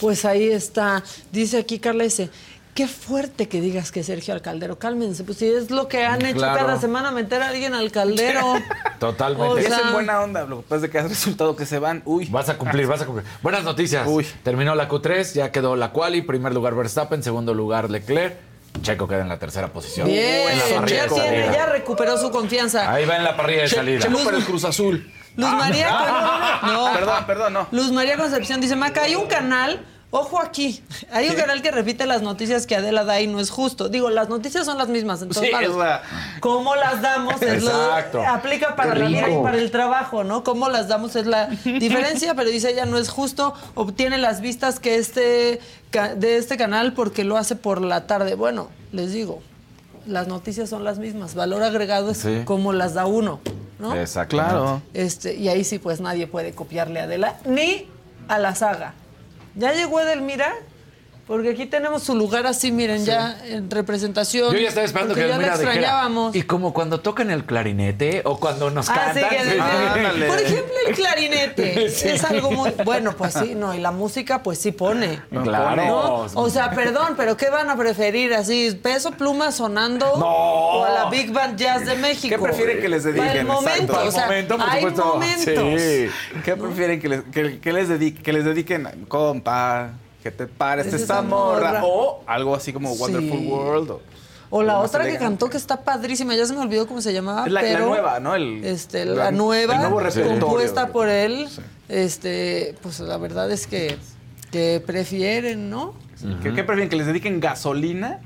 Pues ahí está. Dice aquí Carla S. Qué fuerte que digas que Sergio al caldero. Cálmense, pues si es lo que han hecho cada semana, meter a alguien al caldero. Totalmente. O Y es sea- en buena onda, lo que pasa es que has resultado que se van. Uy. Vas a cumplir, vas a cumplir. Buenas noticias. Terminó la Q3, ya quedó la quali. Primer lugar Verstappen, segundo lugar Leclerc. Checo queda en la tercera posición. Bien, en la parrilla ya, de tiene, ya recuperó su confianza. Ahí va en la parrilla de Che- salida. Checo para el Cruz Azul. Luz María, no, Perdón, perdón, no. Luz María Concepción dice, Maca, hay un canal, ojo aquí, hay un canal que repite las noticias que Adela da y no es justo. Digo, las noticias son las mismas en todos Sí, lados. es la- ¿Cómo las damos? Es lo- Exacto. aplica para la vida y para el trabajo, ¿no? ¿Cómo las damos? Es la diferencia, pero dice ella, no es justo, obtiene las vistas que este, de este canal porque lo hace por la tarde. Bueno, les digo, las noticias son las mismas. Valor agregado es Sí. como las da uno, ¿no? Exacto. Claro. Este, y ahí sí, pues nadie puede copiarle a Adela, ni a la saga. ¿Ya llegó Edelmira? Porque aquí tenemos su lugar así, miren, ya en representación. Yo ya estaba esperando que ya la dijera. extrañábamos. Y como cuando tocan el clarinete o cuando nos Ah, sí, cantan. que sí. Ándale. Por ejemplo, el clarinete Sí. es algo muy bueno, pues sí, no, y la música pues sí pone. Claro. ¿no? O sea, perdón, pero ¿qué van a preferir así? ¿Peso pluma sonando No. o a la Big Band Jazz de México? ¿Qué prefieren que les Para dediquen? el momento, Exacto. o sea, momento, por hay supuesto. momentos. Sí. ¿Qué prefieren que les, que, que les dediquen? Que les dediquen, compa, que te pares Es esta morra. morra. O algo así como Sí. Wonderful World. O, O la otra que elegante. cantó que está padrísima, ya se me olvidó cómo se llamaba, la, nueva, ¿no? El, este, la- la, nueva el nuevo compuesta por él, este, pues la verdad es que que prefieren, ¿no? ¿Qué, qué prefieren? ¿Que les dediquen gasolina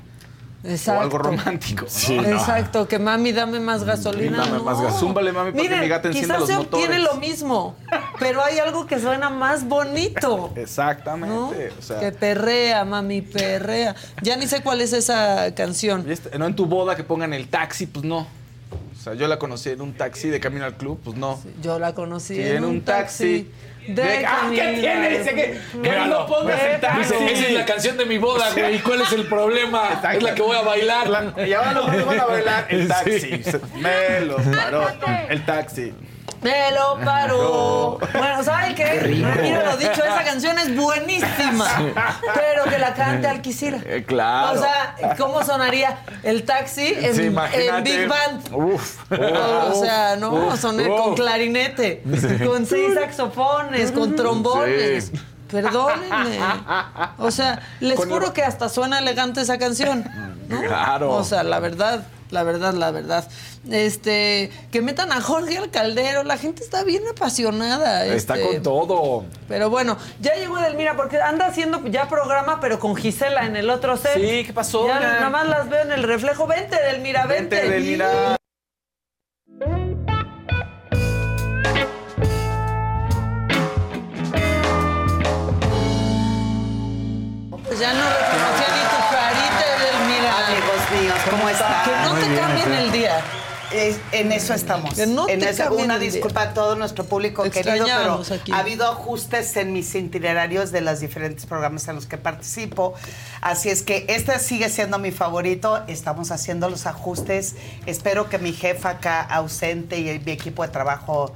Exacto. o algo romántico? Exacto, que mami dame más gasolina. Dame no. más gas- zúmbale, mami, para que Miren, mi gata encienda quizás los se obtiene lo mismo, pero hay algo que suena más bonito. Exactamente. O sea, que perrea, mami, perrea. Ya ni sé cuál es esa canción. este- no en tu boda que pongan el taxi, pues no. O sea, yo la conocí en un taxi de camino al club, pues no. Yo la conocí Sí, en, un taxi. De- ah, ¿qué tiene? Dice que, no pongas el taxi. Dice, esa es la canción de mi boda, güey. ¿Y cuál es el problema? Exacto. Es la que voy a bailar. La- y ahora los van a bailar el taxi. Sí. Me lo paró. El taxi. Me lo paró. Bueno, ¿saben qué? Retiro lo dicho, esa canción es buenísima. Pero que la cante Alquicira. Eh, claro. O sea, ¿cómo sonaría el taxi en, Sí, en imagínate. Big Band? Uf. O sea, no, sonar con clarinete, con seis saxofones, con trombones. Sí. Perdónenme. O sea, les juro que hasta suena elegante esa canción. ¿no? Claro. O sea, la verdad, la verdad, la verdad. Este, que metan a Jorge al caldero, la gente está bien apasionada. Está este. con todo. Pero bueno, ya llegó Edelmira porque anda haciendo ya programa, pero con Gisela en el otro set. Sí, ¿qué pasó? Ya nada más las veo en el reflejo. Vente, Edelmira, vente. Vente, Edelmira. Pues ya no reconocía ni tu carita, Edelmira. Amigos míos, ¿cómo están? Que no te cambien el día. Es- en eso estamos. No en eso, una disculpa a todo nuestro público querido, pero aquí. ha habido ajustes en mis itinerarios de los diferentes programas en los que participo. Así es que este sigue siendo mi favorito. Estamos haciendo los ajustes. Espero que mi jefa acá ausente y mi equipo de trabajo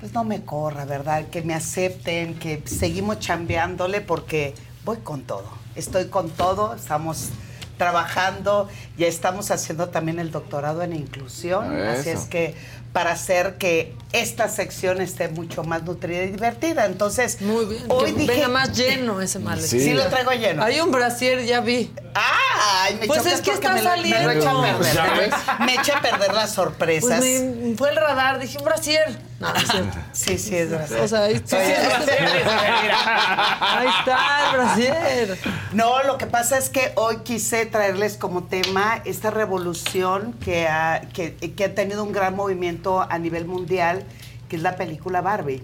pues no me corra, ¿verdad? Que me acepten, que seguimos chambeándole porque voy con todo. Estoy con todo, estamos trabajando, ya estamos haciendo también el doctorado en inclusión, así Eso. es que para hacer que esta sección esté mucho más nutrida y divertida. Entonces, Muy bien. hoy que dije, venga más lleno ese maletín. Sí. Sí lo traigo lleno. Hay un brasier, ya vi. Ay, me Pues es que está me lo- me lo echa a saliendo. perder, ¿Ya me- echa a perder las sorpresas. Pues me fue el radar, dije un brasier. No, no es cierto. Sí, sí, es brasier. O sea, ahí Sí, es brasier, Ahí está el brasier. No, lo que pasa es que hoy quise traerles como tema esta revolución que ha, que, que ha tenido un gran movimiento a nivel mundial, que es la película Barbie.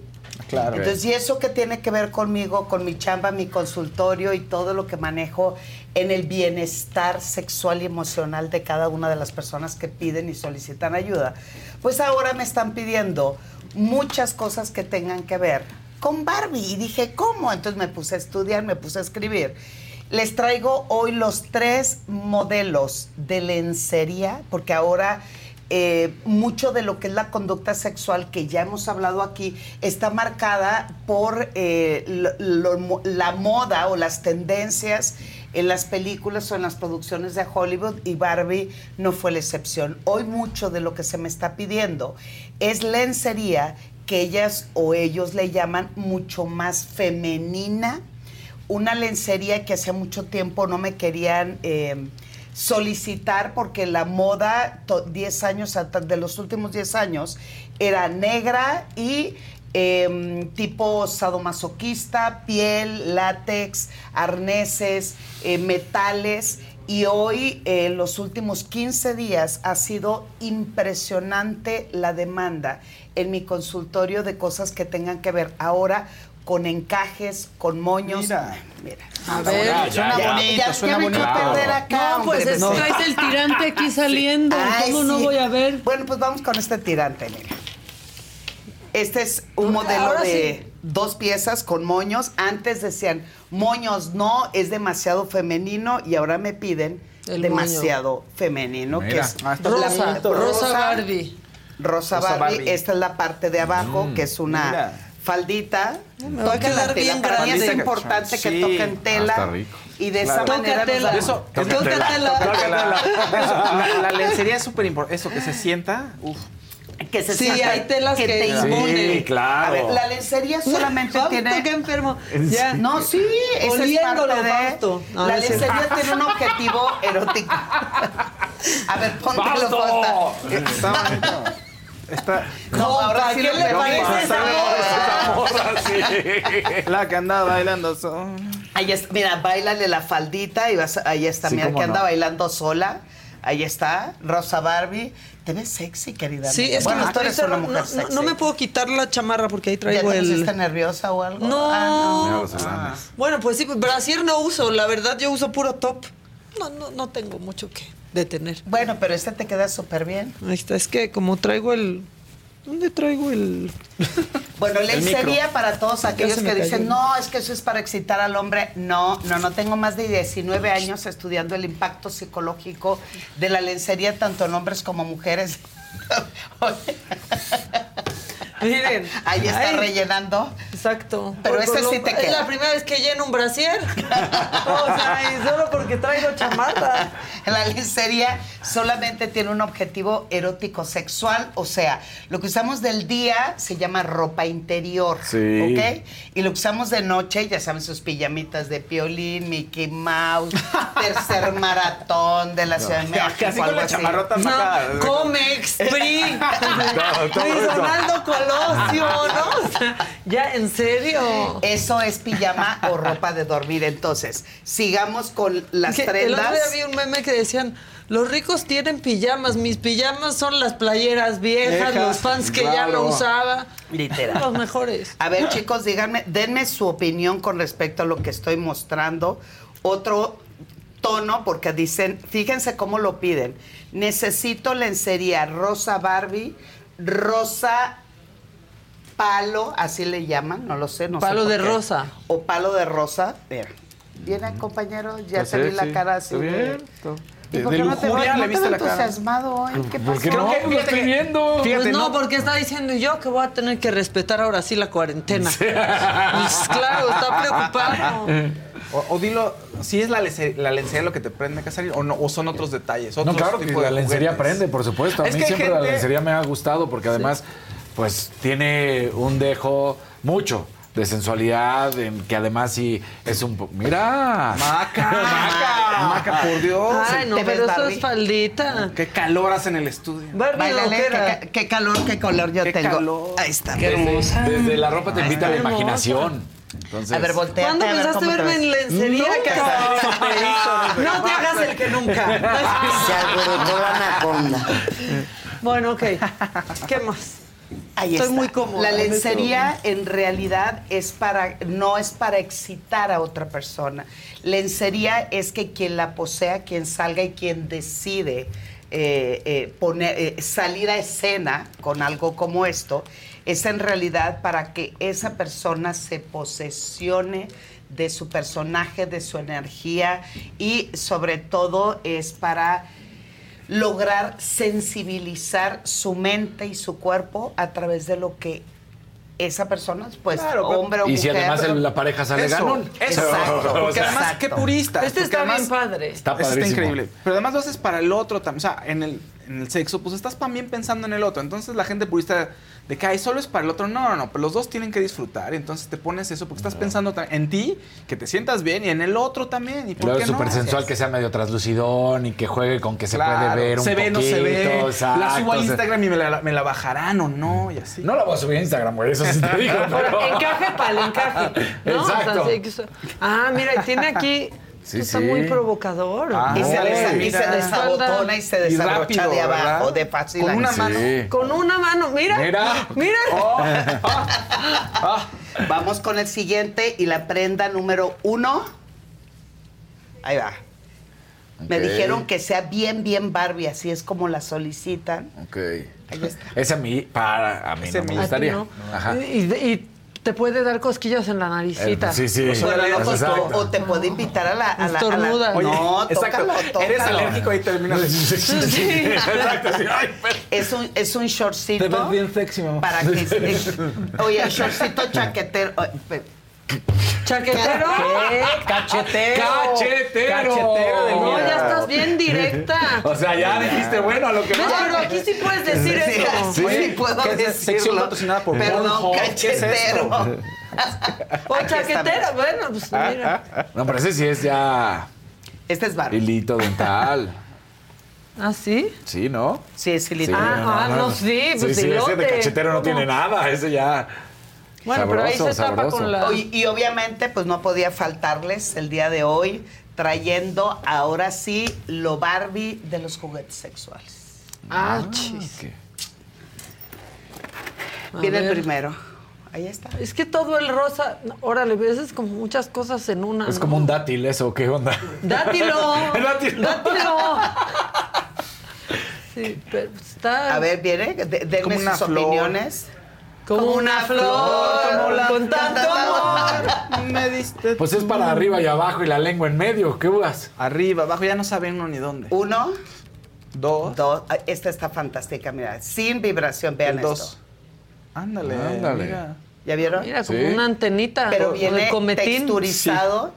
Claro. Entonces, y eso que tiene que ver conmigo, con mi chamba, mi consultorio y todo lo que manejo en el bienestar sexual y emocional de cada una de las personas que piden y solicitan ayuda, pues ahora me están pidiendo muchas cosas que tengan que ver con Barbie. Y dije, ¿cómo? Entonces me puse a estudiar, me puse a escribir. Les traigo hoy los tres modelos de lencería, porque ahora eh, mucho de lo que es la conducta sexual que ya hemos hablado aquí está marcada por eh, la moda o las tendencias en las películas o en las producciones de Hollywood y Barbie no fue la excepción. Hoy mucho de lo que se me está pidiendo es lencería que ellas o ellos le llaman mucho más femenina, una lencería que hace mucho tiempo no me querían eh, solicitar porque la moda to- 10 años de los últimos 10 años era negra y eh, tipo sadomasoquista, piel, látex, arneses, eh, metales. Y hoy, eh, en los últimos 15 días, ha sido impresionante la demanda en mi consultorio de cosas que tengan que ver ahora con encajes, con moños. Mira. Mira. A ver, Ya, suena ya, bonito, ya, suena bonito. perder acá, No, pues hombre, traes el tirante aquí saliendo, ¿cómo no voy a ver? Bueno, pues vamos con este tirante, mira. Este es un modelo Ahora de sí. dos piezas con moños. Antes decían, moños no, es demasiado femenino y ahora me piden El demasiado femenino, que Mira. es Ah, está Rosa, rosa Barbie. Rosa, Rosa Barbie. Barbie. Esta es la parte de abajo, Mm, que es una mira. faldita. me va a Toquen la quedar tela. bien Para mí es importante que Sí. toquen tela. Ah, está rico. Y de Claro. esa manera damos- Eso, Tócatela. Tócatela. Eso, la, la lencería es súper importante. Eso, que se sienta. Uf. Que se Sí, hay telas que te imponen. Sí, claro. A ver, la lencería solamente Fausto, tiene... qué enfermo. ¿En Ya. No, sí, esa es parte de... Fausto. No, la no lencería tiene un objetivo erótico. A ver, póntelo. Fausta. Está bonito. Está. No, ahora sí ¿qué lo le parece esa morra? sí. La que anda bailando sola. Ahí está, mira, bailale la faldita y vas, ahí está, Sí, mira que anda no. bailando sola. Ahí está, Rosa Barbie. Te ves sexy, querida. Sí, amiga. es bueno, que tú eres una mujer no, no, sexy. no me puedo quitar la chamarra porque ahí ¿Ya traigo te el... pusiste nerviosa o algo? No. Ah, los alanes. Bueno, pues sí, brasier no uso, la verdad yo uso puro top. No, no, no tengo mucho que detener. Bueno, pero este te queda súper bien. Ahí está, es que como traigo el... ¿Dónde traigo el...? Bueno, lencería micro. para todos aquellos que dicen, no, es que eso es para excitar al hombre. No, no, no tengo más de 19 años estudiando el impacto psicológico de la lencería tanto en hombres como mujeres. Miren. Ahí está Ay, rellenando. Exacto. Pero Por- ese por sí lo- te Es queda. la primera vez que lleno un brasier. o sea, y solo porque traigo chamarra. La lencería solamente tiene un objetivo erótico sexual, o sea, lo que usamos del día se llama ropa interior, Sí. ¿ok? Y lo que usamos de noche, ya saben, sus pijamitas de piolín, Mickey Mouse, tercer maratón de la Ciudad de México. Casi con la chamarrota. No, Comex, PRI, todo Luis. Donaldo Colosio, ¿no? O sea, ya, ¿en serio? Eso es pijama o ropa de dormir. Entonces, sigamos con las Que El otro prendas. día vi un meme que decían, los ricos tienen pijamas, mis pijamas son las playeras viejas, los fans que ya no usaba. Literal. Los mejores. A ver, chicos, díganme, denme su opinión con respecto a lo que estoy mostrando. Otro tono, porque dicen, fíjense cómo lo piden. Necesito lencería rosa Barbie, rosa palo, así le llaman, no lo sé, no sé Palo por de qué. rosa. O palo de rosa. Mira. Viene, compañero, ya Está te vi la cara así. De- ¿Y De- por de qué no te lujuria veo- le no te viste veo la cara. entusiasmado hoy? ¿Qué ¿Por pasó? qué no? Fíjate Lo estoy viendo. fíjate, Pues no, no. porque está diciendo yo que voy a tener que respetar ahora sí la cuarentena. Pues claro, está preocupado. O, o dilo, si es la, la lencería lo que te prende, Casarín, o no, o son otros detalles. No, otros claro que la lencería aprende, por supuesto. A Es mí siempre la gente- lencería me ha gustado porque además, pues, tiene un dejo mucho de sensualidad, en que además sí es un... po- ¡Mira! Maca, Maca, Maca, por Dios. Ay, no, ¿Te ves, pero eso es faldita. Qué calor hace en el estudio. Loquera. qué, qué calor, qué color yo Qué tengo. calor. Ahí está. Desde, hermosa. desde la ropa te invita a la imaginación. Entonces, A ver, volteate ¿Cuándo empezaste a verme en lencería, Nunca. Casarín? No te hagas el que nunca. Se alborotó la anaconda. Bueno, ok. ¿Qué más? Ahí Estoy está. muy cómoda La en lencería en realidad es para, no es para excitar a otra persona. Lencería es que quien la posea, quien salga y quien decide eh, eh, poner, eh, salir a escena con algo como esto, es en realidad para que esa persona se posesione de su personaje, de su energía y sobre todo es para lograr sensibilizar su mente y su cuerpo a través de lo que esa persona, pues Claro, pero- hombre o y mujer. si además el- la pareja sale Eso, ganón. Eso, Exacto, porque además, exacto. qué purista. Este está además- bien padre. Está padrísimo. está increíble. Pero además lo haces para el otro también. O sea, en el, en el sexo, pues estás también pensando en el otro. Entonces la gente purista de que "Ay, solo es para el otro. No, no, no. Pero los dos tienen que disfrutar. Entonces te pones eso porque estás pensando ta- en ti, que te sientas bien, y en el otro también. ¿Y por luego qué es súper no? sensual que sea medio translucidón y que juegue con que se puede ver un se ve, poquito. no se ve. la exacto, subo a o sea, Instagram y me la, me la bajarán o no, y así. No la voy a subir a Instagram, güey, eso sí te digo. Pero- encaje para el encaje. ¿no? O sea, Exacto. sí, que eso- ah, mira, tiene aquí. Sí, está sí. muy provocador. Ah, y se, desa- y se desabotona y se desabrocha de abajo, ¿verdad? de fácil. Con una mano. Sí. Con una mano, mira. Mira. Mira. Oh. Vamos con el siguiente y la prenda número uno. Ahí va. Me dijeron que sea bien, bien Barbie, así es como la solicitan. Ok. Ahí está. Ese a mí, para, a mí Ese no me gustaría. ¿no? Ajá. Y, y te puede dar cosquillas en la naricita. Eh, sí, sí. Exacto. o, o te puede invitar a la. A la, a la-. Oye, no, exacto. tócalo, tócalo. Eres alérgico y terminas. Sí. Exacto, sí. Ay, pero- Es un, es un shortcito. Te ves bien sexy, mamá. Para que. oye, el shortcito chaquetero. ¿Chaquetero? ¿Qué? Cachetero. ¡Cachetero! Cachetero de No, ya estás bien directa. O sea, ya dijiste, bueno, a lo que va. Pero aquí sí puedes decir Sí, eso. sí, Oye, puedo ¿qué decirlo. sección patrocinada por Perdón, cachetero. O chaquetero. Bueno, pues mira. No, pero ese sí es ya Este es Barbie. hilito dental. ¿Ah, sí? Sí, ¿no? Sí, es hilito. Sí, Ah, ah, no, sí, pues sí, ese hilote. de cachetero no tiene nada, ese ya. Bueno, pero ahí se tapa con la. Y obviamente, pues no podía faltarles el día de hoy trayendo ahora sí lo Barbie de los juguetes sexuales. Ah, chis. Ok. A Viene el primero. Ahí está. Es que todo el rosa, órale, ves, es como muchas cosas en una. Es ¿no? como un dátil eso, ¿qué onda? ¡Dátilo! Dátilo. ¡Dátilo! Sí, pero está. A ver, viene, de- denme sus flor. opiniones. Como una flor, como la- con tanto amor. Me diste. Pues es para arriba y abajo y la lengua en medio, ¿qué uvas? Arriba, abajo, ya no saben uno ni dónde. Uno, Dos. dos. Esta está fantástica, mira. Sin vibración, vean el esto. dos. Ándale, Ándale. mira. ¿Ya vieron? Mira, como Sí. una antenita. Pero viene cometín. texturizado.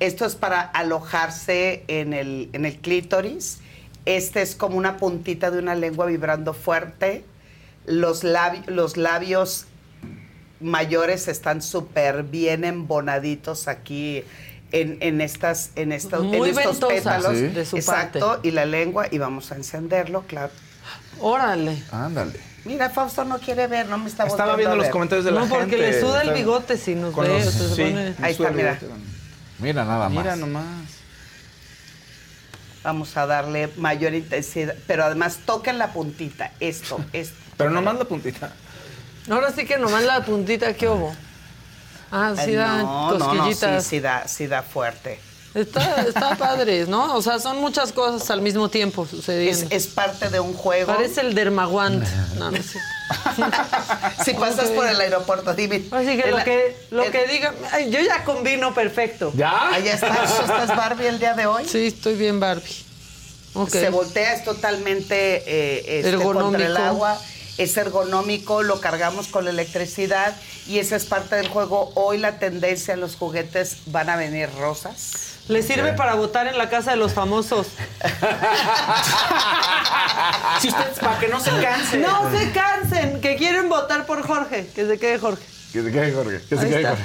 Esto es para alojarse en el, en el clítoris. Este es como una puntita de una lengua vibrando fuerte. Los, labi- los labios mayores están súper bien embonaditos aquí en, en estas, en estos, en Muy estos pétalos. Sí. de su Exacto. parte. Y la lengua, y vamos a encenderlo, claro. Órale. Ándale. Mira, Fausto no quiere ver, no me está Estaba viendo a los comentarios de la No, gente. porque le suda el bigote si nos con ve. los- sí, pone- Ahí está, mira. Mira nada más. Mira nomás. Vamos a darle mayor intensidad, pero además toquen la puntita, esto, esto. Pero nomás la puntita. Ahora sí que nomás la puntita, ¿qué hubo? Ah, sí Ay, da no, no, no, sí, sí da, sí da fuerte. Está, está padre, ¿no? O sea, son muchas cosas al mismo tiempo Es, sucediendo. es parte de un juego. Parece el dermaguant. No, no sé. si pasas por el aeropuerto, dime. Así que el- lo que, lo el- que diga. Ay, yo ya combino perfecto. ¿Ya? Ahí estás, ¿estás Barbie el día de hoy? Sí, estoy bien Barbie. Se voltea, es totalmente eh, este, Ergonómico. contra el agua. es ergonómico, lo cargamos con la electricidad y esa es parte del juego. Hoy la tendencia en los juguetes van a venir rosas. Le sirve para votar en la casa de los famosos. Si ustedes, para que no se cansen. No se cansen, que quieren votar por Jorge. Que se quede Jorge. Que se quede Jorge. Que se Ahí quede está. Jorge.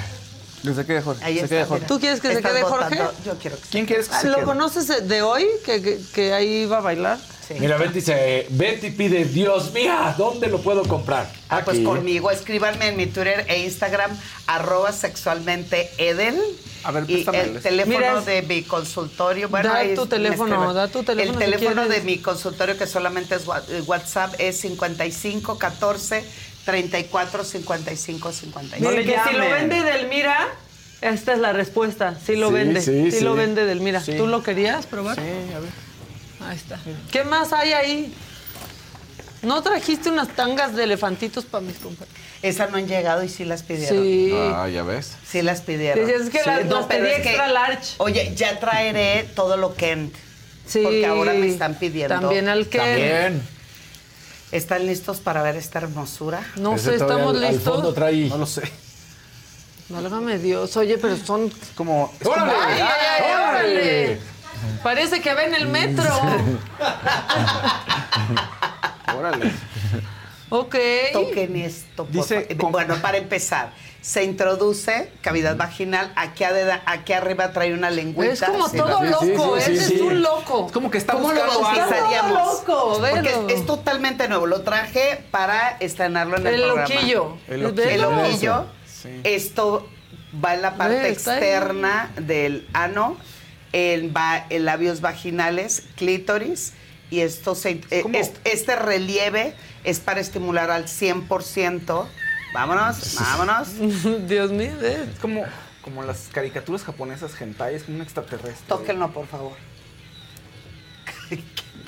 Que se quede Jorge. Ahí se está, quede Jorge. mira. ¿Tú quieres que se Estás quede Jorge? votando. Yo quiero que se ¿Quién quieres que se ¿Lo quede? conoces de hoy? Que, que, que ahí iba a bailar. Mira, Betty dice, Betty pide, Dios mía, ¿dónde lo puedo comprar? Ah, pues Aquí. conmigo. Escríbanme en mi Twitter e Instagram, arroba sexualmente Edel. A ver, y el el- teléfono Mira, de mi consultorio. Bueno, Da ahí tu teléfono, da tu teléfono El si teléfono quieres. de mi consultorio, que solamente es eh, WhatsApp, es 55 14 34 55 59. Miren, que si lo vende Delmira, esta es la respuesta. Sí lo Sí, vende. sí, Sí, sí. lo vende Delmira. Sí. ¿Tú lo querías probar? Sí, a ver. Ahí está. ¿Qué más hay ahí? ¿No trajiste unas tangas de elefantitos para mis compañeros? Esas no han llegado y sí las pidieron. Sí. Ah, ya ves. Sí las pidieron. Decías, es que las- pedí que- extra large. Oye, ya traeré todo lo Kent. Sí. Porque ahora me están pidiendo. También al Ken. También. ¿Están listos para ver esta hermosura? No Ese sé, estamos al- al listos. fondo trae... No lo sé. Válgame Dios. Oye, pero son. Como. es como- ¡Órale! ¡Ay, ay, ay! ¡Órale! Parece que va en el metro. Órale. Ok. Toquen esto. por Dice, favor. Bueno, para empezar, se introduce cavidad vaginal. Aquí, adeda- aquí arriba trae una lengüita. Es como Sí. todo sí, loco. sí, Ese sí. es un loco. Es como que está ¿Cómo lo bautizaríamos? Loco, Porque es, es totalmente nuevo. Lo traje para estrenarlo en el, El programa. loquillo. El El Velo. loquillo. Sí. Esto va en la parte Ve, está ahí. externa del ano, en, va en labios vaginales, clítoris, y esto se, eh, como- est- este relieve es para estimular al 100%. Vámonos, vámonos. Dios mío. Es como, como las caricaturas japonesas hentai, es como un extraterrestre. Tóquenlo, por favor.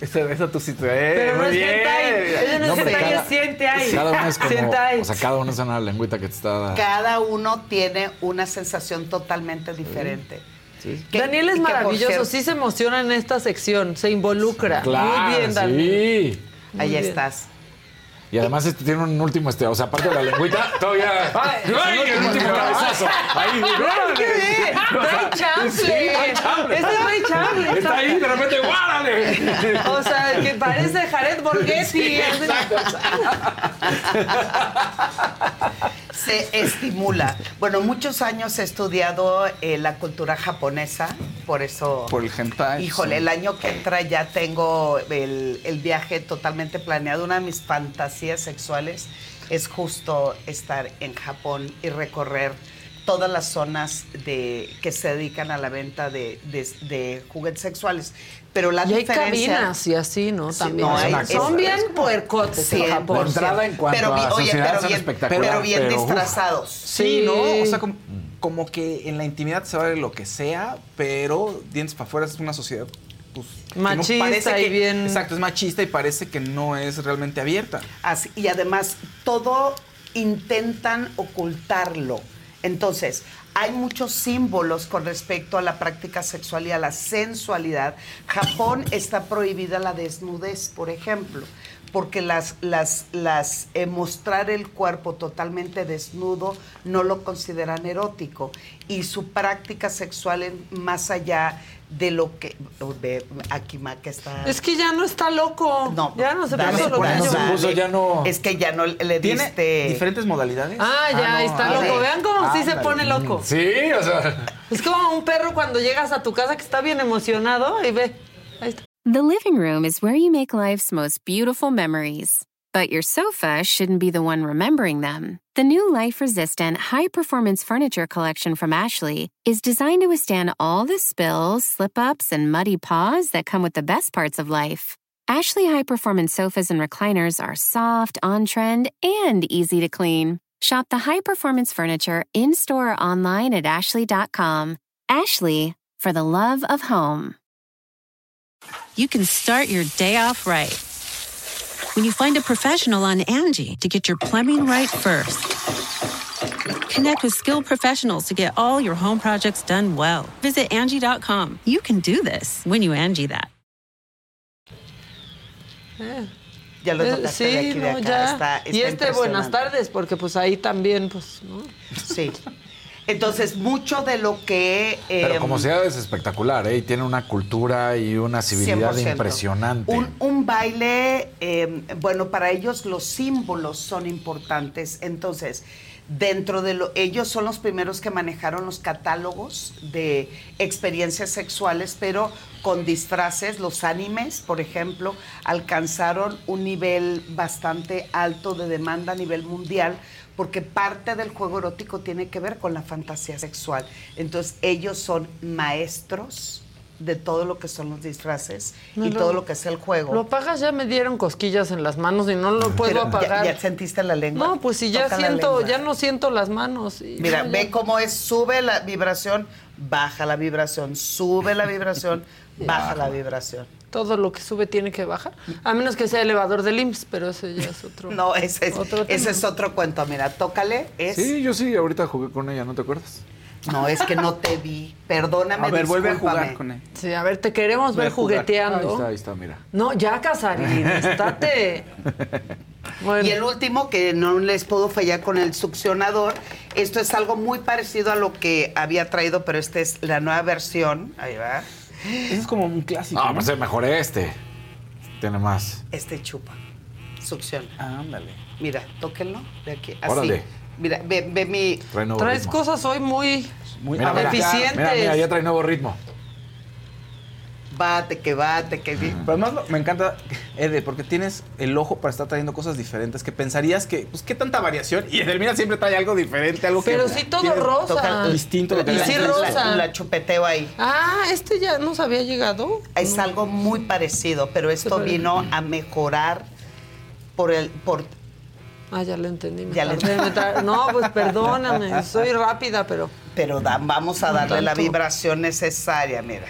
Esa, esa tu situación. Pero no es bien. hentai. Ella no No, es hentai, cada- es siente ahí. Cada uno es como... O sea, cada uno es una lengüita que te está... Cada uno tiene una sensación totalmente diferente. Que- Daniel es maravilloso, cierto, sí se emociona en esta sección, se involucra. Claro, Muy bien, Daniel. sí. Ahí bien. estás. Y además este tiene un último, este, o sea, aparte de la lengüita, todavía... ¡Ay, el último cabezazo! Ahí, ¡Ay, qué bien! ¡Ray Champlin. Ese es Ray Champlin. Está ahí, de repente, ¡guárale! O sea, que parece Jared Borghetti. Sí, exacto. Se estimula. Bueno, muchos años he estudiado eh, la cultura japonesa, por eso... Por el hentai. Híjole, sí. el año que entra ya tengo el, el viaje totalmente planeado. Una de mis fantasías sexuales es justo estar en Japón y recorrer todas las zonas de, que se dedican a la venta de, de- de juguetes sexuales. Pero la Y hay diferencia... cabinas y así, ¿no? Sí, También. no, hay- Son bien puercotes Sí, en Japón. La entrada en cuanto pero, a bien- oye, pero bien, pero bien pero, uf. disfrazados. Sí, ¿no? O sea, como, como que en la intimidad se vale lo que sea, pero dientes para afuera es una sociedad pues, que no Machista parece y que- bien- Exacto, es machista y parece que no es realmente abierta. Así- y además, todo intentan ocultarlo. Entonces, hay muchos símbolos con respecto a la práctica sexual y a la sensualidad. Japón está prohibida la desnudez, por ejemplo, porque las, las, las eh, mostrar el cuerpo totalmente desnudo no lo consideran erótico. Y su práctica sexual es más allá de lo que. ve, Aquí Maca está. Es que ya no está loco. No, ya no se dale, puso dale, loquillo. dale. Es que ya no le ¿Tiene diste. diferentes modalidades? Ah, ya, ahí está ah, loco. Vean cómo sí se pone loco. Sí, o sea... Es como un perro cuando llegas a tu casa que está bien emocionado y ve. Ahí está. The living room is where you make life's most beautiful memories. But your sofa shouldn't be the one remembering them. The new life resistant, high performance furniture collection from Ashley is designed to withstand all the spills, slip ups, and muddy paws that come with the best parts of life. Ashley high performance sofas and recliners are soft, on trend, and easy to clean. Shop the high performance furniture in store or online at ashley.com. Ashley, for the love of home. you can start your day off right. When you find a professional on Angie to get your plumbing right first. Connect with skilled professionals to get all your home projects done well. Visit Angie.com. You can do this when you Angie that. Eh. Ya lo Eh, tocaste de sí, aquí, de no, acá. ya. Está- está y este buenas tardes, porque pues ahí también, pues, ¿no? Sí. Entonces, mucho de lo que... Pero como sea es espectacular, ¿eh? Y tiene una cultura y una civilidad 100%. impresionante. Un, un baile, eh, bueno, para ellos los símbolos son importantes. Entonces, dentro de lo, ellos son los primeros que manejaron los catálogos de experiencias sexuales, pero con disfraces, los animes, por ejemplo, alcanzaron un nivel bastante alto de demanda a nivel mundial porque parte del juego erótico tiene que ver con la fantasía sexual. Entonces, ellos son maestros de todo lo que son los disfraces No, y todo lo que es el juego. Lo apagas, ya me dieron cosquillas en las manos y no lo puedo Pero, ¿ya- apagar. ¿ya, sentiste la lengua? No, pues si ya Toca siento, ya no siento las manos. y Mira, no, ya- ve cómo es, sube la vibración, baja la vibración, sube la vibración, baja la vibración. Todo lo que sube tiene que bajar. A menos que sea elevador del IMSS, pero ese ya es otro. No, ese es, Otro ese es otro cuento. Mira, tócale, es... Sí, yo sí, ahorita jugué con ella, ¿no te acuerdas? No, es que no te vi. Perdóname, A ver, vuelve a jugar con él. Sí, a ver, te queremos ver jugueteando. Ahí está, ahí está, mira. No, ya, Casarín, estate. Y el último, que no les puedo fallar con el succionador, esto es algo muy parecido a lo que había traído, pero esta es la nueva versión. Ahí va. Eso es como un clásico. No, pues es mejor este. Tiene más. Este chupa. Succiona. Ándale. Mira, tóquenlo de aquí. Así. Órale. Mira, ve, ve mi. Trae nuevo Traes ritmo. cosas hoy muy, Mira, mira, eficientes. Mira, mira, ya trae nuevo ritmo. Bate, que bate, que. Pero además lo- me encanta, Ede, porque tienes el ojo para estar trayendo cosas diferentes que pensarías que, pues, ¿qué tanta variación? Y Edelmira siempre trae algo diferente, algo que. Pero sí todo tiene- rosa. toca distinto lo que Y sí rosa. La, la chupeteo ahí. Ah, este ya nos había llegado. Es algo muy parecido, pero esto Pero- vino a mejorar por el. por Ah, ya lo entendí. Ya me tar- No, pues perdóname, soy rápida, pero. Pero da- vamos a darle la vibración necesaria, mira.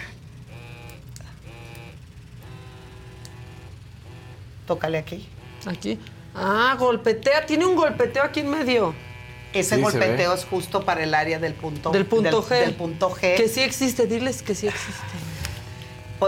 Tócale aquí. Aquí. Ah, golpetea, tiene un golpeteo aquí en medio. Ese Sí, golpeteo es justo para el área del punto Del punto del- G. del punto G. Que sí existe, diles que sí existe.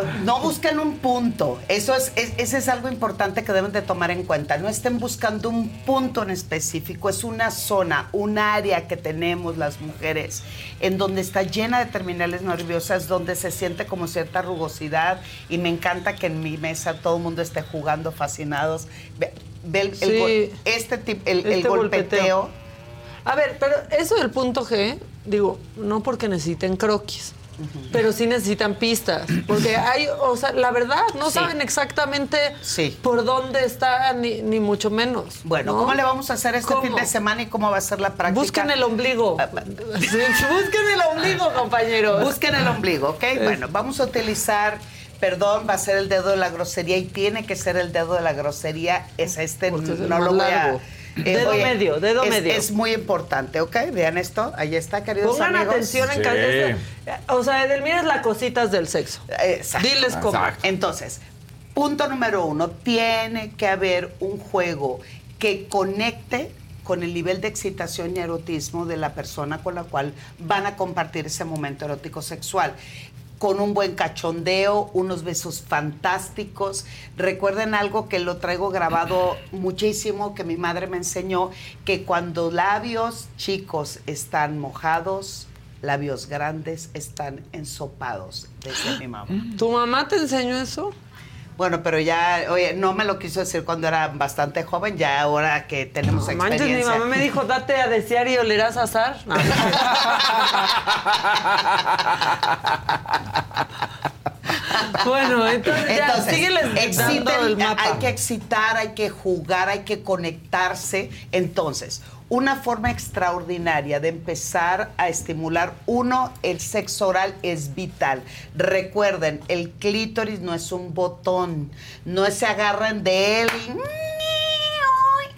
Pues, no busquen un punto. Eso es, es- ese es algo importante que deben de tomar en cuenta. No estén buscando un punto en específico. Es una zona, un área que tenemos las mujeres en donde está llena de terminales nerviosas, donde se siente como cierta rugosidad. Y me encanta que en mi mesa todo el mundo esté jugando fascinados. Ve, ve el- el Sí. gol- este tipo, el, el Este golpeteo. golpeteo. A ver, pero eso del punto G, digo, no porque necesiten croquis. Pero sí necesitan pistas, porque hay, o sea, la verdad, no Sí. saben exactamente Sí. por dónde está, ni, ni mucho menos. Bueno, ¿no? ¿cómo le vamos a hacer este ¿Cómo? fin de semana y cómo va a ser la práctica? Busquen el ombligo. Sí, Busquen el ombligo, compañeros. Busquen el ombligo, ¿ok? Bueno, vamos a utilizar, perdón, va a ser el dedo de la grosería y tiene que ser el dedo de la grosería. Es este, Porque el no lo voy largo. a... Dedo medio, dedo es- medio. Es muy importante, ¿ok? Vean esto, ahí está, queridos Pongan amigos. atención en cada... O sea, Edelmira es la cositas del sexo. Exacto. Diles cómo. Entonces, punto número uno, tiene que haber un juego que conecte con el nivel de excitación y erotismo de la persona con la cual van a compartir ese momento erótico sexual. Con un buen cachondeo, unos besos fantásticos. Recuerden algo que lo traigo grabado muchísimo, que mi madre me enseñó, que cuando labios chicos están mojados, labios grandes están ensopados, decía mi mamá. ¿Tu mamá te enseñó eso? Bueno, pero ya, oye, no me lo quiso decir cuando era bastante joven, ya ahora que tenemos No manches, mi experiencia. mamá me dijo, date a desear y olerás azar. No. bueno, entonces, ya, Entonces, sígueles dando exciten, el mapa. hay que excitar, hay que jugar, hay que conectarse. Entonces, una forma extraordinaria de empezar a estimular, uno, el sexo oral es vital. Recuerden, el clítoris no es un botón, no se agarran de él.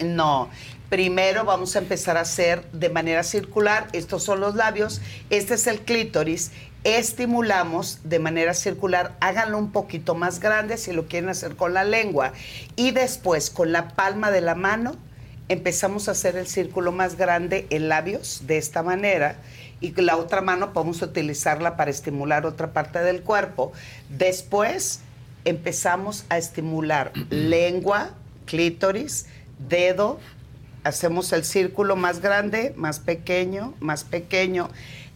No. Primero vamos a empezar a hacer de manera circular, estos son los labios, este es el clítoris, estimulamos de manera circular, háganlo un poquito más grande si lo quieren hacer con la lengua y después con la palma de la mano empezamos a hacer el círculo más grande en labios de esta manera y con la otra mano podemos utilizarla para estimular otra parte del cuerpo. Después empezamos a estimular lengua, clítoris, dedo, hacemos el círculo más grande, más pequeño, más pequeño.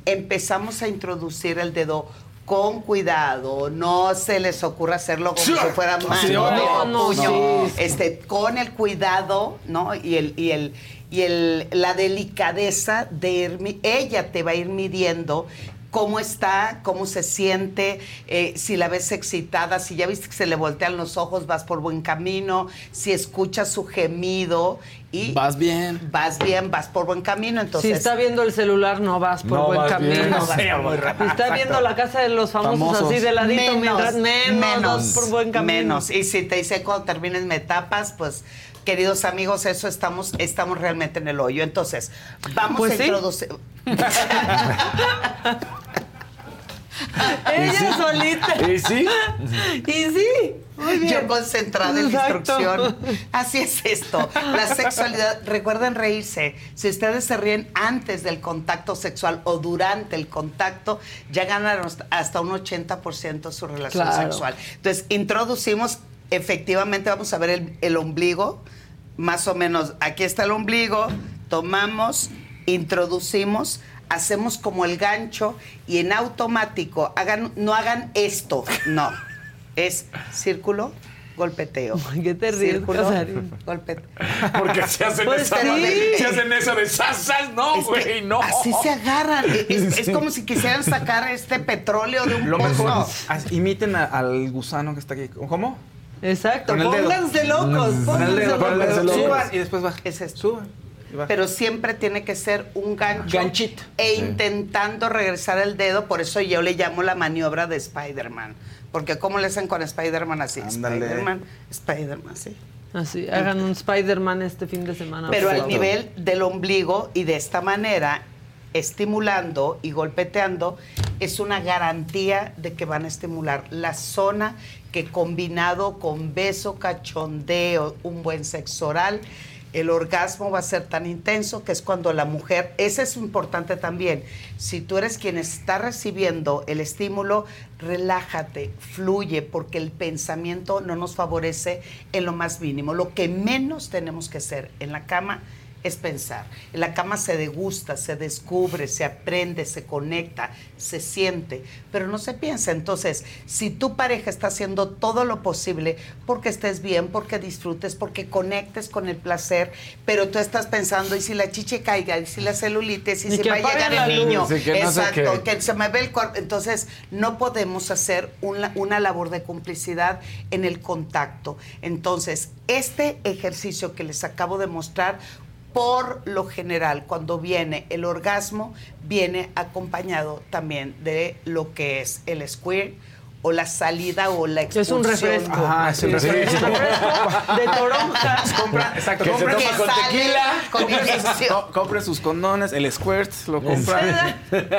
Empezamos a introducir el dedo con cuidado, no se les ocurra hacerlo como si fuera mano Sí, no, o no, puño, sí. este, con el cuidado, ¿no? Y el, y el, y el, la delicadeza de ir, ella te va a ir midiendo cómo está, cómo se siente, eh, si la ves excitada, si ya viste que se le voltean los ojos, vas por buen camino, si escuchas su gemido y Vas bien. vas bien, vas por buen camino, entonces si está viendo el celular, no vas por No buen vas camino. No vas por buen Si está viendo la casa de los famosos, Famosos. así de ladito, menos, mientras menos, menos, vas por buen camino. menos. Y si te dice cuando termines me tapas, pues queridos amigos, eso estamos, estamos realmente en el hoyo. Entonces, vamos Pues a sí. introducir. Ella solita. ¿Y sí? Y sí. Yo concentrada en la instrucción. Así es esto. La sexualidad, recuerden reírse. Si ustedes se ríen antes del contacto sexual o durante el contacto, ya ganan hasta un 80% su relación Claro. sexual. Entonces, introducimos, efectivamente, vamos a ver el, el ombligo. Más o menos, aquí está el ombligo. Tomamos, introducimos. Hacemos como el gancho y en automático, hagan, no hagan esto, no. Es círculo, golpeteo. ¿Qué te ríes, Círculo, Casarín? golpeteo. Porque se hacen Pues esa sí. Se hacen esa de sasas, no, güey, no. Así se agarran. Es, es como si quisieran sacar este petróleo de un Lo mejor, pozo. haz- imiten a- al gusano que está aquí. ¿Cómo? Exacto. Pónganse locos. Pónganse locos. Suban y después bajan. Es esto. Suban. Pero siempre tiene que ser un gancho. Ganchito. E intentando regresar el dedo, por eso yo le llamo la maniobra de Spider-Man. Porque ¿cómo le hacen con Spider-Man así? Spider-Man, Spider-Man, sí. Así, hagan un Spider-Man este fin de semana. Pero al nivel del ombligo y de esta manera, estimulando y golpeteando, es una garantía de que van a estimular la zona que combinado con beso, cachondeo, un buen sexo oral, el orgasmo va a ser tan intenso que es cuando la mujer, ese es importante también, si tú eres quien está recibiendo el estímulo, relájate, fluye, porque el pensamiento no nos favorece en lo más mínimo. Lo que menos tenemos que hacer en la cama es pensar. En la cama se degusta, se descubre, se aprende, se conecta, se siente, pero no se piensa. Entonces, si tu pareja está haciendo todo lo posible porque estés bien, porque disfrutes, porque conectes con el placer, pero tú estás pensando, y si la chiche caiga, y si la celulitis, y, Y si va a llegar la el niño. Sí, que no sé Exacto, que se me ve el cuerpo. Entonces, no podemos hacer una, una labor de complicidad en el contacto. Entonces, este ejercicio que les acabo de mostrar, por lo general, cuando viene el orgasmo, viene acompañado también de lo que es el squirt o la salida o la Que es un expulsión. refresco. Ajá, es un refresco. de toronja. Compra, exacto, Que se compren, toma con sale tequila. con co- sus condones, el squirt lo compran.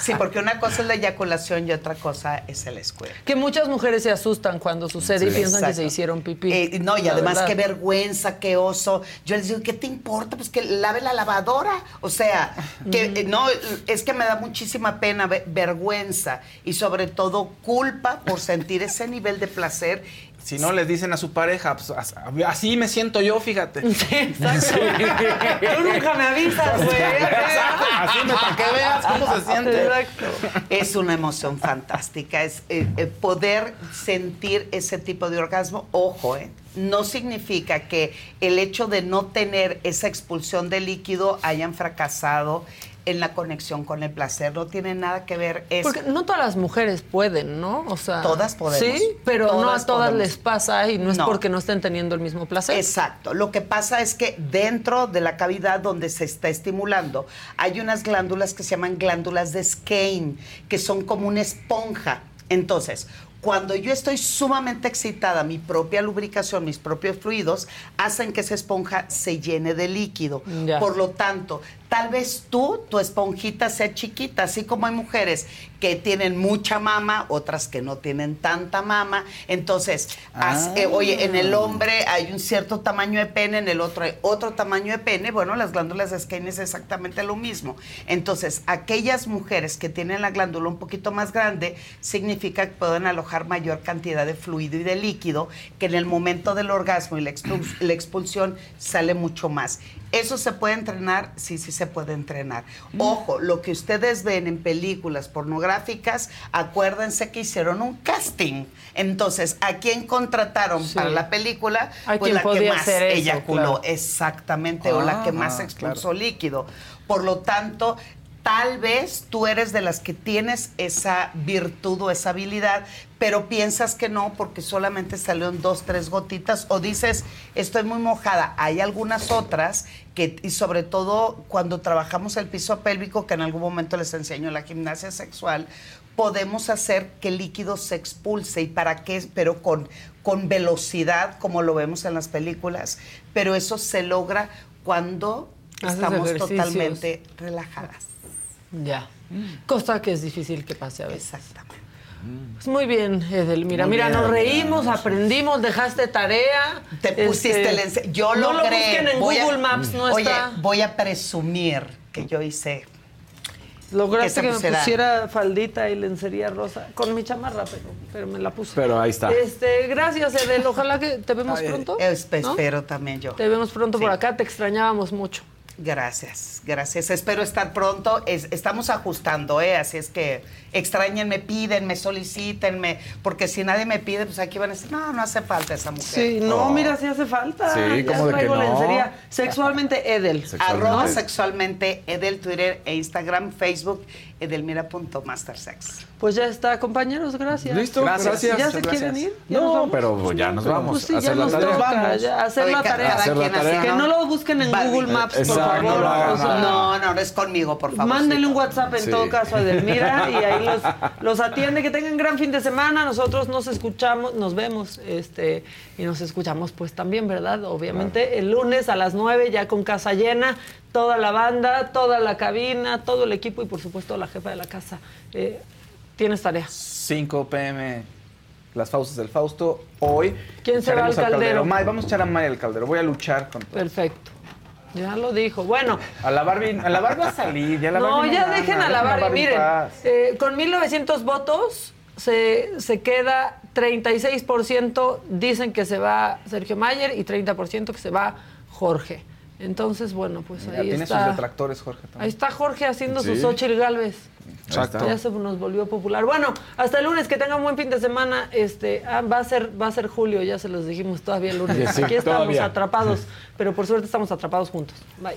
Sí, porque una cosa es la eyaculación y otra cosa es el squirt. Que muchas mujeres se asustan cuando sucede y piensan que se hicieron pipí. Eh, no, y La además verdad. qué vergüenza, qué oso. Yo les digo, ¿qué te importa? Pues que lave la lavadora. O sea, que eh, no, es que me da muchísima pena, ve- vergüenza y sobre todo culpa por sentir ese nivel de placer. Si no les dicen a su pareja, pues, as- así me siento yo, fíjate. Exacto. Tú nunca me avisas, güey. Así me para que veas cómo se siente. Exacto. Es una emoción fantástica, es eh, eh, poder sentir ese tipo de orgasmo. Ojo, ¿eh? no significa que el hecho de no tener esa expulsión de líquido hayan fracasado en la conexión con el placer. No tiene nada que ver eso. Porque no todas las mujeres pueden, ¿no? O sea, Todas podemos. Sí, pero no a Todas podemos. les pasa y no es No. porque no estén teniendo el mismo placer. Exacto. Lo que pasa es que dentro de la cavidad donde se está estimulando hay unas glándulas que se llaman glándulas de Skene, que son como una esponja. Entonces, cuando yo estoy sumamente excitada, mi propia lubricación, mis propios fluidos, hacen que esa esponja se llene de líquido. Por lo tanto, Tal vez tú, tu esponjita sea chiquita, así como hay mujeres que tienen mucha mama, otras que no tienen tanta mama. Entonces, as- eh, oye, en el hombre hay un cierto tamaño de pene, en el otro hay otro tamaño de pene. Bueno, las glándulas de Skene es exactamente lo mismo. Entonces, aquellas mujeres que tienen la glándula un poquito más grande, significa que pueden alojar mayor cantidad de fluido y de líquido, que en el momento del orgasmo y la expulsión sale mucho más. ¿Eso se puede entrenar? Sí, sí se puede entrenar. Ojo, lo que ustedes ven en películas pornográficas, acuérdense que hicieron un casting. Entonces, ¿a quién contrataron para la película? Pues la que más eso, eyaculó, claro. exactamente, o la que Ah, más expulsó líquido. Por lo tanto, tal vez tú eres de las que tienes esa virtud o esa habilidad, pero piensas que no porque solamente salieron dos, tres gotitas o dices, estoy muy mojada. Hay algunas otras que, y sobre todo cuando trabajamos el piso pélvico, que en algún momento les enseño la gimnasia sexual, podemos hacer que el líquido se expulse y para qué, pero con, con velocidad, como lo vemos en las películas, pero eso se logra cuando Haces estamos ejercicios. totalmente relajadas. Ya. Cosa que es difícil que pase a veces. Exactamente. Pues muy bien, Edel. Mira, Muy mira, bien, nos mira, reímos, aprendimos, dejaste tarea. Te pusiste el ense- Yo no logré. lo busquen en Voy a- Google Maps, no Oye, está. voy a presumir que yo hice. Lograste que que, se me pusiera- faldita y lencería rosa con mi chamarra, pero, pero me la puse. Pero ahí está. Este, gracias, Edel. Ojalá que te vemos pronto. es- ¿no? Espero también yo. Te vemos pronto por acá, te extrañábamos mucho. Gracias, gracias. Espero estar pronto. Es- estamos ajustando, ¿eh? Así es que extrañenme, pídenme, solicítenme, porque si nadie me pide, pues aquí van a decir, no, no hace falta esa mujer. Sí, no, mira, sí hace falta. Sí, ya ¿cómo de que no? lencería. Sexualmente Edel. Arroba ¿no? sexualmente Edel, Twitter e Instagram, Facebook, edelmira.mastersex. Pues ya está, compañeros, gracias. Listo, gracias. ¿Ya se gracias. quieren ir? ¿Ya No, nos vamos? pero pues ya nos vamos. Pues sí, a ya hacer la nos tarea. toca, ya, hacer Oye, la tarea. Hacer la tarea. Que no lo busquen en Vale. Google Maps, por favor. no, o sea, No, no, no es conmigo, por favor. Mándenle un WhatsApp en Sí. todo caso a Edelmira y ahí los, los atiende. Que tengan gran fin de semana. Nosotros nos escuchamos, nos vemos este y nos escuchamos pues también, ¿verdad? Obviamente el lunes a las 9 ya con casa llena, toda la banda, toda la cabina, todo el equipo y por supuesto la jefa de la casa. Eh, Tienes tarea. 5 pm, las Faustas del Fausto. Hoy. ¿Quién se va al echaremos caldero? May, vamos a echar a May al caldero. Voy a luchar con. Perfecto. Ya lo dijo. Bueno. A la Barbie, a la Barbie va a salir. Ya la no, Barbie ya dejen a la Barbie. en Miren, eh, con 1900 votos se, se queda 36% dicen que se va Sergio Mayer y 30% que se va Jorge. Entonces, bueno, pues Mira, ahí tiene sus está. detractores, Jorge. también. Ahí está Jorge haciendo Sí. sus Xochitl Galvez. Exacto. Ya se nos volvió popular. Bueno, hasta el lunes, que tengan buen fin de semana. Este, ah, va a ser, va a ser julio, ya se los dijimos todavía el lunes. Sí, Aquí estamos todavía. atrapados, pero por suerte estamos atrapados juntos. Bye.